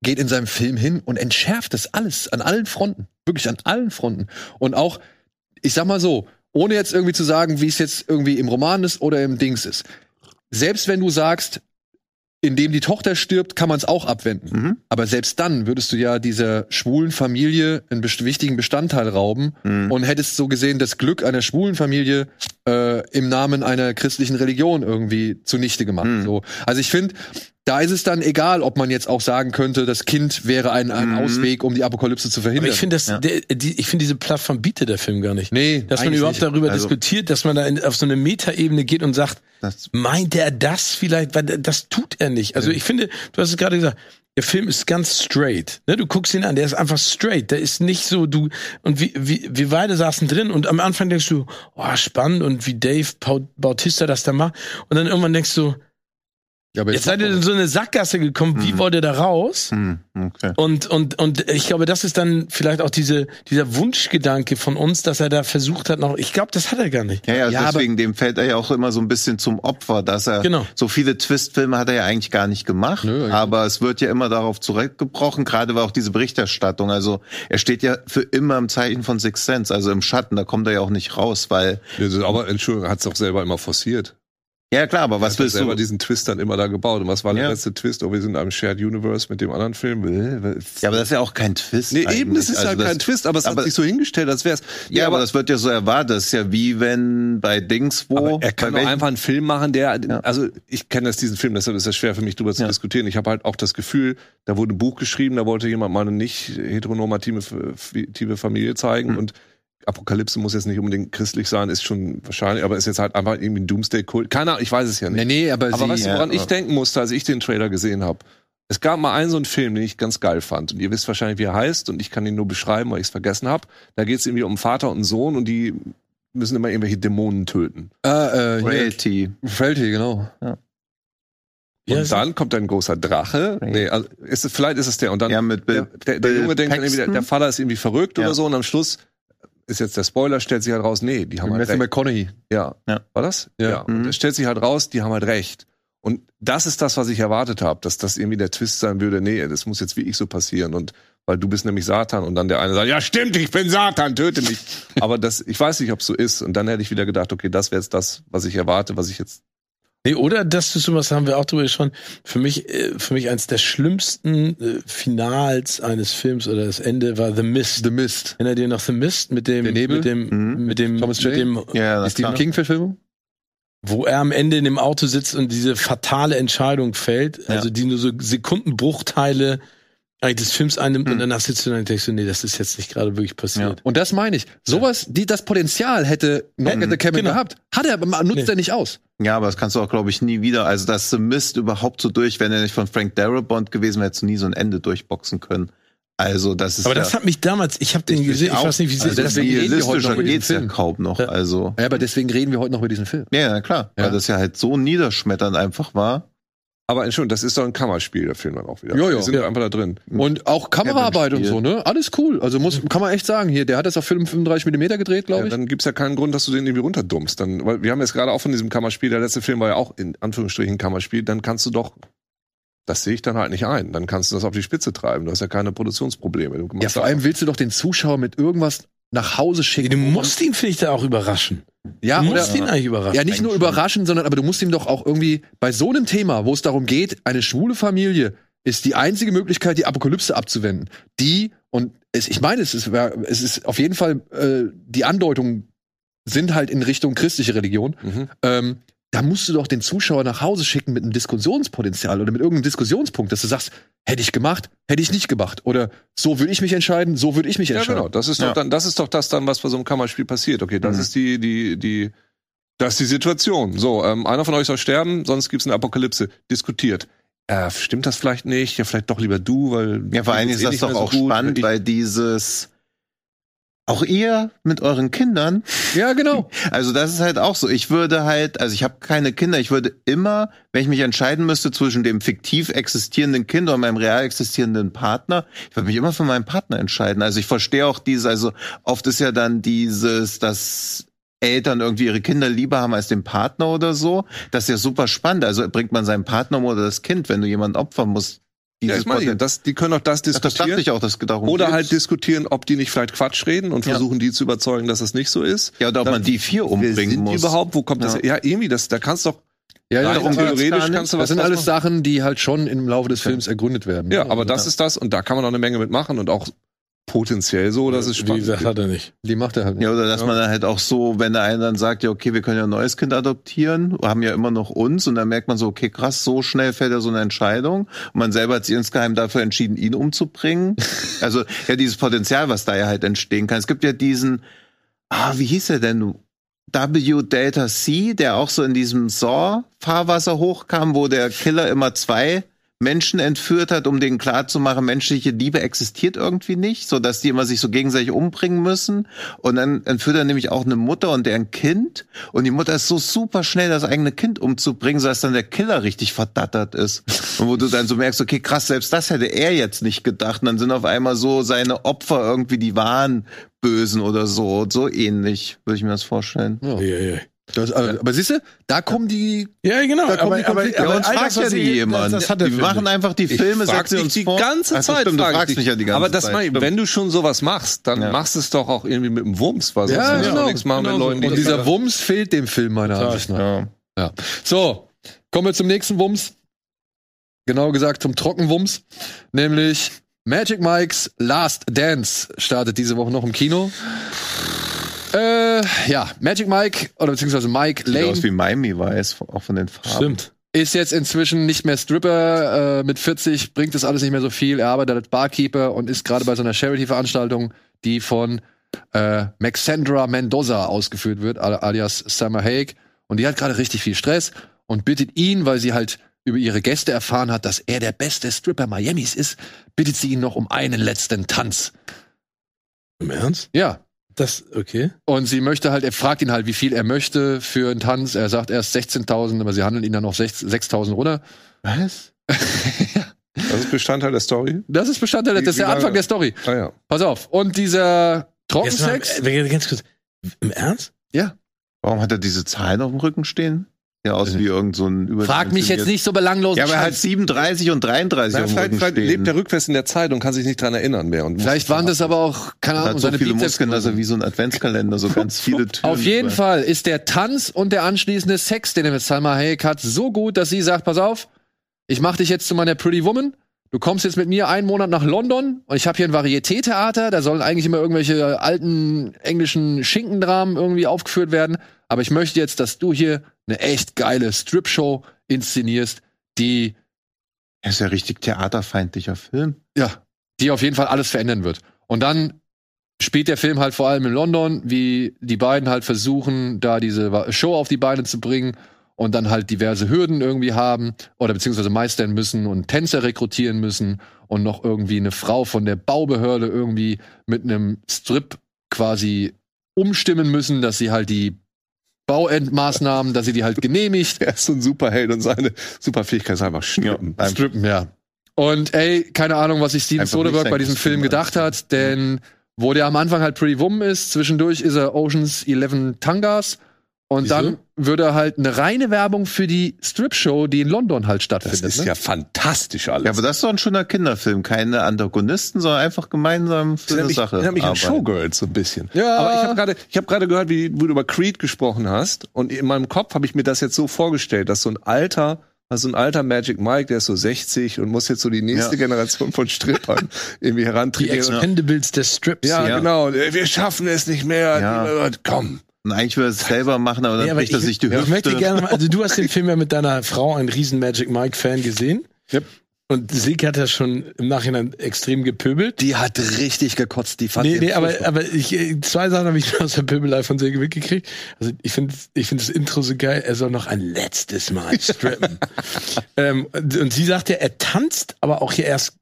geht in seinem Film hin und entschärft das alles an allen Fronten. Wirklich an allen Fronten. Und auch, ich sag mal so, ohne jetzt irgendwie zu sagen, wie es jetzt irgendwie im Roman ist oder im Dings ist. Selbst wenn du sagst, indem die Tochter stirbt, kann man es auch abwenden. Mhm. Aber selbst dann würdest du ja dieser schwulen Familie einen best wichtigen Bestandteil rauben Mhm. und hättest so gesehen das Glück einer schwulen Familie äh, im Namen einer christlichen Religion irgendwie zunichte gemacht. Mhm. So. Also ich finde, da ist es dann egal, ob man jetzt auch sagen könnte, das Kind wäre ein, ein Mhm. Ausweg, um die Apokalypse zu verhindern. Aber ich finde das, Ja. der, die, ich finde diese Plattform bietet der Film gar nicht. nee, Dass man überhaupt nicht. darüber Also- diskutiert, dass man da in, auf so eine Metaebene geht und sagt, Das, meint er das vielleicht? Weil das tut er nicht. Also ich finde, du hast es gerade gesagt, der Film ist ganz straight. Ne? Du guckst ihn an, der ist einfach straight. Der ist nicht so, du, und wie, wie, wir beide saßen drin und am Anfang denkst du, oh, spannend und wie Dave Bautista das da macht. Und dann irgendwann denkst du, Ja, aber jetzt seid ihr in so eine Sackgasse gekommen, wie Mhm. wollt ihr da raus? hm, okay. Und, und, und ich glaube, das ist dann vielleicht auch diese, dieser Wunschgedanke von uns, dass er da versucht hat noch, ich glaube, das hat er gar nicht. Ja, ja, Ja, deswegen, dem fällt er ja auch immer so ein bisschen zum Opfer, dass er Genau. so viele Twist-Filme hat er ja eigentlich gar nicht gemacht, Nö, aber es wird ja immer darauf zurückgebrochen, gerade war auch diese Berichterstattung, also er steht ja für immer im Zeichen von Six Sense, also im Schatten, da kommt er ja auch nicht raus, weil, Aber Entschuldigung, hat es auch selber immer forciert. Ja klar, aber was er willst selber du? diesen Twist dann immer da gebaut. Und was war der Ja. letzte Twist? Oh, wir sind in einem Shared Universe mit dem anderen Film. Äh, Ja, aber das ist ja auch kein Twist. Nee, eben, das ist ja Also das- kein Twist, aber es aber- hat sich so hingestellt, als wär's. Ja, aber das wird ja so erwartet. Das ist ja wie wenn bei Dings wo. Aber er kann doch einfach einen Film machen, der, Ja. also ich kenne das diesen Film, deshalb ist es schwer für mich drüber zu Ja. diskutieren. Ich habe halt auch das Gefühl, da wurde ein Buch geschrieben, da wollte jemand mal eine nicht heteronormative Familie zeigen Mhm. und Apokalypse muss jetzt nicht unbedingt christlich sein, ist schon wahrscheinlich, aber ist jetzt halt einfach irgendwie ein Doomsday-Kult. Keine Ahnung, ich weiß es ja nicht. Nee, nee, aber, Aber sie, weißt du, Ja, woran ich aber- denken musste, als ich den Trailer gesehen habe? Es gab mal einen so einen Film, den ich ganz geil fand. Und ihr wisst wahrscheinlich, wie er heißt. Und ich kann ihn nur beschreiben, weil ich es vergessen habe. Da geht es irgendwie um Vater und Sohn und die müssen immer irgendwelche Dämonen töten. Ah, äh, Frailty. Frailty, genau. Ja, und ist- dann kommt ein großer Drache. Nee, also ist es, vielleicht ist es der. Und dann Ja, mit der, Bill, der, der Bill Junge denkt dann irgendwie, der, Paxton? der Vater ist irgendwie verrückt Ja. oder so. Und am Schluss ist jetzt der Spoiler, stellt sich halt raus, nee, die haben halt Matthew recht. McConaughey. Ja. Ja. War das? Ja. Und Mhm. es stellt sich halt raus, die haben halt recht. Und das ist das, was ich erwartet habe, dass das irgendwie der Twist sein würde. Nee, das muss jetzt wie ich so passieren. Und weil du bist nämlich Satan und dann der eine sagt, ja stimmt, ich bin Satan, töte mich. Aber das, ich weiß nicht, ob es so ist. Und dann hätte ich wieder gedacht, okay, das wäre jetzt das, was ich erwarte, was ich jetzt. Nee, oder das ist sowas, haben wir auch drüber gesprochen. Für mich, äh, für mich eines der schlimmsten äh, Finals eines Films oder das Ende war The Mist. The Mist. Erinnert ihr noch The Mist mit dem, mit dem, Mhm. mit dem, Thomas mit dem, Ja, das Stephen klar. King-Verfilmung? wo er am Ende in dem Auto sitzt und diese fatale Entscheidung fällt, Ja. also die nur so Sekundenbruchteile des Films einnimmt und Hm. danach sitzt du dann und denkst du, nee, das ist jetzt nicht gerade wirklich passiert. Und das meine ich. Sowas, die, das Potenzial hätte Knock Mhm. at the Cabin Genau. gehabt. Hat er, aber nutzt Nee. er nicht aus. Ja, aber das kannst du auch, glaube ich, nie wieder. Also, The Mist überhaupt so durch, wenn er nicht von Frank Darabont gewesen wäre, hättest du nie so ein Ende durchboxen können. Also, das ist Aber ja, das hat mich damals, ich habe den gesehen, ich weiß nicht, wie sie also das- deswegen reden wir heute noch über geht's ja Film. kaum noch. Ja. Also, Ja, aber deswegen reden wir heute noch über diesen Film. ja, ja, klar. Ja. Weil das ja halt so niederschmetternd einfach war. Aber Entschuldigung, das ist doch ein Kammerspiel, der Film dann auch wieder. Ja, ja. Wir sind Ja. einfach da drin. Und auch Kameraarbeit und so, ne? Alles cool. Also muss, kann man echt sagen, hier, der hat das auf Film 35 mm gedreht, glaube Ja, ich. dann gibt's ja keinen Grund, dass du den irgendwie runterdummst. Dann, weil wir haben jetzt gerade auch von diesem Kammerspiel, der letzte Film war ja auch in Anführungsstrichen Kammerspiel, dann kannst du doch, das sehe ich dann halt nicht ein. Dann kannst du das auf die Spitze treiben. Du hast ja keine Produktionsprobleme. Du ja, vor allem willst du doch den Zuschauer mit irgendwas nach Hause schicken. Du musst ihn, finde ich, da auch überraschen. ja, du oder, musst ihn eigentlich überraschen. ja, nicht nur überraschen, sondern aber du musst ihm doch auch irgendwie bei so einem Thema, wo es darum geht, eine schwule Familie ist die einzige Möglichkeit, die Apokalypse abzuwenden. Die, und es, ich meine, es ist, es ist auf jeden Fall, äh, die Andeutungen sind halt in Richtung christliche Religion. Mhm. ähm, da musst du doch den Zuschauer nach Hause schicken mit einem Diskussionspotenzial oder mit irgendeinem Diskussionspunkt, dass du sagst, hätte ich gemacht, hätte ich nicht gemacht. Oder so würde ich mich entscheiden, so würde ich mich Ja, entscheiden. genau. Das ist doch Ja. dann, das ist doch das dann, was bei so einem Kammerspiel passiert. Okay, das Mhm. ist die, die, die, das ist die Situation. So, ähm, einer von euch soll sterben, sonst gibt's eine Apokalypse. Diskutiert. Äh, stimmt das vielleicht nicht? Ja, vielleicht doch lieber du, weil. Ja, vor allem ist eh das nicht doch so auch gut. spannend, weil dieses, auch ihr mit euren Kindern, Ja, genau. also das ist halt auch so. Ich würde halt, also ich habe keine Kinder, ich würde immer, wenn ich mich entscheiden müsste zwischen dem fiktiv existierenden Kind und meinem real existierenden Partner, ich würde mich immer für meinen Partner entscheiden. Also ich verstehe auch dieses, also oft ist ja dann dieses, dass Eltern irgendwie ihre Kinder lieber haben als den Partner oder so. Das ist ja super spannend. Also bringt man seinen Partner um oder das Kind, wenn du jemanden opfern musst. Ja, ich meine, ja, Poten- das, die können auch das Ach, das dachte diskutieren. ich auch, dass darum Oder geht's. halt diskutieren, ob die nicht vielleicht Quatsch reden und Ja. versuchen, die zu überzeugen, dass das nicht so ist. Ja, oder ob Dann- man die vier umbringen sind muss. die überhaupt? Wo kommt das Ja. her? Ja, irgendwie, das, da kannst doch, Ja, ja, darum theoretisch nicht. kannst du das was sind draus alles machen. Sachen, die halt schon im Laufe des Films ergründet werden. Ja, aber das ist das und da kann man auch eine Menge mitmachen und auch potenziell so, dass es Wie spannend gesagt, wird. hat er nicht. Die macht er halt nicht. Ja, oder dass man dann halt auch so, wenn der eine dann sagt, ja, okay, wir können ja ein neues Kind adoptieren, haben ja immer noch uns und dann merkt man so, okay, krass, so schnell fällt ja so eine Entscheidung und man selber hat sich insgeheim dafür entschieden, ihn umzubringen. also, ja, dieses Potenzial, was da ja halt entstehen kann. Es gibt ja diesen, ah, wie hieß er denn? W Delta C, der auch so in diesem Saw-Fahrwasser hochkam, wo der Killer immer zwei Menschen entführt hat, um denen klarzumachen, menschliche Liebe existiert irgendwie nicht, so dass die immer sich so gegenseitig umbringen müssen. Und dann entführt er nämlich auch eine Mutter und deren Kind. Und die Mutter ist so super schnell, das eigene Kind umzubringen, so dass dann der Killer richtig verdattert ist. Und wo du dann so merkst, okay, krass, selbst das hätte er jetzt nicht gedacht. Und dann sind auf einmal so seine Opfer irgendwie die wahren Bösen oder so. So ähnlich, würde ich mir das vorstellen. Ja. Ja, ja. Das, aber, aber siehst du, da kommen die. Ja, genau. Da kommen die Konflikte. Ja, uns all fragt das, ja nie sie- jemand. Das, das die Film machen einfach die Filme, setzen dich uns die vor. ganze Ach Zeit. stimmt, du fragst dich. mich ja die ganze Aber das Zeit. Stimmt. wenn du schon sowas machst, dann Ja. machst es doch auch irgendwie mit dem Wumms, weil sonst Ja, genau. auch nichts machen mit Genau so. Leuten, die Und dieser Wumms fehlt dem Film meiner. Ansicht nach. Ja. Ja. So, kommen wir zum nächsten Wumms. Genau gesagt zum Trockenwumms. Nämlich Magic Mike's Last Dance startet diese Woche noch im Kino. Äh, ja, Magic Mike, oder beziehungsweise Mike Sieht Lane aus wie Miami Weiß, auch von den Farben. Stimmt. ist jetzt inzwischen nicht mehr Stripper. Äh, mit 40 bringt das alles nicht mehr so viel. Er arbeitet als Barkeeper und ist gerade bei so einer Charity-Veranstaltung, die von äh, Maxandra Mendoza ausgeführt wird, al- alias Summer Haig. Und die hat gerade richtig viel Stress und bittet ihn, weil sie halt über ihre Gäste erfahren hat, dass er der beste Stripper Miamis ist, bittet sie ihn noch um einen letzten Tanz. Im Ernst? Ja. Das, okay. Und sie möchte halt, er fragt ihn halt, wie viel er möchte für einen Tanz. Er sagt erst 16.000, aber sie handeln ihn dann noch 6 6.000 runter. Was? Das ist Bestandteil der Story. Das ist Bestandteil, das Wie- ist der Anfang der Story. Ah ja. Pass auf. Und dieser Jetzt mal, Trockensex, äh, ganz kurz. Im Ernst? Warum hat er diese Zahlen auf dem Rücken stehen? Ja, aus wie irgend so ein über frag mich jetzt nicht so belanglos. Ja, aber er hat 37 und 33 Na, auf dem vielleicht vielleicht stehen. lebt er rückwärts in der Zeit und kann sich nicht dran erinnern mehr. Und Vielleicht waren das aber auch, keine Ahnung, hat so seine viele Bizeps. Muskeln, dass er wie so ein Adventskalender so ganz viele Türen. Auf jeden über- Fall ist der Tanz und der anschließende Sex, den er mit Salma Hayek hat, so gut, dass sie sagt, pass auf, ich mach dich jetzt zu meiner Pretty Woman. Du kommst jetzt mit mir einen Monat nach London und ich habe hier ein Varieté-Theater. Da sollen eigentlich immer irgendwelche alten englischen Schinkendramen irgendwie aufgeführt werden. Aber ich möchte jetzt, dass du hier eine echt geile Strip-Show inszenierst, die Er ist ja richtig theaterfeindlicher Film. ja, die auf jeden Fall alles verändern wird. Und dann spielt der Film halt vor allem in London, wie die beiden halt versuchen, da diese Show auf die Beine zu bringen und dann halt diverse Hürden irgendwie haben oder beziehungsweise meistern müssen und Tänzer rekrutieren müssen und noch irgendwie eine Frau von der Baubehörde irgendwie mit einem Strip quasi umstimmen müssen, dass sie halt die Bauendmaßnahmen, dass sie die halt genehmigt. Er ist so ein Superheld und seine Superfähigkeit ist einfach strippen. Ja. Strippen, ja. Und ey, keine Ahnung, was sich Steven Einfach Soderbergh bei diesem Film gedacht hat, denn wo der am Anfang halt Pretty Woman ist, zwischendurch ist er Oceans 11 Tangas und Wieso? dann würde er halt eine reine Werbung für die Strip-Show, die in London halt Das stattfindet. ist ne? ja fantastisch alles. Ja, aber das ist doch ein schöner Kinderfilm. Keine Antagonisten, sondern einfach gemeinsam für eine Sache. erinnert mich an. Showgirls so ein bisschen. Ja. Aber ich habe gerade, ich habe gerade gehört, wie, wie du über Creed gesprochen hast, und in meinem Kopf habe ich mir das jetzt so vorgestellt, dass so ein alter, also ein alter Magic Mike, der ist so 60 und muss jetzt so die nächste Ja. Generation von Strippern irgendwie Die herantrainieren. Expendables des Strips. Ja, Ja. genau. Wir schaffen es nicht mehr. Ja. Komm. Und eigentlich würde er es selber machen, aber dann Ja, aber bricht er ich, sich die ich Hüfte. möchte gerne mal, also du hast den Film ja mit deiner Frau, ein riesen Magic Mike Fan gesehen. Yep. Und Silke hat ja schon im Nachhinein extrem gepöbelt. Die hat richtig gekotzt, die fand Nee, nee, aber, aber ich, äh, zwei Sachen habe ich aus der Pöbelei von Silke mitgekriegt. Also ich finde ich finde das Intro so geil, er soll noch ein letztes Mal strippen. ähm, und und sie sagt ja, er tanzt, aber auch hier erst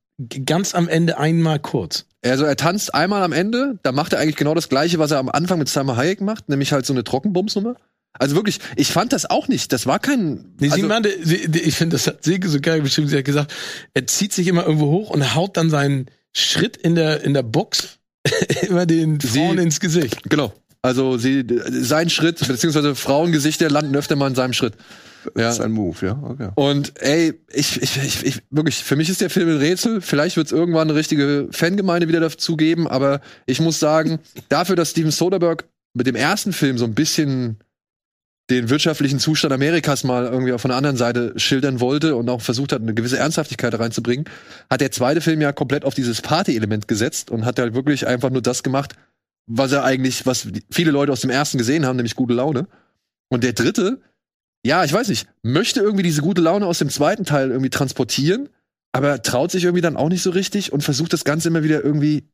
ganz am Ende einmal kurz. Also er tanzt einmal am Ende, da macht er eigentlich genau das gleiche, was er am Anfang mit Salma Hayek macht, nämlich halt so eine Trockenbumsnummer. Also wirklich, ich fand das auch nicht. Das war kein. Nee, sie also, meinte, sie, ich finde, das hat Silke so geil beschrieben. Sie hat gesagt, er zieht sich immer irgendwo hoch und haut dann seinen Schritt in der, in der Box immer den Sie- Frauen ins Gesicht. Genau. Also sie, sein Schritt, beziehungsweise Frauengesichter landen öfter mal in seinem Schritt. Das Ja. ist ein Move, ja. Okay. Und ey, ich, ich, ich, ich wirklich, für mich ist der Film ein Rätsel. Vielleicht wird es irgendwann eine richtige Fangemeinde wieder dazu geben, aber ich muss sagen, dafür, dass Steven Soderbergh mit dem ersten Film so ein bisschen den wirtschaftlichen Zustand Amerikas mal irgendwie von der anderen Seite schildern wollte und auch versucht hat, eine gewisse Ernsthaftigkeit reinzubringen, hat der zweite Film ja komplett auf dieses Party-Element gesetzt und hat halt wirklich einfach nur das gemacht, was er eigentlich, was viele Leute aus dem ersten gesehen haben, nämlich gute Laune. Und der dritte, ja, ich weiß nicht, möchte irgendwie diese gute Laune aus dem zweiten Teil irgendwie transportieren, aber traut sich irgendwie dann auch nicht so richtig und versucht das Ganze immer wieder irgendwie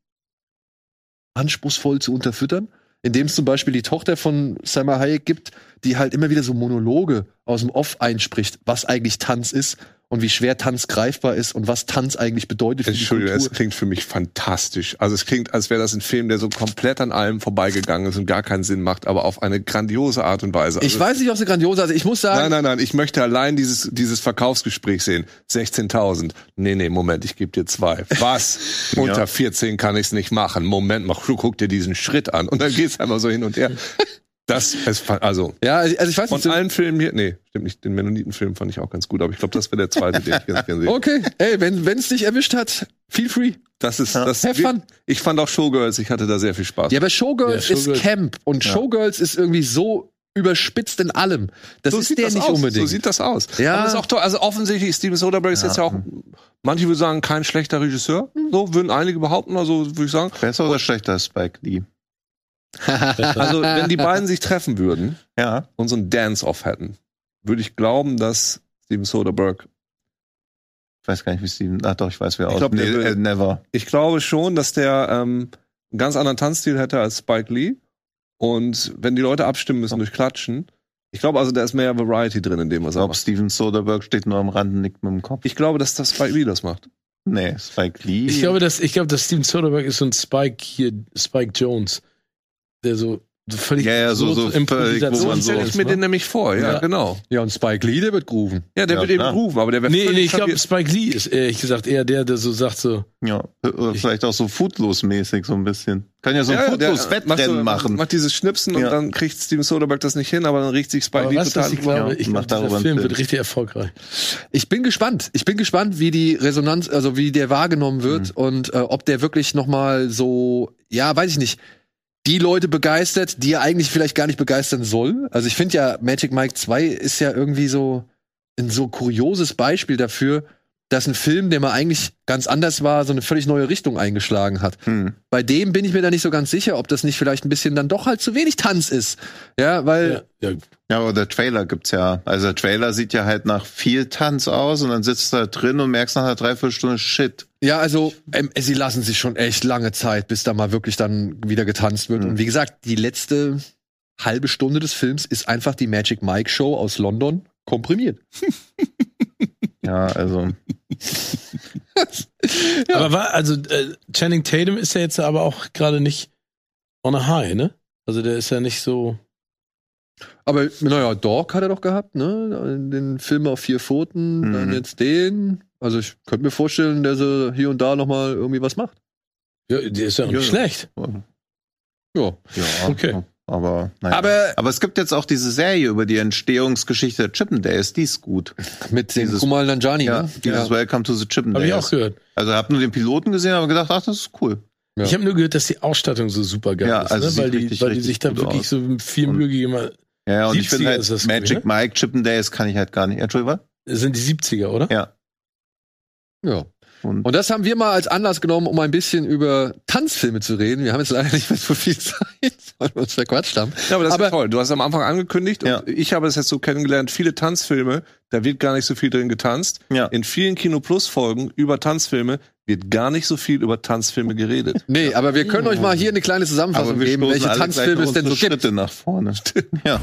anspruchsvoll zu unterfüttern indem es zum Beispiel die Tochter von Selma Hayek gibt, die halt immer wieder so Monologe aus dem Off einspricht, was eigentlich Tanz ist und wie schwer Tanz greifbar ist und was Tanz eigentlich bedeutet für die Entschuldigung, Kultur. es klingt für mich fantastisch. Also es klingt, als wäre das ein Film, der so komplett an allem vorbeigegangen ist und gar keinen Sinn macht, aber auf eine grandiose Art und Weise. Ich Also- weiß nicht, ob sie grandiose, also ich muss sagen, Nein, nein, nein, ich möchte allein dieses, dieses Verkaufsgespräch sehen. 16.000. Nee, nee, Moment, ich gebe dir zwei. Was? Unter 14 kann ich's nicht machen. Moment mal, guck dir diesen Schritt an. Und dann geht's einmal so hin und her. Das ist, fa- also, ja, also ich weiß von nicht. so- allen Filmen hier, nee, stimmt nicht, den Mennoniten-Film fand ich auch ganz gut, aber ich glaube, das wäre der zweite, den ich ganz gerne sehe. Okay, ey, wenn es dich erwischt hat, feel free. Das ist, das, Have fun. ich fand auch Showgirls, ich hatte da sehr viel Spaß. Ja, aber Showgirls Ja, ist Showgirls- Camp und Showgirls ist irgendwie so überspitzt in allem. Das ist der nicht aus. unbedingt. So sieht das aus. Ja. Aber das ist auch toll. Also offensichtlich, Steven Soderbergh ist jetzt ja auch, manche würden sagen, kein schlechter Regisseur. So würden einige behaupten, also würde ich sagen. Besser oder schlechter als Spike Lee? Also wenn die beiden sich treffen würden Ja. und so ein Dance-Off hätten, würde ich glauben, dass Steven Soderbergh, Ich weiß gar nicht, wie Steven. Ach doch, ich weiß, wer Ich aus. glaub, der nee, will- äh, never. ich glaube schon, dass der ähm, einen ganz anderen Tanzstil hätte als Spike Lee. Und wenn die Leute abstimmen müssen durch Klatschen, ich glaube also, da ist mehr Variety drin in dem, was Ich er glaube, macht. Steven Soderbergh steht nur am Rand und nickt mit dem Kopf. Ich glaube, dass das Spike Lee das macht. Nee, Spike Lee. Ich glaube, dass, ich glaube, dass Steven Soderbergh ist so ein Spike hier, Spike Jones, der so, so völlig Ja, ja, so- so völlig, wo Improvisation So stelle so- ich mir den nämlich vor, ja, Ja. genau. ja, und Spike Lee, der wird grooven. Ja, der Ja, wird eben rufen, aber der wird Nee, nee, ich glaube. Spike Lee ist ehrlich gesagt eher der, der so sagt so, ja, oder vielleicht auch so Footloose-mäßig so ein bisschen. Kann ja so ein Ja, so- machen. Macht dieses Schnipsen und dann kriegt Steven Soderbergh das nicht hin, aber dann riecht sich Spike aber Lee du, total was ich glaube, Ja, ich glaube, dieser Film Film. wird richtig erfolgreich. Ich bin gespannt. Ich bin gespannt, wie die Resonanz, also wie der wahrgenommen wird und äh, ob der wirklich noch mal so, ja, weiß ich nicht, die Leute begeistert, die er eigentlich vielleicht gar nicht begeistern soll. Also ich finde ja Magic Mike 2 ist ja irgendwie so ein so kurioses Beispiel dafür, dass ein Film, der mal eigentlich ganz anders war, so eine völlig neue Richtung eingeschlagen hat. Hm. Bei dem bin ich mir da nicht so ganz sicher, ob das nicht vielleicht ein bisschen dann doch halt zu wenig Tanz ist. Ja, weil Ja, ja. Ja, aber der Trailer gibt's ja. Also der Trailer sieht ja halt nach viel Tanz aus und dann sitzt du da drin und merkst nach einer Dreiviertelstunde Shit. Ja, also ähm, sie lassen sich schon echt lange Zeit, bis da mal wirklich dann wieder getanzt wird. Mhm. Und wie gesagt, die letzte halbe Stunde des Films ist einfach die Magic Mike Show aus London komprimiert. Ja, also. Aber war, also äh, Channing Tatum ist ja jetzt aber auch gerade nicht on a high, ne? Also der ist ja nicht so. Aber naja, Dog hat er doch gehabt, ne? Den Film auf vier Pfoten, Mhm. dann jetzt den. Also ich könnte mir vorstellen, dass er hier und da noch mal irgendwie was macht. Ja, der ist ja nicht Ja. schlecht. Ja. Ja, Okay. Aber, naja. Aber- aber es gibt jetzt auch diese Serie über die Entstehungsgeschichte der Chippendales, die ist gut. Mit dem Dieses- Kumal Nanjani, Ja, ne? dieses Welcome to the Habe Chippendales. ich auch gehört. Also hab nur den Piloten gesehen, aber gedacht, ach, das ist cool. Ja. Ich habe nur gehört, dass die Ausstattung so super geil Ja, ist, also ne? weil, die, richtig, weil die sich da wirklich aus. so viel Mühe gegeben haben. Ja, und ich 70er finde halt ist das, Magic ne? Mike Chippendales kann ich halt gar nicht. Entschuldigung, was? Das sind die 70er, oder? Ja. Ja. Und, Und das haben wir mal als Anlass genommen, um ein bisschen über Tanzfilme zu reden. Wir haben jetzt leider nicht mehr so viel Zeit, weil wir uns verquatscht haben. Ja, aber das Aber- ist toll. Du hast am Anfang angekündigt, Ja. und ich habe es jetzt so kennengelernt, viele Tanzfilme, da wird gar nicht so viel drin getanzt. ja. In vielen Kino Plus Folgen über Tanzfilme wird gar nicht so viel über Tanzfilme geredet. Nee, aber wir können euch mal hier eine kleine Zusammenfassung geben, welche Tanzfilme es denn so gibt. Schritte nach vorne. ja.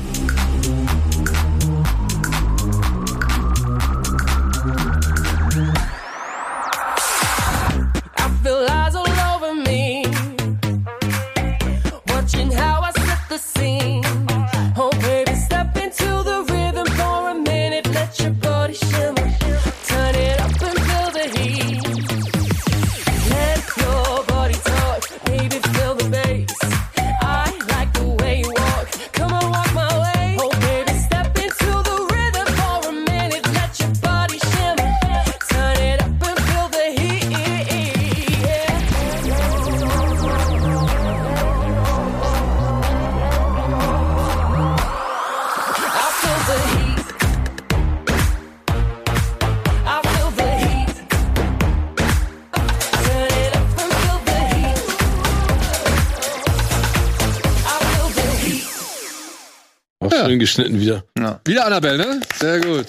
Geschnitten wieder. Wieder Annabelle, ne? Sehr gut.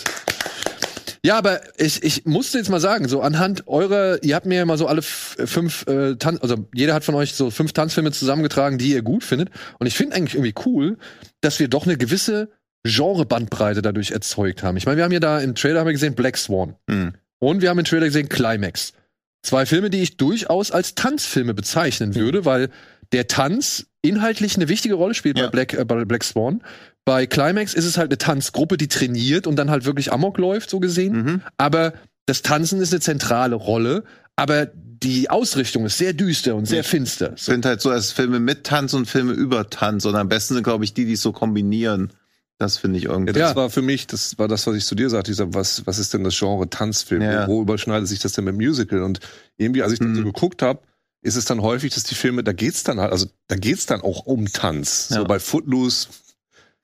Ja, aber ich, ich musste jetzt mal sagen, so anhand eurer, ihr habt mir ja mal so alle fünf äh, Tan also jeder hat von euch so fünf Tanzfilme zusammengetragen, die ihr gut findet. Und ich finde eigentlich irgendwie cool, dass wir doch eine gewisse Genrebandbreite dadurch erzeugt haben. Ich meine, wir haben ja da im Trailer haben wir gesehen Black Swan. Hm. Und wir haben im Trailer gesehen Climax. Zwei Filme, die ich durchaus als Tanzfilme bezeichnen würde, weil der Tanz inhaltlich eine wichtige Rolle spielt Ja. bei, Black, äh, bei Black Swan. Bei Climax ist es halt eine Tanzgruppe, die trainiert und dann halt wirklich Amok läuft, so gesehen. Mhm. Aber das Tanzen ist eine zentrale Rolle. Aber die Ausrichtung ist sehr düster und sehr finster. Ich finde halt so, als Filme mit Tanz und Filme über Tanz. Und am besten sind, glaube ich, die, die es so kombinieren. Das finde ich Ja, irgendwie. das Ja. war für mich, das war das, was ich zu dir sagte. Ich sag, was, was ist denn das Genre Tanzfilm? Ja. Wo, überschneidet sich das denn mit Musical? Und irgendwie, als ich dann so Mhm. geguckt habe, ist es dann häufig, dass die Filme, da geht's dann halt, also da geht's dann auch um Tanz. Ja. So bei Footloose,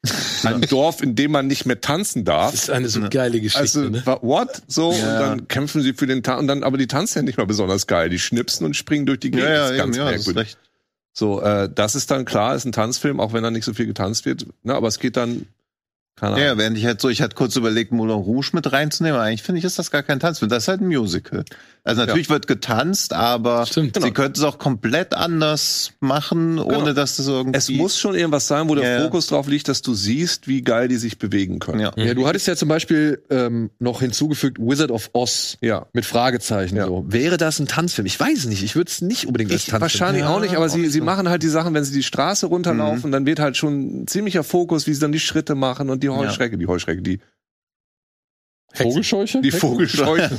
ein Dorf, in dem man nicht mehr tanzen darf. Das ist eine so geile Geschichte, Also, ne? what? So, Ja. und dann kämpfen sie für den Tanz, und dann, aber die tanzen ja nicht mal besonders geil. Die schnipsen und springen durch die Gegend. ja, ja, Das ist eben, ganz ja, das ist merkwürdig. recht. So, äh, das ist dann klar, ist ein Tanzfilm, auch wenn da nicht so viel getanzt wird. Ne, aber es geht dann, keine Ja, Ahnung. ja, während ich halt so, ich hatte kurz überlegt, Moulin Rouge mit reinzunehmen, aber eigentlich finde ich, ist das gar kein Tanzfilm. Das ist halt ein Musical. Also natürlich wird getanzt, aber Stimmt. sie könnten es auch komplett anders machen, ohne Genau. dass das irgendwie. Es muss schon irgendwas sein, wo der Ja, ja. Fokus drauf liegt, dass du siehst, wie geil die sich bewegen können. Ja. Ja, du hattest ja zum Beispiel ähm, noch hinzugefügt Wizard of Oz Ja. mit Fragezeichen. Ja. So. Wäre das ein Tanzfilm? Ich weiß nicht. Ich würde es nicht unbedingt als Tanzfilm. wahrscheinlich auch nicht, aber auch sie, nicht sie machen halt die Sachen, wenn sie die Straße runterlaufen, dann wird halt schon ein ziemlicher Fokus, wie sie dann die Schritte machen und die Heuschrecke, die Heuschrecke, die, Vogelscheuche? die Vogelscheuche.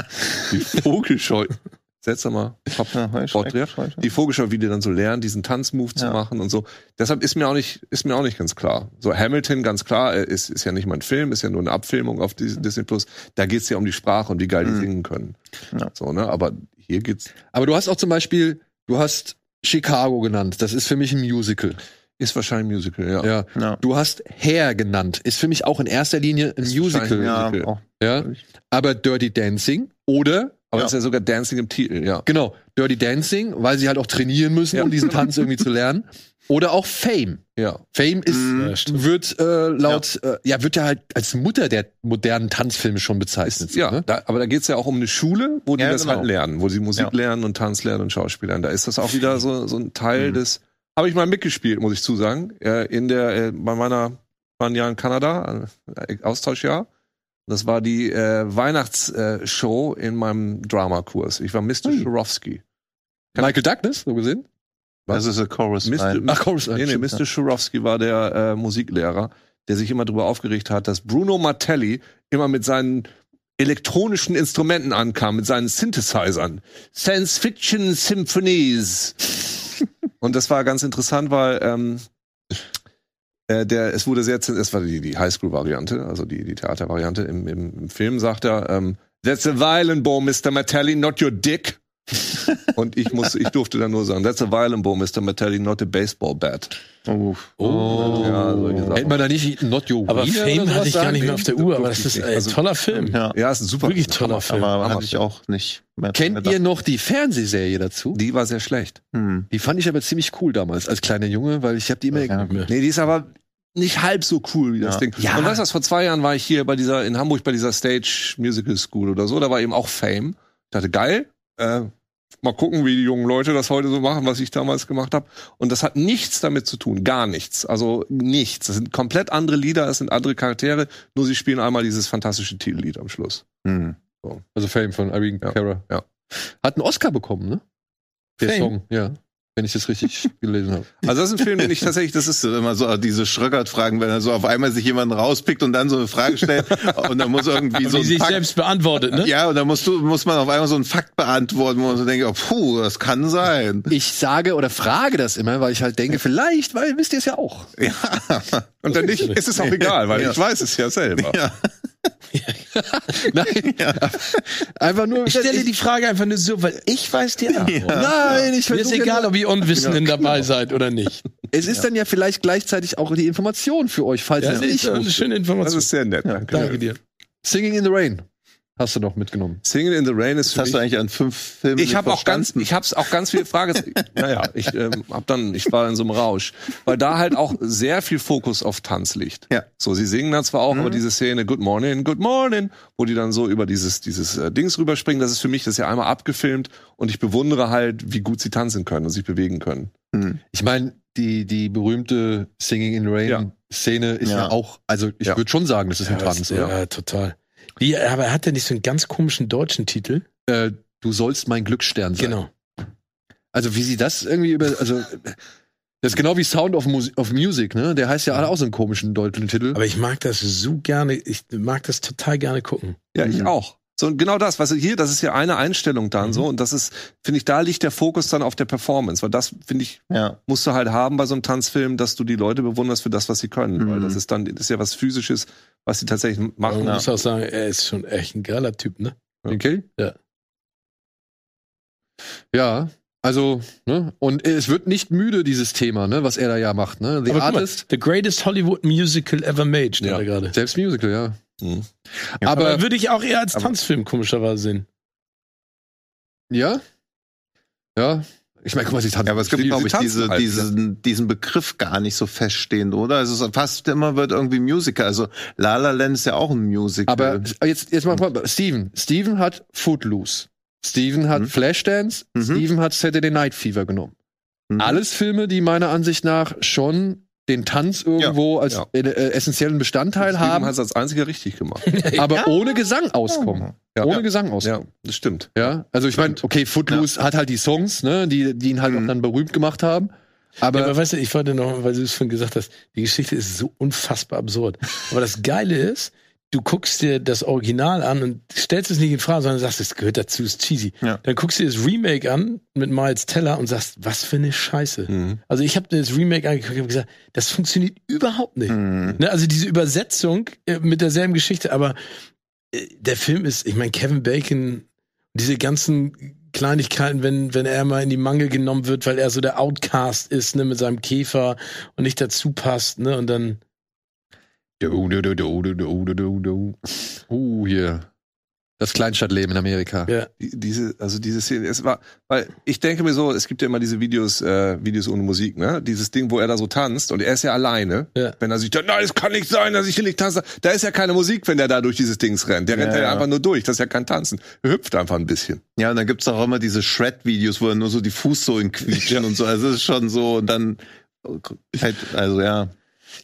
die Vogelscheuche. Setz doch mal. Top. Ja. Heuschrecken. Die Vogelscheuche, wie die dann so lernen, diesen Tanzmove zu Ja. machen und so. Deshalb ist mir auch nicht, ist mir auch nicht ganz klar. So Hamilton, ganz klar, äh, ist, ist ja nicht mal ein Film, ist ja nur eine Abfilmung auf Dis- Disney Plus. Da geht's ja um die Sprache und wie geil die Mhm. singen können. Ja. So, ne? Aber hier geht's, Aber du hast auch zum Beispiel, du hast Chicago genannt. Das ist für mich ein Musical. Ist wahrscheinlich ein Musical, ja. Ja. Ja. Du hast Hair genannt. Ist für mich auch in erster Linie ein Ist Musical. Ja, Musical. auch. Ja. Aber Dirty Dancing oder Aber Ja. es ist ja sogar Dancing im Titel, ja. genau Dirty Dancing, weil sie halt auch trainieren müssen, Ja. um diesen Tanz irgendwie zu lernen. Oder auch Fame. Ja. Fame ist Mhm. Ja, wird äh, laut ja. Äh, ja wird ja halt als Mutter der modernen Tanzfilme schon bezeichnet. Ja, ne? da, aber da geht's ja auch um eine Schule, wo die das genau. halt lernen, wo sie Musik Ja. lernen und Tanz lernen und Schauspiel lernen. Da ist das auch wieder so, so ein Teil Mhm. des. Habe ich mal mitgespielt, muss ich zusagen. Äh, in der, äh, bei meiner war ein Jahr in Kanada, äh, Austauschjahr. Das war die äh, Weihnachtsshow in meinem Dramakurs. Ich war Mr. Ui. Schurowski. Michael Douglas, so gesehen. Das ist a Chorus. Mr. Ach, Chorus Nee, nee, Mr. Schurowski war der äh, Musiklehrer, der sich immer darüber aufgeregt hat, dass Bruno Martelli immer mit seinen elektronischen Instrumenten ankam, mit seinen Synthesizern. Science Fiction Symphonies. Und das war ganz interessant, weil ähm, äh, der, es wurde sehr, es war die, die Highschool-Variante, also die, die Theatervariante. Im, im, Im Film sagt er, ähm, That's a violin bow, Mr. Martelli, not your dick. Und ich muss, ich durfte dann nur sagen, That's a violin bow, Mr. Martelli, not a baseball bat. Uff. Oh. Ja, solche Sachen. Hätte man da nicht Not Your Aber Fame hatte ich gar nicht mehr auf der Uhr, aber das ist ein Also- toller Film. Ja. Ja, ist ein super. Wirklich toller Film. Aber hatte ich auch nicht mehr Kennt ihr noch die Fernsehserie dazu? Die war sehr schlecht. Hm. Die fand ich aber ziemlich cool damals als kleiner Junge, weil ich habe die immer Ja. Nee, die ist aber nicht halb so cool wie das Ja. Ding. Ja. Und weißt du, was, vor zwei Jahren war ich hier bei dieser, in Hamburg bei dieser Stage Musical School oder so, da war eben auch Fame. Ich dachte, geil, äh, mal gucken, wie die jungen Leute das heute so machen, was ich damals gemacht habe. Und das hat nichts damit zu tun, gar nichts. Also nichts. Das sind komplett andere Lieder, es sind andere Charaktere, nur sie spielen einmal dieses fantastische Titellied am Schluss. Hm. Also Fame von Irene Ja. Cara. Ja. Hat einen Oscar bekommen, ne? Der Fame? Song, ja. Wenn ich das richtig gelesen habe. Also das ist ein Film, den ich tatsächlich, das ist immer so diese Schröckert-Fragen, wenn er so auf einmal sich jemanden rauspickt und dann so eine Frage stellt und dann muss irgendwie so die ein sich Fakt, selbst beantwortet, ne? ja, und dann musst du, muss man auf einmal so einen Fakt beantworten, wo man so denkt, oh, puh, das kann sein. Ich sage oder frage das immer, weil ich halt denke, vielleicht, weil wisst ihr es ja auch. Ja. und dann nicht, ist es auch egal, weil Ja. ich weiß es ja selber. Ja. Nein, einfach nur. Ich stelle die Frage einfach nur so, weil ich weiß die Antwort. Nein, ich Mir ist egal, ja, ob ihr Unwissenden dabei seid oder nicht. Es ist dann ja vielleicht gleichzeitig auch die Information für euch, falls Ja, ihr es das ist nicht eine schöne Das Information. ist sehr nett. danke. Danke dir. Singing in the Rain. Hast du noch mitgenommen? Singing in the Rain ist Das für hast mich du eigentlich an fünf Filmen ich habe auch ganz, ich habe auch ganz viele Fragen. naja, ich ähm, hab dann, ich war in so einem Rausch, weil da halt auch sehr viel Fokus auf Tanz liegt. Ja. So, sie singen dann zwar auch, Mhm. aber diese Szene Good Morning, Good Morning, wo die dann so über dieses dieses äh, Dings rüberspringen, das ist für mich das ist ja einmal abgefilmt und ich bewundere halt, wie gut sie tanzen können und sich bewegen können. Hm. Ich meine, die, die berühmte Singing in Rain Ja. Szene ist ja. Ja. auch, also ich Ja. würde schon sagen, das ist ein Tanz, oder? ja, total. Wie, aber er hat ja nicht so einen ganz komischen deutschen Titel. Äh, du sollst mein Glücksstern sein. Genau. Also wie sie das irgendwie über, also das ist genau wie Sound of, Mus of Music, ne? Der heißt ja auch so einen komischen deutschen Titel. Aber ich mag das so gerne, ich mag das total gerne gucken. Ja, ich Mhm. auch. So und genau das, was hier, das ist ja eine Einstellung dann Mhm. so und das ist, finde ich, da liegt der Fokus dann auf der Performance, weil das finde ich Ja. musst du halt haben bei so einem Tanzfilm, dass du die Leute bewunderst für das, was sie können, Mhm. weil das ist dann das ist ja was physisches, was sie tatsächlich machen. man Ja. muss auch sagen, er ist schon echt ein geiler Typ, ne? Okay? Ja. Ja, also, ne? Und es wird nicht müde, dieses Thema, ne, was er da ja macht, ne? The Aber guck mal, Artist, the greatest Hollywood musical ever made, steht Ja. gerade. selbst Musical, ja. Mhm. Aber, Aber, würde ich auch eher als aber- Tanzfilm komischerweise sehen. ja? Ja. Ich meine, guck mal, sie tanzen. Ja, aber es gibt, Die- glaube ich, diese, halt, diesen, diesen Begriff gar nicht so feststehend, oder? Also es ist fast immer wird irgendwie Musical. Also La La Land ist ja auch ein Musical. Aber jetzt, jetzt mal, Steven. Steven hat Footloose. Steven hat Mhm. Flashdance. Mhm. Steven hat Saturday Night Fever genommen. Mhm. Alles Filme, die meiner Ansicht nach schon den Tanz irgendwo als ja. äh, äh, essentiellen Bestandteil Steven haben, hat es als einziger richtig gemacht. aber ohne Gesang auskommen. Ja. ohne Ja. Gesang auskommen. ja, das stimmt. Ja, also ich meine, okay, Footloose hat halt die Songs, ne, die, die ihn halt Mhm. dann berühmt gemacht haben. Aber, ja, aber weißt du, ich wollte noch, weil du es schon gesagt hast, die Geschichte ist so unfassbar absurd. Aber das Geile ist, du guckst dir das Original an und stellst es nicht in Frage, sondern sagst, es gehört dazu, ist cheesy. Ja. Dann guckst du dir das Remake an mit Miles Teller und sagst, was für eine Scheiße. Mhm. Also ich habe das Remake angeguckt und gesagt, das funktioniert überhaupt nicht. Mhm. Ne, also diese Übersetzung äh, mit derselben Geschichte, aber äh, der Film ist, ich meine, Kevin Bacon, diese ganzen Kleinigkeiten, wenn, wenn er mal in die Mangel genommen wird, weil er so der Outcast ist, ne, mit seinem Käfer und nicht dazu passt, ne, und dann, Du, du, du, du, du, du, du, du. Uh, hier. Das Kleinstadtleben in Amerika. Ja. Diese, also diese Szene, es war, weil ich denke mir so, es gibt ja immer diese Videos, äh, Videos ohne Musik, ne? Dieses Ding, wo er da so tanzt und er ist ja alleine. Ja. Wenn er sich da, nein, es kann nicht sein, dass ich hier nicht tanze. Da ist ja keine Musik, wenn der da durch dieses Dings rennt. Der ja, rennt ja, ja einfach nur durch. Das ist ja kein Tanzen. Er hüpft einfach ein bisschen. Ja, und dann gibt's auch immer diese Shred-Videos, wo er nur so die Fußsohlen quietschen und so. Also es ist schon so, und dann halt, also ja.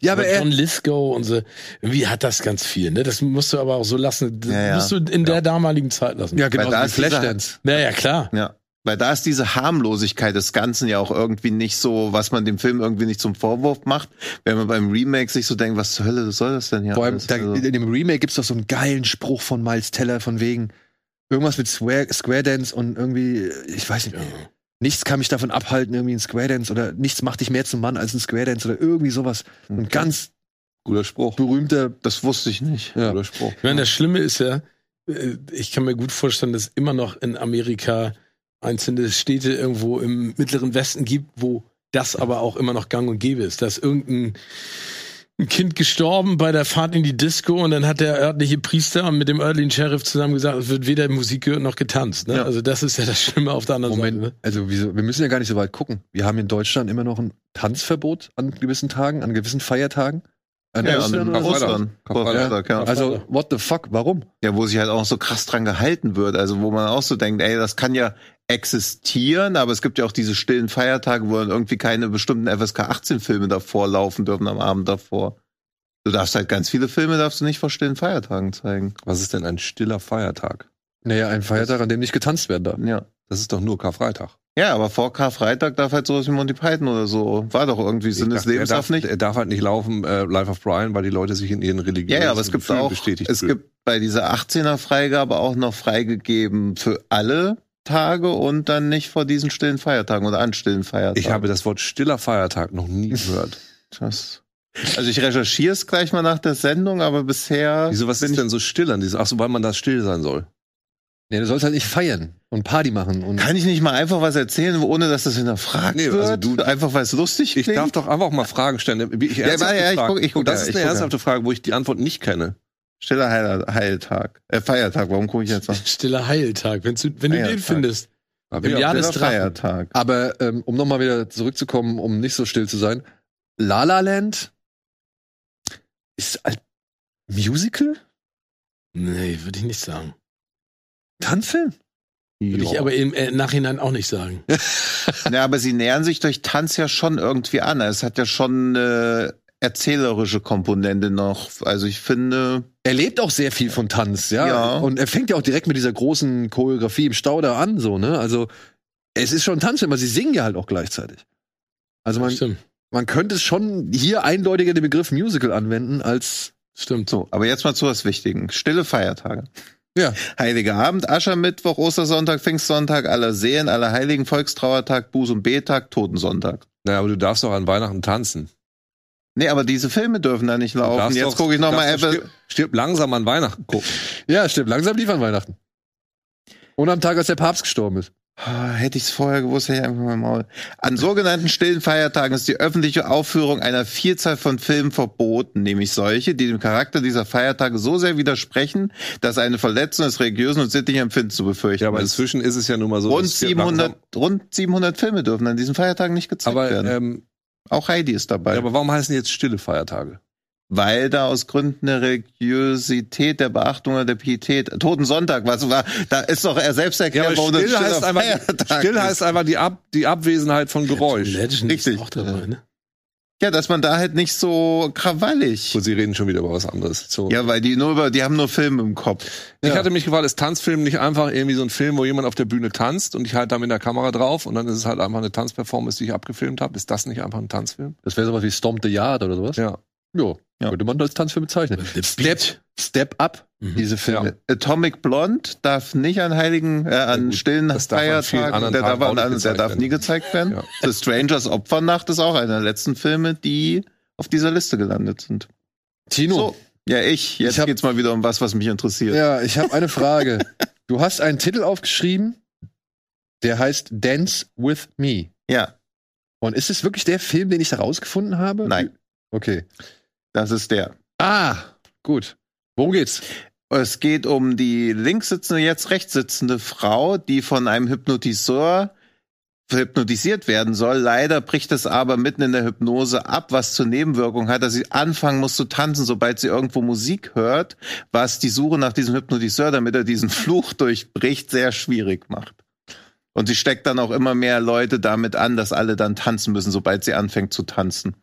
Ja, aber aber er, John Lithgow und so, irgendwie hat das ganz viel, ne, das musst du aber auch so lassen, das Ja, ja. musst du in der damaligen Zeit lassen. ja, genau, Weil da ist dieser- Flashdance. Naja, klar. Ja. Weil da ist diese Harmlosigkeit des Ganzen ja auch irgendwie nicht so, was man dem Film irgendwie nicht zum Vorwurf macht. Wenn man beim Remake sich so denkt, was zur Hölle soll das denn hier? Vor allem, da, Also- in dem Remake gibt's doch so einen geilen Spruch von Miles Teller von wegen irgendwas mit Square, Square Dance und irgendwie, ich weiß nicht, nichts kann mich davon abhalten, irgendwie ein Square Dance oder nichts macht dich mehr zum Mann als ein Square Dance oder irgendwie sowas. Ein ganz Guter Spruch. berühmter, das wusste ich nicht. ja. Guter Spruch. Ich meine, das Schlimme ist ja, äh, ich kann mir gut vorstellen, dass es immer noch in Amerika einzelne Städte irgendwo im mittleren Westen gibt, wo das aber auch immer noch gang und gäbe ist. Dass irgendein ein Kind gestorben bei der Fahrt in die Disco und dann hat der örtliche Priester mit dem örtlichen Sheriff zusammen gesagt, es wird weder Musik gehört noch getanzt. Ne? Ja. Also das ist ja das Schlimme auf der anderen Moment, Seite. Ne? also wieso, wir müssen ja gar nicht so weit gucken. Wir haben in Deutschland immer noch ein Tanzverbot an gewissen Tagen, an gewissen Feiertagen. An Ja, Ostern an. Ostern. Karfreitag. Karfreitag, ja. Also, what the fuck, warum? Ja, wo sich halt auch so krass dran gehalten wird. Also wo man auch so denkt, ey, das kann ja existieren, aber es gibt ja auch diese stillen Feiertage, wo dann irgendwie keine bestimmten FSK 18 Filme davor laufen dürfen am Abend davor. Du darfst halt ganz viele Filme darfst du nicht vor stillen Feiertagen zeigen. Was ist denn ein stiller Feiertag? Naja, ein Feiertag, an dem nicht getanzt werden darf. Ja. Das ist doch nur Karfreitag. Ja, aber vor Karfreitag darf halt sowas wie Monty Python oder so. War doch irgendwie Sinn des Lebens darf, nicht. Er darf halt nicht laufen, äh, Life of Brian, weil die Leute sich in ihren Ja, religiösen ja, aber es gibt Gefühlen auch, bestätigt es fühlen. gibt bei dieser 18er Freigabe auch noch freigegeben für alle Tage und dann nicht vor diesen stillen Feiertagen oder an stillen Feiertagen. Ich habe das Wort stiller Feiertag noch nie gehört. das. Also ich recherchiere es gleich mal nach der Sendung, aber bisher. Wieso, was ist ich- denn so still an diesem? Ach so, weil man da still sein soll. Nee, du sollst halt nicht feiern und Party machen und Kann ich nicht mal einfach was erzählen, ohne dass das hinterfragt Nee, also du- einfach weil es lustig Ich klingt? darf doch einfach mal Fragen stellen. Ich Ja, ja, ich guck- ich guck das ja, ist ich eine guck ernsthafte Frage, wo ich die Antwort nicht kenne. Stiller Heil Heiltag. Äh, Feiertag, warum gucke ich jetzt noch? Stiller Heiltag, wenn du, wenn du den Feiertag. findest. Hab Im Jahr des. Feiertag. Aber ähm, um nochmal wieder zurückzukommen, um nicht so still zu sein, La La Land ist ein Musical? Nee, würde ich nicht sagen. Tanzfilm? Würde ich aber im äh, Nachhinein auch nicht sagen. Ja, aber sie nähern sich durch Tanz ja schon irgendwie an. Es hat ja schon eine erzählerische Komponente noch. Also ich finde, Er lebt auch sehr viel von Tanz, ja? Ja. Und er fängt ja auch direkt mit dieser großen Choreografie im Stauder an, so, ne? Also, es ist schon Tanzfilm, aber sie singen ja halt auch gleichzeitig. Also man, Stimmt. man könnte es schon hier eindeutiger den Begriff Musical anwenden als Stimmt. so. Aber jetzt mal zu was Wichtigen. Stille Feiertage. Ja. Heiliger Abend, Aschermittwoch, Ostersonntag, Pfingstsonntag, aller Seelen, aller Heiligen, Volkstrauertag, Buß- und Betag, Totensonntag. Naja, aber du darfst doch an Weihnachten tanzen. Nee, aber diese Filme dürfen da nicht laufen. Jetzt gucke ich noch du mal darfst doch etwas. stirb, stirb langsam an Weihnachten gucken. Ja, stimmt. Langsam lief an Weihnachten. Und am Tag, als der Papst gestorben ist. Ah, Hätte ich es vorher gewusst, hätte ich einfach mal Maul. An sogenannten stillen Feiertagen ist die öffentliche Aufführung einer Vielzahl von Filmen verboten, nämlich solche, die dem Charakter dieser Feiertage so sehr widersprechen, dass eine Verletzung des religiösen und sittlichen Empfindens zu befürchten Ja, aber ist. inzwischen ist es ja nun mal so. Rund dass wir 700, langsam- rund 700 Filme dürfen an diesen Feiertagen nicht gezeigt Aber, werden. ähm, Auch Heidi ist dabei. ja, aber warum heißen die jetzt stille Feiertage? weil da aus Gründen der Religiosität, der Beachtung oder der Pietät, Toten Sonntag, was war, da ist doch er selbst erklärt, warum das still, heißt einfach, still ist. heißt einfach die, Ab, die Abwesenheit von Geräusch. Legend Richtig. ist auch dabei, ne? Ja, dass man da halt nicht so krawallig. Gut, sie reden schon wieder über was anderes. So. Ja, weil die nur über, die haben nur Filme im Kopf. Ich Ja. hatte mich gefragt, ist Tanzfilm nicht einfach irgendwie so ein Film, wo jemand auf der Bühne tanzt und ich halte da mit der Kamera drauf und dann ist es halt einfach eine Tanzperformance, die ich abgefilmt habe. Ist das nicht einfach ein Tanzfilm? Das wäre sowas wie Stomp the Yard oder sowas. Ja. Jo, Ja. könnte man als Tanzfilm bezeichnen. Step. Step Up, Mhm. diese Filme. Atomic Blonde darf nicht an heiligen, äh, an gut, stillen Feiertagen, der darf, an, der darf nie gezeigt werden. Ja. The Strangers Opfernacht ist auch einer der letzten Filme, die auf dieser Liste gelandet sind. Tino, So, ja, ich. Jetzt Ich hab- geht's mal wieder um was, was mich interessiert. ja, ich habe eine Frage. du hast einen Titel aufgeschrieben, der heißt Dance with Me. ja, Und ist es wirklich der Film, den ich da rausgefunden habe? Nein. Okay. das ist der. Ah, gut. Worum geht's? Es geht um die links sitzende, jetzt rechts sitzende Frau, die von einem Hypnotiseur hypnotisiert werden soll. Leider bricht es aber mitten in der Hypnose ab, was zur Nebenwirkung hat, dass sie anfangen muss zu tanzen, sobald sie irgendwo Musik hört, was die Suche nach diesem Hypnotiseur, damit er diesen Fluch durchbricht, sehr schwierig macht. Und sie steckt dann auch immer mehr Leute damit an, dass alle dann tanzen müssen, sobald sie anfängt zu tanzen.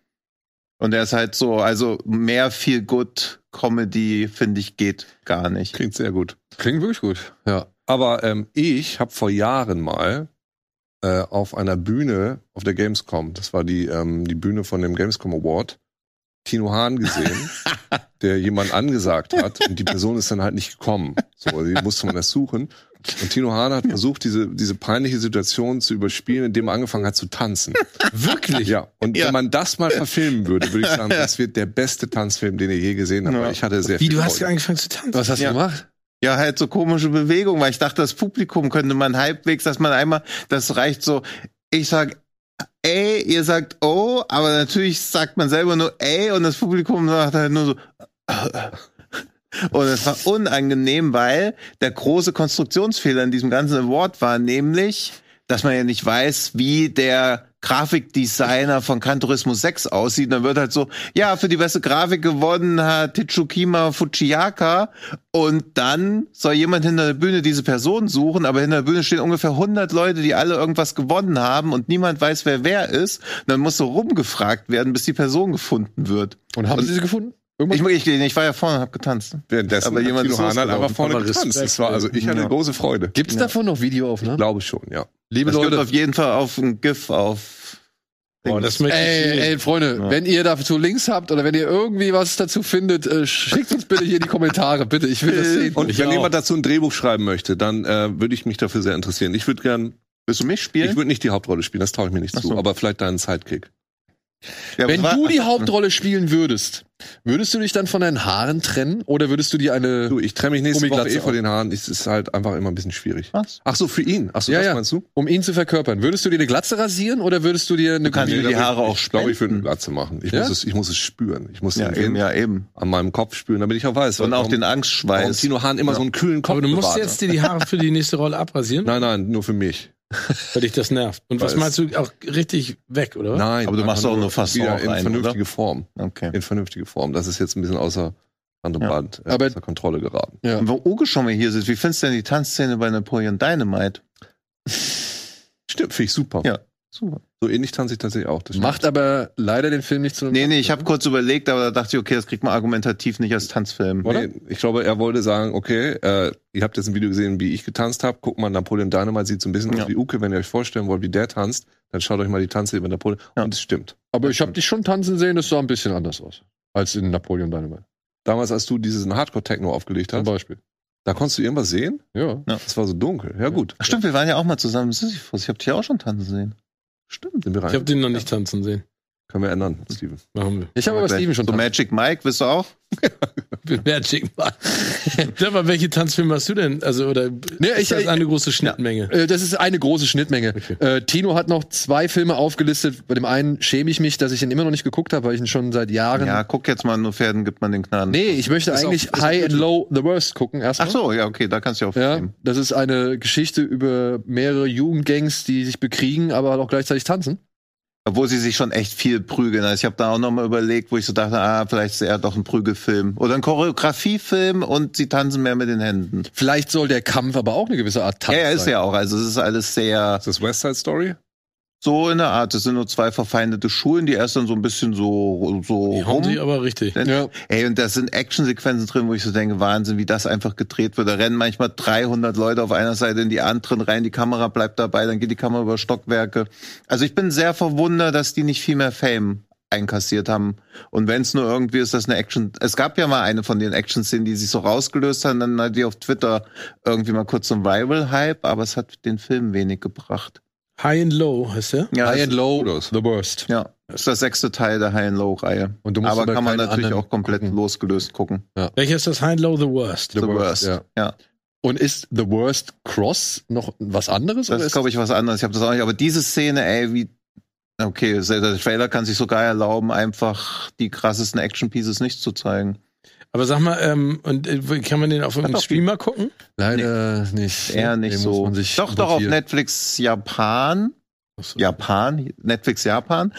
Und er ist halt so, also mehr viel good Comedy, finde ich, geht gar nicht. Klingt sehr gut. Klingt wirklich gut. Ja. Aber ähm, ich habe vor Jahren mal äh, auf einer Bühne auf der Gamescom, das war die, ähm, die Bühne von dem Gamescom Award, Tino Hahn gesehen, der jemand angesagt hat und die Person ist dann halt nicht gekommen. So, die musste man erst suchen. Und Tino Hahn hat versucht, diese, diese peinliche Situation zu überspielen, indem er angefangen hat zu tanzen. Wirklich? Ja, und Ja. wenn man das mal verfilmen würde, würde ich sagen, das wird der beste Tanzfilm, den ihr je gesehen habt. Ja. Ich hatte sehr Wie, viel du hast Freude. angefangen zu tanzen? Was hast Ja. du gemacht? Ja, halt so komische Bewegungen, weil ich dachte, das Publikum könnte man halbwegs, dass man einmal, das reicht so, ich sag ey, ihr sagt oh, aber natürlich sagt man selber nur ey und das Publikum sagt halt nur so und es war unangenehm, weil der große Konstruktionsfehler in diesem ganzen Award war nämlich, dass man ja nicht weiß, wie der Grafikdesigner von Gran Turismo 6 aussieht. Und dann wird halt so, ja, für die beste Grafik gewonnen hat Tichukima Fujiyaka. Und dann soll jemand hinter der Bühne diese Person suchen, aber hinter der Bühne stehen ungefähr 100 Leute, die alle irgendwas gewonnen haben und niemand weiß, wer wer ist. Und dann muss so rumgefragt werden, bis die Person gefunden wird. Und haben Und- sie sie gefunden? Ich, ich, ich war ja vorne und hab getanzt. Währenddessen Aber hat jemand Tino Hahn losgelaufen. einfach vorne Aber getanzt. Respekt, Das war, also ich hatte ja. große Freude. Gibt's davon noch Videoaufnahmen? Glaube schon, ja. Liebe Es gibt Leute, auf jeden Fall auf ein GIF auf. Boah, das möchte ich Ey, sehen. ey, Freunde, Ja. wenn ihr dazu Links habt oder wenn ihr irgendwie was dazu findet, äh, schickt uns bitte hier in die Kommentare, bitte. Ich will das sehen. Und Ich wenn auch. jemand dazu ein Drehbuch schreiben möchte, dann äh, würde ich mich dafür sehr interessieren. Ich würde gern, Willst du mich ich spielen? würde nicht die Hauptrolle spielen, das traue ich mir nicht Ach zu, so. aber vielleicht deinen Sidekick. Ja, Wenn du die Hauptrolle spielen würdest, würdest du dich dann von deinen Haaren trennen oder würdest du dir eine Du, ich trenne mich nächste Woche eh vor den Haaren. Es ist halt einfach immer ein bisschen schwierig. Was? Ach so, für ihn. Ach so, Ja, das ja. meinst du? um ihn zu verkörpern, würdest du dir eine Glatze rasieren oder würdest du dir eine kannst dir die Haare auch Ich glaube, ich würde eine spenden. Glatze machen. Ich, Ja? muss es, ich muss es spüren. Ich muss Ja, den eben, ja, eben. an meinem Kopf spüren, damit ich auch weiß. Und auch warum- den Warum Angstschweiß. Tino Hahn immer so einen kühlen Kopf Aber du musst bewahrt jetzt dir die Haare für die nächste Rolle abrasieren, Nein, nein, nur für mich. Weil dich das nervt. Und was meinst du, auch richtig weg, oder? Nein. Aber du machst auch nur Fasson wieder in rein, vernünftige Form. Okay. In vernünftige Form. Das ist jetzt ein bisschen außer Hand und Ja. Band, äh, Aber- außer Kontrolle geraten. Ja. Und wo Uge schon mal hier sitzt, wie findest du denn die Tanzszene bei Napoleon Dynamite? Stimmt, finde ich super. Ja. Super. So ähnlich tanze ich tatsächlich auch. Macht aber leider den Film nicht zu einem Nee, nee, ich habe kurz überlegt, aber da dachte ich, okay, das kriegt man argumentativ nicht als Tanzfilm. Oder? Nee, ich glaube, er wollte sagen, okay, äh, ihr habt jetzt ein Video gesehen, wie ich getanzt habe. Guck mal, Napoleon Dynamite sieht so ein bisschen Ja. aus wie Uke. Wenn ihr euch vorstellen wollt, wie der tanzt, dann schaut euch mal die Tanze über Napoleon. Ja. Und es stimmt. Aber ich habe dich schon tanzen sehen, das sah ein bisschen anders aus als in Napoleon Dynamite Damals, als du diesen Hardcore-Techno aufgelegt zum hast, Beispiel. da konntest du irgendwas sehen? Ja. Es war so dunkel. Ja, gut. Ach, stimmt, wir waren ja auch mal zusammen Sisyphus. Ich habe dich ja auch schon tanzen sehen. Stimmt, wir rein. Ich habe den noch nicht tanzen sehen. Können wir ändern, Steven. Machen wir. Ich habe aber. Steven schon So tanzen. Magic Mike, willst du auch? Magic Mike. Sag mal, welche Tanzfilme hast du denn? Also, oder Nee, ist ich- das eine große Schnittmenge? Äh, Das ist eine große Schnittmenge. Okay. Äh, Tino hat noch zwei Filme aufgelistet. Bei dem einen schäme ich mich, dass ich ihn immer noch nicht geguckt habe, weil ich ihn schon seit Jahren. Ja, guck jetzt mal, nur Pferden gibt man den Gnaden. Nee, ich möchte Ist eigentlich auf- High and. Low The Worst gucken erstmal. Ach so, ja, okay, da kannst du ja auch Ja, nehmen. das ist eine Geschichte über mehrere Jugendgangs, die sich bekriegen, aber auch gleichzeitig tanzen. Obwohl sie sich schon echt viel prügeln. Also ich habe da auch noch mal überlegt, wo ich so dachte, ah, vielleicht ist er doch ein Prügelfilm. Oder ein Choreografiefilm und sie tanzen mehr mit den Händen. Vielleicht soll der Kampf aber auch eine gewisse Art Tanz Ja, er ist sein. ja auch. Also es ist alles sehr Ist das West Side Story? So in der Art. Es sind nur zwei verfeindete Schulen, die erst dann so ein bisschen so, so Die hauen sich aber richtig. Ja. Ey, und da sind Actionsequenzen drin, wo ich so denke, Wahnsinn, wie das einfach gedreht wird. Da rennen manchmal 300 Leute auf einer Seite in die anderen rein, die Kamera bleibt dabei, dann geht die Kamera über Stockwerke. Also ich bin sehr verwundert, dass die nicht viel mehr Fame einkassiert haben. Und wenn es nur irgendwie ist, dass eine Action, es gab ja mal eine von den Action-Szenen, die sich so rausgelöst haben, dann hat die auf Twitter irgendwie mal kurz so ein Viral-Hype, aber es hat den Film wenig gebracht. High and Low heißt der? Ja, High and Low. The Worst. ja, ist der sechste Teil der High and Low-Reihe. Und du musst Aber aber kann man natürlich auch komplett gucken. losgelöst gucken. Welcher ist das? High and Low The Worst. The Worst. Ja. Ja. Und ist The Worst Cross noch was anderes? Das oder ist, glaube ich, was anderes. Ich habe das auch nicht. Aber diese Szene, ey, wie. Okay, der Trailer kann sich sogar erlauben, einfach die krassesten Action-Pieces nicht zu zeigen. Aber sag mal, ähm, und äh, kann man den auf einem doch, Streamer gucken? Leider nicht. Eher nicht Den muss so. man sich Doch, doch, auf. Netflix Japan. Japan, Netflix Japan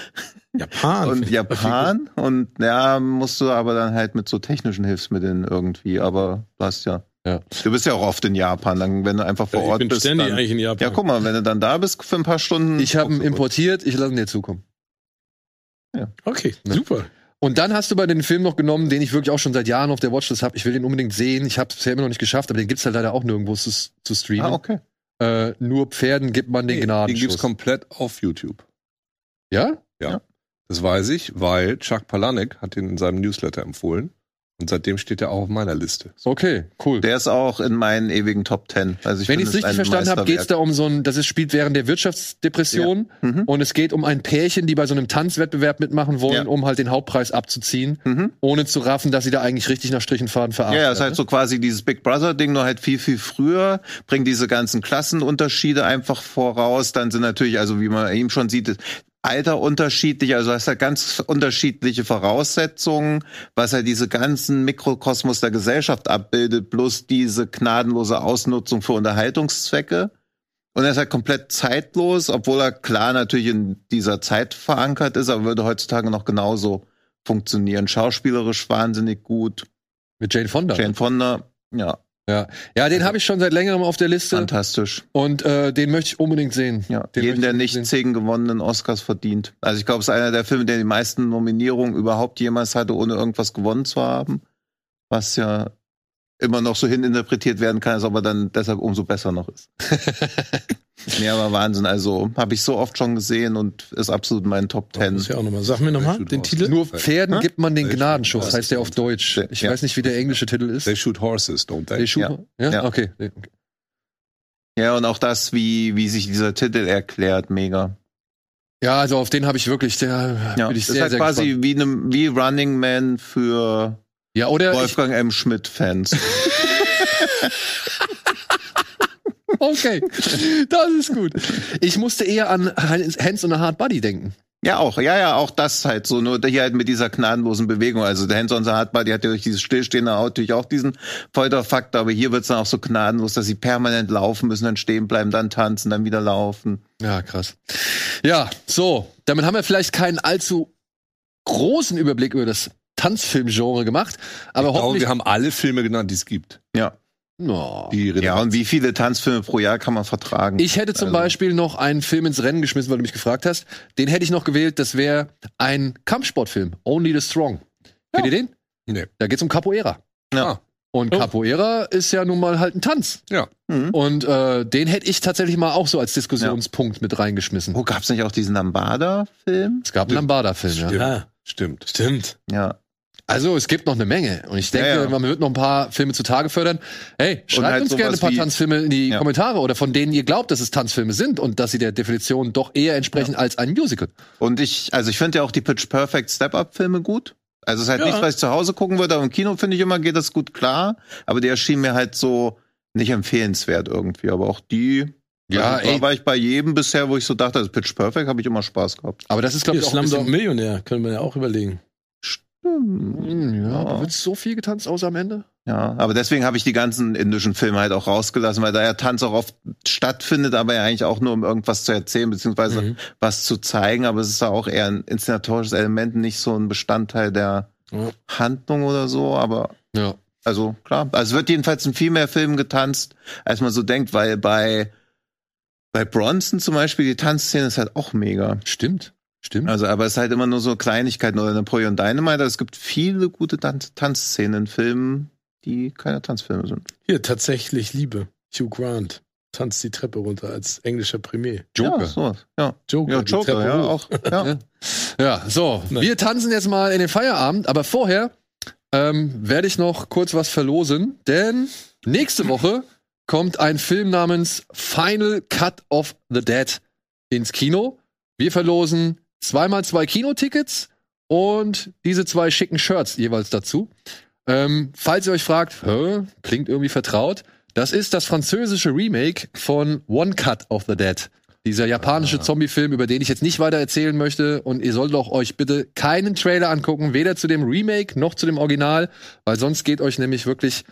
Japan. und Japan. Und ja, musst du aber dann halt mit so technischen Hilfsmitteln irgendwie. Aber du hast ja. Ja. Du bist ja auch oft in Japan, dann, wenn du einfach vor ich Ort bin bist. ständig Dann, eigentlich in Japan. ja, guck mal, wenn du dann da bist für ein paar Stunden. Ich habe ihn importiert, ich lasse ihn dir zukommen. Okay, Ne. super. Und dann hast du bei den Film noch genommen, den ich wirklich auch schon seit Jahren auf der Watchlist habe. Ich will den unbedingt sehen. Ich habe es bisher immer noch nicht geschafft, aber den gibt's halt leider auch nirgendwo zu, zu streamen. Ah, okay. äh, nur Pferden gibt man den Nee, den Gnadenschuss. gibt's komplett auf YouTube. ja? Das weiß ich, weil Chuck Palahniuk hat den in seinem Newsletter empfohlen. Und seitdem steht er auch auf meiner Liste. Okay, cool. Der ist auch in meinen ewigen Top Ten. Also ich Wenn ich es richtig verstanden habe, geht es da um so ein, das ist, spielt während der Wirtschaftsdepression Mhm. und es geht um ein Pärchen, die bei so einem Tanzwettbewerb mitmachen wollen, Ja. um halt den Hauptpreis abzuziehen, Mhm. ohne zu raffen, dass sie da eigentlich richtig nach Strich und Faden Ja, ja, ist halt so quasi dieses Big Brother-Ding, nur halt viel, viel früher, bringt diese ganzen Klassenunterschiede einfach voraus. Dann sind natürlich, also wie man eben schon sieht, Alter unterschiedlich, also hast halt ganz unterschiedliche Voraussetzungen, was halt diese ganzen Mikrokosmos der Gesellschaft abbildet, plus diese gnadenlose Ausnutzung für Unterhaltungszwecke. Und er ist halt komplett zeitlos, obwohl er klar natürlich in dieser Zeit verankert ist, aber würde heutzutage noch genauso funktionieren. Schauspielerisch wahnsinnig gut. Mit Jane Fonda. Jane Fonda, ja, Ja, den habe ich schon seit längerem auf der Liste fantastisch. und äh, den möchte ich unbedingt sehen. Ja, Den jeden, der ich nicht sehen. zehn gewonnenen Oscars verdient. Also ich glaube, es ist einer der Filme, der die meisten Nominierungen überhaupt jemals hatte, ohne irgendwas gewonnen zu haben. Was ja immer noch so hininterpretiert werden kann, es aber dann deshalb umso besser noch ist. nee, aber Wahnsinn. Also habe ich so oft schon gesehen und ist absolut mein Top Das Ten. ja auch nochmal. Sag mir nochmal den. Titel. Nur Pferden Hä? gibt man den Gnadenschuss, heißt der auf Deutsch. Ich Ja. weiß nicht, wie der englische Titel ist. They shoot horses, don't they? They shoot- Ja. ja? Ja. Okay. Ja, und auch das, wie, wie sich dieser Titel erklärt, mega. Ja, also auf den habe ich wirklich, der Ja, bin ich das sehr, ist halt sehr quasi gespannt. wie, ne, wie Running Man für Ja, oder ich, Wolfgang M. Schmidt-Fans. okay, das ist gut. Ich musste eher an Hands on a Hard Body denken. Ja, auch, ja, ja, auch das halt so, nur hier halt mit dieser gnadenlosen Bewegung. Also der Hands on the Hard Body hat ja durch dieses stillstehende Auto natürlich auch diesen Folterfaktor, aber hier wird's dann auch so gnadenlos, dass sie permanent laufen müssen, dann stehen bleiben, dann tanzen, dann wieder laufen. Ja, krass. Ja, so, damit haben wir vielleicht keinen allzu großen Überblick über das Tanzfilmgenre gemacht, aber ich glaube, wir haben alle Filme genannt, die es gibt. Ja. No. Die Ja, und wie viele Tanzfilme pro Jahr kann man vertragen? Ich hätte zum Also- Beispiel noch einen Film ins Rennen geschmissen, weil du mich gefragt hast. Den hätte ich noch gewählt, das wäre ein Kampfsportfilm, Only the Strong. Kennt ihr den? Nee. Da geht's um Capoeira. Ja. Und Oh. Capoeira ist ja nun mal halt ein Tanz. Mhm. Und äh, den hätte ich tatsächlich mal auch so als Diskussionspunkt mit reingeschmissen. Wo gab's nicht auch diesen Lambada-Film? Es gab einen Lambada-Film, ja. Ja, Stimmt. stimmt. Ja. Also es gibt noch eine Menge. Und ich denke, Ja, ja. man wird noch ein paar Filme zutage fördern. Hey, schreibt halt uns gerne ein paar Tanzfilme in die Ja. Kommentare oder von denen ihr glaubt, dass es Tanzfilme sind und dass sie der Definition doch eher entsprechen als ein Musical. Und ich, also ich finde ja auch die Pitch Perfect Step-Up-Filme gut. Also es ist halt Ja. nichts, was ich zu Hause gucken würde, aber im Kino finde ich immer, geht das gut klar. Aber die erschien mir halt so nicht empfehlenswert irgendwie. Aber auch die, Ja, also, da ey. war ich bei jedem bisher, wo ich so dachte, also Pitch Perfect habe ich immer Spaß gehabt. Aber das ist, glaube ich, auch Slumdog. Millionär, können wir ja auch überlegen. Hm, Ja, aber Ja. wird so viel getanzt außer am Ende? Ja, aber deswegen habe ich die ganzen indischen Filme halt auch rausgelassen, weil da ja Tanz auch oft stattfindet, aber ja eigentlich auch nur um irgendwas zu erzählen, beziehungsweise Mhm. was zu zeigen. Aber es ist ja auch eher ein inszenatorisches Element, nicht so ein Bestandteil der Ja. Handlung oder so. Aber Ja. Also klar, also es wird jedenfalls in viel mehr Filmen getanzt, als man so denkt, weil bei bei Bronson zum Beispiel die Tanzszene ist halt auch mega. Stimmt. Stimmt. Also, aber es ist halt immer nur so Kleinigkeiten oder Napoleon Dynamite. Es gibt viele gute Tan Tanzszenen in Filmen, die keine Tanzfilme sind. Hier, tatsächlich Liebe. Hugh Grant tanzt die Treppe runter als englischer Premier. Joker. Ja, so, ja. Joker, ja Joker, ja, auch. Ja. Ja, so. Nein. Wir tanzen jetzt mal in den Feierabend, aber vorher ähm, werde ich noch kurz was verlosen, denn nächste Woche kommt ein Film namens Final Cut of the Dead ins Kino. Wir verlosen zweimal zwei Kinotickets und diese zwei schicken Shirts jeweils dazu. Ähm, falls ihr euch fragt, Hä, klingt irgendwie vertraut, das ist das französische Remake von One Cut of the Dead. Dieser japanische Zombie-Film, über den ich jetzt nicht weiter erzählen möchte. Und ihr solltet auch euch bitte keinen Trailer angucken, weder zu dem Remake noch zu dem Original, weil sonst geht euch nämlich wirklich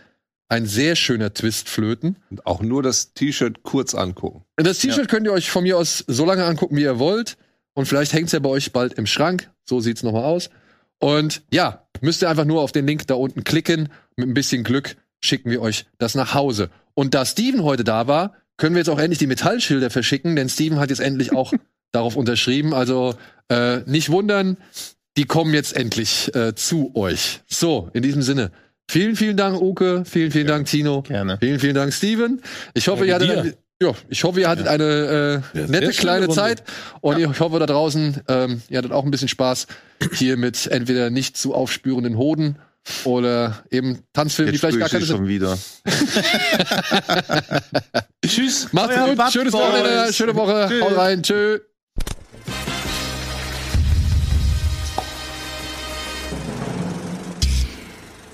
ein sehr schöner Twist flöten. Und auch nur das T-Shirt kurz angucken. Das T-Shirt könnt ihr euch von mir aus so lange angucken, wie ihr wollt. Und vielleicht hängt's ja bei euch bald im Schrank. So sieht's nochmal aus. Und ja, müsst ihr einfach nur auf den Link da unten klicken. Mit ein bisschen Glück schicken wir euch das nach Hause. Und da Steven heute da war, können wir jetzt auch endlich die Metallschilder verschicken, denn Steven hat jetzt endlich auch darauf unterschrieben. Also äh, nicht wundern, die kommen jetzt endlich äh, zu euch. So, in diesem Sinne. Vielen, vielen Dank, Uke. Vielen, vielen Dank, Tino. Gerne. Vielen, vielen Dank, Steven. Ich hoffe, Danke ihr hattet. Ja, ich hoffe, ihr hattet eine äh, Ja, nette kleine Runde. Zeit. Und ich hoffe da draußen, ähm, ihr hattet auch ein bisschen Spaß hier mit entweder nicht zu aufspürenden Hoden oder eben Tanzfilmen, die Jetzt vielleicht gar keine schon wieder. Tschüss. Macht's gut. Bad Schönes. Wochenende. Schöne Woche. Tschüss. Haut rein. Tschö.